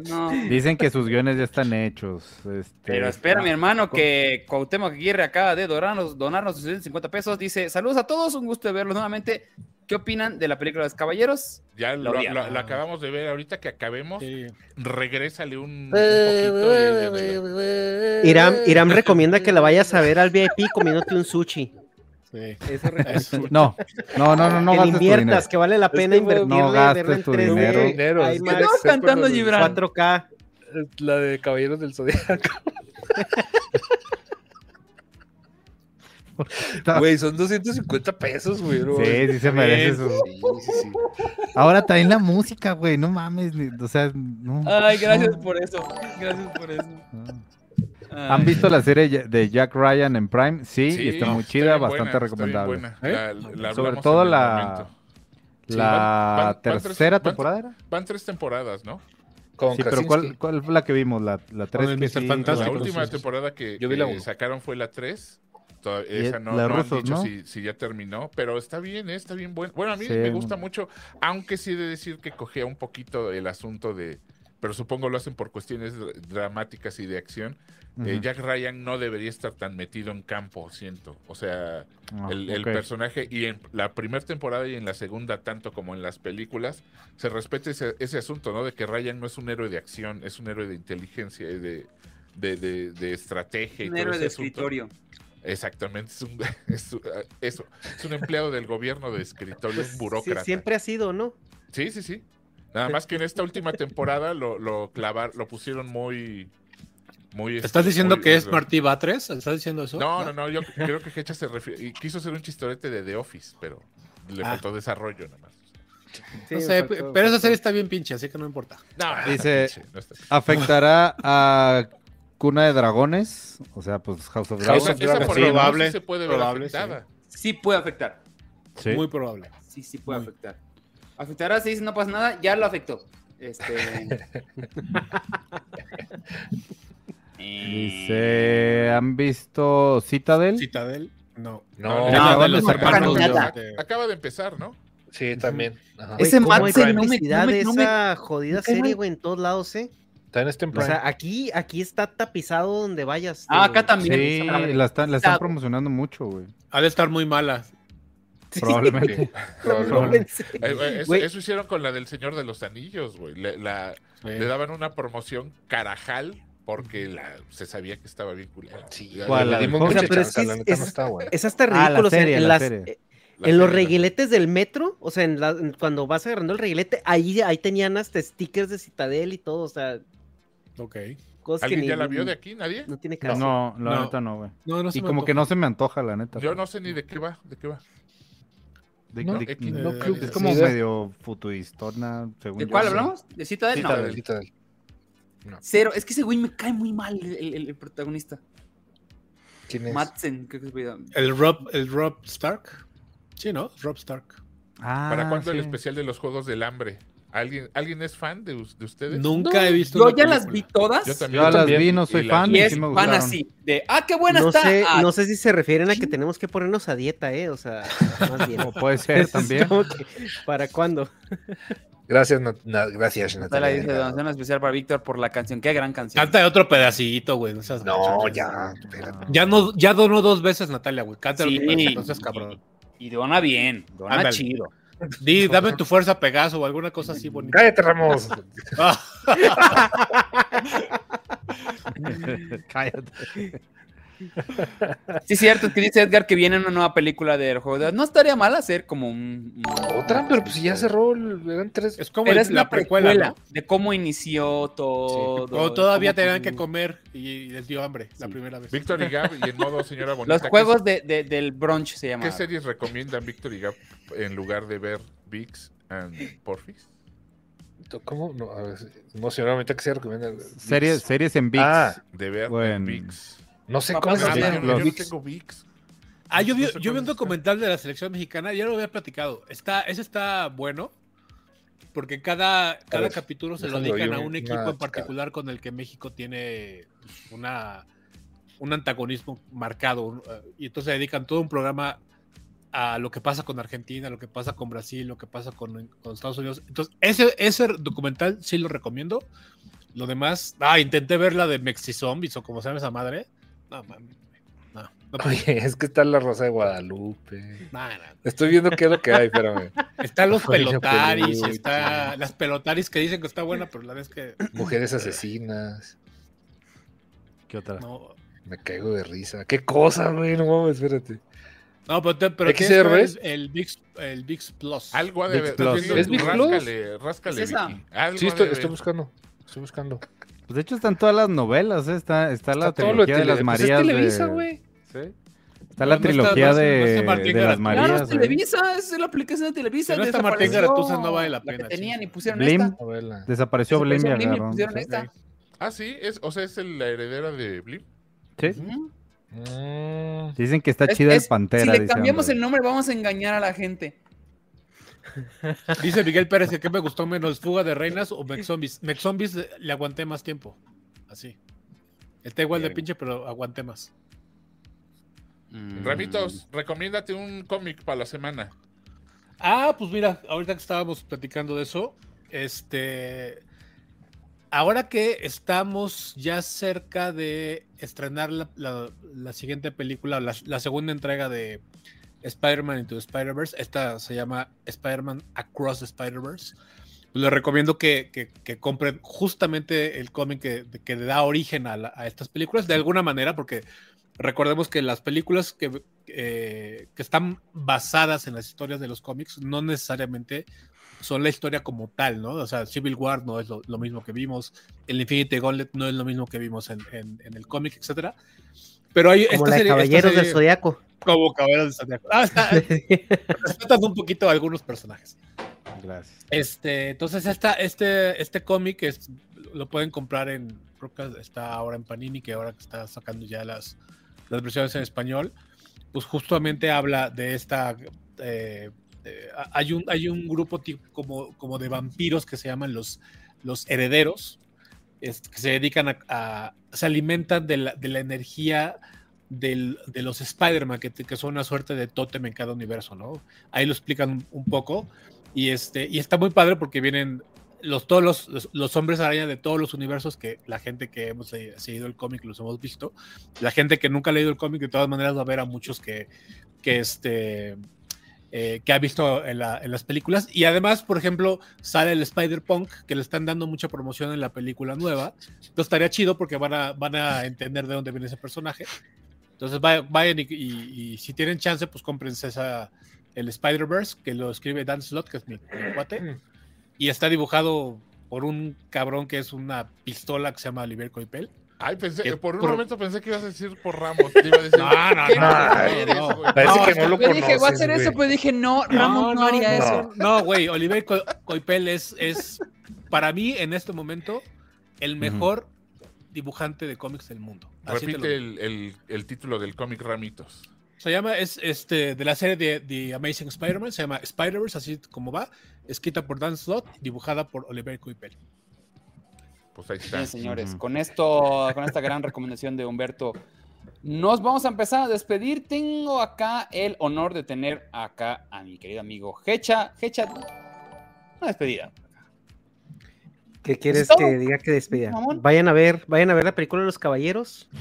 No. Dicen que sus guiones ya están hechos. Este, Pero espera, mi hermano, que Cuauhtémoc Aguirre acaba de donarnos, donarnos 250 pesos. Dice, saludos a todos, un gusto de verlos nuevamente. ¿Qué opinan de la película de Los Caballeros? Ya Lo lo, odiaba. lo- lo acabamos de ver. Ahorita que acabemos, Sí. regrésale un, un poquito. de- de- Iram, Iram recomienda que la vayas a ver al VIP comiéndote un sushi. Sí. Eso. No, no, no, no, no que inviertas, que vale la pena que, invertirle, no gastes en tu 3D, dinero. Dinero, es IMAX, le- Estás cantando, Gibran. 4K. La de Caballeros del Zodiaco. Güey, son 250 pesos, güey. no, Sí, sí se merece su- Sí, sí, sí. Ahora también la música, güey. No mames. O sea, no. Ay, gracias no, por eso. Gracias por eso. no. ¿Han visto la serie de Jack Ryan en Prime? Sí, Sí, y está muy chida, bastante buena, está bien recomendable. buena. ¿Eh? La- la Sobre todo la- momento. Sí, La van- van- van tres- tercera van- temporada era. Van tres temporadas, ¿no? Con Sí, pero. ¿cuál, ¿cuál fue la que vimos? La, la tres el que Mr. sí, Fantástico. La última temporada que, Yo vi la que sacaron fue la 3. Y Esa es- no, la no rusos, han dicho ¿no? si, si ya terminó, pero está bien, eh, está bien bueno. Bueno, a mí Sí. me gusta mucho, aunque sí he de decir que cogía un poquito el asunto de, pero supongo lo hacen por cuestiones dr- dramáticas y de acción. Eh. Jack Ryan no debería estar tan metido en campo, siento. O sea, Ah, el, personaje, y en la primera temporada y en la segunda, tanto como en las películas, se respeta ese, ese asunto, ¿no? De que Ryan no es un héroe de acción, es un héroe de inteligencia y de, de, de- de estrategia. y Un todo héroe ese de asunto. escritorio. Exactamente, es un, es un- eso, es un empleado del gobierno de escritorio, Pues, un sí, burócrata. siempre ha sido, ¿no? Sí, sí, sí. Nada más que en esta última temporada lo, lo clavar, lo pusieron muy, muy. ¿Estás este, diciendo muy- que es Martí Batres? ¿Estás diciendo eso? No, no, no, yo creo que Hecha se refiere, y quiso hacer un chistorete de The Office, pero le Ah. faltó desarrollo nada más. Sí, No sé, faltó- pero esa serie está bien pinche, así que no importa. No, Dice- pinche, no está- ¿Afectará a Cuna de Dragones? O sea, pues House of Esa, Dragons. esa Dragon, por sí, probable, sí se puede ver probable, sí. afectada. Sí puede afectar. Sí. Muy probable. Sí, sí puede Muy. afectar. Afectará, si dice no pasa nada, ya lo afectó. Este. Eh, Dice, ¿han visto Citadel? Citadel, no. No, hermanos nada. de- Acaba de empezar, ¿no? Sí, también. Ajá. Ese ¿cómo hay Madsen no me- no no esa jodida serie, güey, en todos lados, ¿eh? También está en O sea, aquí, aquí está tapizado donde vayas. Ah, acá también. Sí, la están, la están Está- promocionando mucho, güey. Ha de estar muy mala. Probablemente. Probablemente. Eh, eh, eso, Güey. eso hicieron con la del Señor de los Anillos, güey. Le, la- Sí. le daban una promoción carajal porque la, se sabía que estaba bien culera. Sí, La dimos? Pero es- la neta es- no está buena. Es hasta Ah, la ridículo. o sea, serie, en, la las- serie. eh, la en los serie, reguiletes del metro, o sea, en la- en- cuando vas agarrando el reguilete, ahí, ahí tenían hasta stickers de Citadel y todo, o sea, Ok. cosas que ¿Alguien ni, ya la vio de aquí? ¿Nadie? no tiene caso. No, la No. neta no, güey. No, no Y como que no se me antoja, la neta. Yo no sé ni de qué va, de qué va. De- No, de- X, no es es como sí. medio futuristona, según ¿De yo. cuál hablamos? ¿De Citadel? No. Citadel, Citadel. Cero. Es que ese güey me cae muy mal, el, el- el protagonista. ¿Quién es? Madsen, creo que llama. El Rob, el Rob Stark. Sí, ¿no? Rob Stark. Ah, ¿Para cuándo el sí. especial de los Juegos del Hambre? ¿Alguien, ¿alguien es fan de, us- de ustedes? Nunca he visto. Yo una ya las vi todas. Yo también. Yo las también. vi, no soy Y las- fan, Y y es sí me fan gustaron. así. De, ah, qué buena No está. sé, Ah, no sé si se refieren a que tenemos que ponernos a dieta, ¿eh? O sea, más bien. O puede ser también. que, ¿Para cuándo? Gracias, Na- gracias, Natalia dice donación especial para Víctor por la canción. Qué gran canción. Canta otro pedacito, güey. No, seas No, ya, espérate. Ya, no, ya donó dos veces Natalia, güey. Canta Sí. otro pedacito, no seas cabrón. Y dona bien. Dona Ándale. chido. Di, dame tu fuerza, Pegaso, o alguna cosa así bonita. Cállate, Ramos. Ah, Cállate. Sí, cierto, es que dice Edgar que viene una nueva película del juego de... No estaría mal hacer como un... Otra, pero pues ya cerró, el- eran tres. Es como el- es la precuela, ¿no? de cómo inició todo. Todavía tenían que comer y les dio hambre la primera vez. Víctor y Gab, y en modo señora bonita. Los ¿qué juegos de, de- del brunch se ¿Qué llaman. series recomiendan Víctor y Gab en lugar de ver VIX and Porfis? ¿Cómo? No, a ver, no, señora, ahorita que se recomienda. Series, series en VIX. Ah, De ver Bueno. en VIX. No sé Papá, cómo se Ah, yo, llama. yo no tengo VIX. Ah, yo vi, No sé yo vi un documental de la selección mexicana, ya lo había platicado. Está, ese está bueno, porque cada, cada ver, capítulo se lo dedican a un equipo en particular con el que México tiene pues, una, un antagonismo marcado. eh, y entonces dedican todo un programa a lo que pasa con Argentina, lo que pasa con Brasil, lo que pasa con, con Estados Unidos. Entonces, ese, ese documental sí lo recomiendo. Lo demás, ah, intenté ver la de Mexizombies o como se llama esa madre. No, mames, no. Oye, es que está la Rosa de Guadalupe. No, no, Estoy viendo qué es lo que hay, espérame. Están los pelotaris, peluche. está las pelotaris que dicen que está buena, pero la vez que Mujeres asesinas. ¿Qué otra? no. Me caigo de risa. ¿Qué cosa, güey? No mames, espérate. No, pero, te- pero ¿ves? el, el VIX, el VIX Plus. Algo ha de ver. ¿Es VIX Plus? Ráscale, ráscale, ¿Es esa? Vicky. Algo Sí, estoy, buscando. Estoy buscando. Pues de hecho están todas las novelas, ¿eh? está, está la Está lo trilogía de tele- las pues Marías. Es Televisa, de- güey. Sí. Está la No está- trilogía no está- de, no de las. Marías. Claro, es. Televisa, es la aplicación de Televisa. Si no está Martín desapareció Garatuza, no vale la que pena, tenían sí. y pusieron Blim. esta. Novela. Desapareció Blim y Desapareció Blim y agarraron. pusieron sí. esta. Ah, sí, es, o sea, es el- la heredera de Blim. Sí. Mm, Dicen que está Es- chida es- el Pantera. Si le cambiamos el nombre, vamos a engañar a la gente. Dice Miguel Pérez que ¿qué me gustó menos, Fuga de Reinas o Mexzombies. Mexzombies le- le aguanté más tiempo. Así. Está igual de pinche, pero aguanté más. Mm. Ramitos, recomiéndate un cómic para la semana. Ah, pues mira, ahorita que estábamos platicando de eso, este. Ahora que estamos ya cerca de estrenar la, la- la siguiente película, la, la segunda entrega de Spider-Man Into Spider-Verse, esta se llama Spider-Man Across the Spider-Verse. Les recomiendo que, que- que compren justamente el cómic que, que le da origen a, la- a estas películas, de alguna manera, porque recordemos que las películas que, eh, que están basadas en las historias de los cómics no necesariamente son la historia como tal, ¿no? O sea, Civil War no es lo, lo mismo que vimos, el Infinity Gauntlet no es lo mismo que vimos en, en- en el cómic, etcétera. Pero hay Como la de serie- Caballeros del serie- Zodiaco. Como Caballeros del Zodiaco. Ah, está, respetan un poquito a algunos personajes. Gracias. Este, entonces esta, este, este cómic es, lo pueden comprar en, creo que está ahora en Panini, que ahora que está sacando ya las, las versiones en español, pues justamente habla de esta, eh, eh, hay, un, hay un grupo tipo como, como de vampiros que se llaman los, los herederos, es- que se dedican a, a- se alimentan de la, de la energía del- de los Spider-Man, que, que son una suerte de tótem en cada universo, ¿no? Ahí lo explican un, poco. Y, este, y está muy padre porque vienen los, todos los, los, los hombres araña de todos los universos que la gente que hemos eh, seguido el cómic los hemos visto. La gente que nunca ha leído el cómic, de todas maneras, va a ver a muchos que, que, este, eh, que ha visto en, la- en las películas. Y además, por ejemplo, sale el Spider-Punk, que le están dando mucha promoción en la película nueva. Entonces estaría chido porque van a, van a entender de dónde viene ese personaje. Entonces vaya- vayan y, y- y si tienen chance, pues cómprense esa, el Spider-Verse, que lo escribe Dan Slott, que es mi, cuate. Y está dibujado por un cabrón que es una pistola que se llama Oliver Coipel. Ay, pensé, Que por un por- momento pensé que ibas a decir por Ramos. Te iba a decir, No, no, ¿qué no, cosa no, eres, no. güey? Parece No, que no lo Yo dije, voy a conoces, hacer eso, pero dije, no, Ramos no, haría no. eso. No, güey, Oliver Co- Coipel es, es, para mí, en este momento, el mejor dibujante de cómics del mundo. Así Repite el, el- el título del cómic Ramitos. Se llama, es este, de la serie de, de Amazing Spider-Man, se llama Spider-Verse, así como va, escrita por Dan Slott, dibujada por Oliver Coipel. Pues ahí está. Bien, señores, con esto, con esta gran recomendación de Humberto, nos vamos a empezar a despedir. Tengo acá el honor de tener acá a mi querido amigo Hecha. Hecha, una despedida. ¿Qué quieres todo? que diga que despedida? Mamón. Vayan a ver, vayan a ver la película de los caballeros.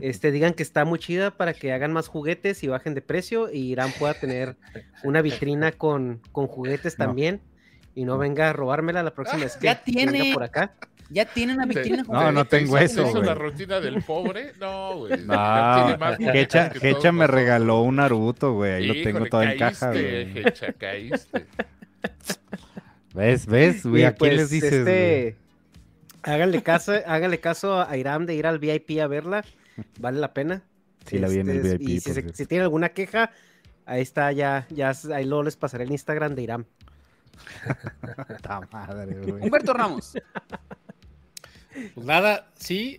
Este, digan que está muy chida para que hagan más juguetes y bajen de precio. Y Irán pueda tener una vitrina con, con juguetes No. también. y no venga a robármela la próxima vez que Ya tiene. venga por acá. Ya tienen una vitrina. No, José. no tengo ¿Te eso, güey. la rutina del pobre? No, güey. No, tiene Hecha, que Hecha me regaló un Naruto, güey. Ahí lo tengo todo en caíste, caja, güey. Hecha, caíste. ¿Ves? ¿Ves, güey? ¿A quién pues, les dices, güey? este, háganle caso, háganle caso a Iram de ir al VIP a verla. Vale la pena. Sí, la vi en el Este, VIP, Y si, se- si tienen alguna queja, ahí está, ya, ya, ahí luego les pasaré el Instagram de Iram. Puta madre, güey. Humberto Ramos. Pues nada, sí.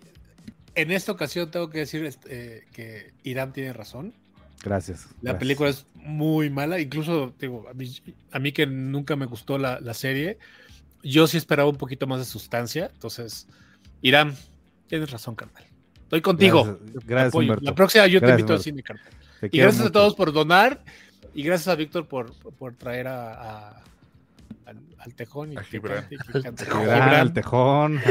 En esta ocasión tengo que decir este, eh, que Irán tiene razón. Gracias. La gracias. película es muy mala. Incluso, digo, a mí, a mí que nunca me gustó la, la serie, yo sí esperaba un poquito más de sustancia. Entonces, Irán, tienes razón, carnal. Estoy contigo. Gracias. La próxima yo te invito al cine, carnal. Y gracias a todos por donar. Y gracias a Víctor por, por traer a, a- al, Tejón. Y A Gibran. al tejón.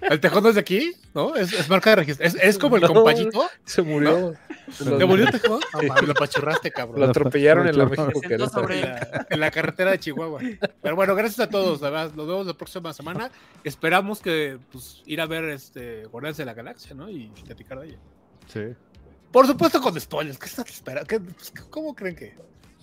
El Tejón no es de aquí, ¿no? Es, es marca de registro. Es, es como el No. compayito. Se murió. ¿Te murió el Tejón? No, lo apachurraste, Lo cabrón. atropellaron en la. México En la, en la carretera de Chihuahua. Pero bueno, gracias a todos. La verdad, nos vemos la próxima semana. Esperamos que pues, ir a ver este Guardianes de la Galaxia, ¿no? Y platicar de ella. Sí. Por supuesto con spoilers. ¿Qué están esperando? ¿Qué- pues, ¿Cómo creen que?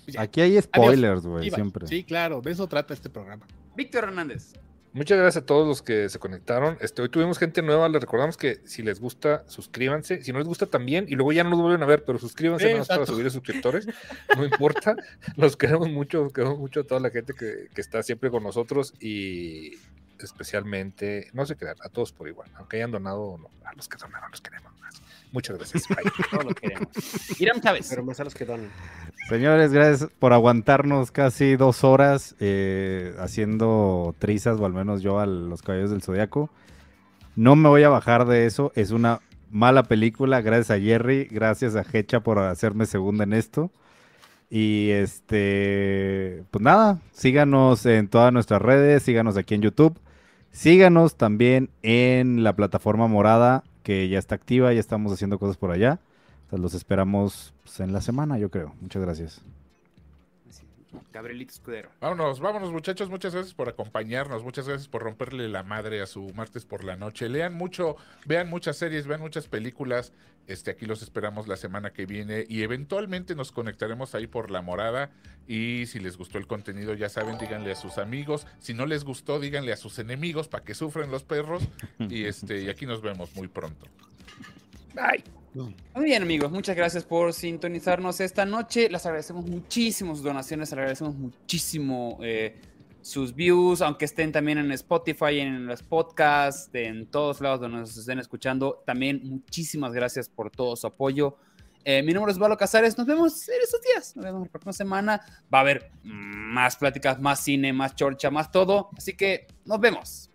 Ya. Aquí hay spoilers, güey, siempre. Sí, claro, de eso trata este programa. Víctor Hernández. Muchas gracias a todos los que se conectaron. Este, hoy tuvimos gente nueva. Les recordamos que si les gusta, suscríbanse. Si no les gusta, también. Y luego ya no nos vuelven a ver, pero suscríbanse más para subir suscriptores. No importa. Los queremos mucho. Queremos mucho a toda la gente que, que está siempre con nosotros. Y especialmente, no se crean, a todos por igual. Aunque hayan donado o no. A los que donaron los queremos más. Muchas gracias. Todo lo queremos. Irán Chávez. Pero más a los que donan. Señores, gracias por aguantarnos casi dos horas eh, haciendo trizas, o al menos yo a los caballos del zodiaco. No me voy a bajar de eso. Es una mala película. Gracias a Jerry, gracias a Hecha por hacerme segunda en esto. Y este, pues nada, síganos en todas nuestras redes, síganos aquí en YouTube. Síganos también en la plataforma morada que ya está activa, ya estamos haciendo cosas por allá. Los esperamos pues, en la semana, yo creo. Muchas gracias. Gabrielito Escudero. Vámonos, vámonos muchachos, muchas gracias por acompañarnos, muchas gracias por romperle la madre a su martes por la noche. Lean mucho, vean muchas series, vean muchas películas. Este, aquí los esperamos la semana que viene y eventualmente nos conectaremos ahí por la morada. Y si les gustó el contenido, ya saben, díganle a sus amigos. Si no les gustó, díganle a sus enemigos para que sufren los perros. Y este, y aquí nos vemos muy pronto. Bye. Muy bien, amigos, muchas gracias por sintonizarnos esta noche. Les agradecemos muchísimo sus donaciones, les agradecemos muchísimo eh, sus views, aunque estén también en Spotify, en los podcasts, en todos lados donde nos estén escuchando. También muchísimas gracias por todo su apoyo. Eh, mi nombre es Valo Casares, nos vemos en estos días, nos vemos la próxima semana. Va a haber más pláticas, más cine, más chorcha, más todo. Así que nos vemos.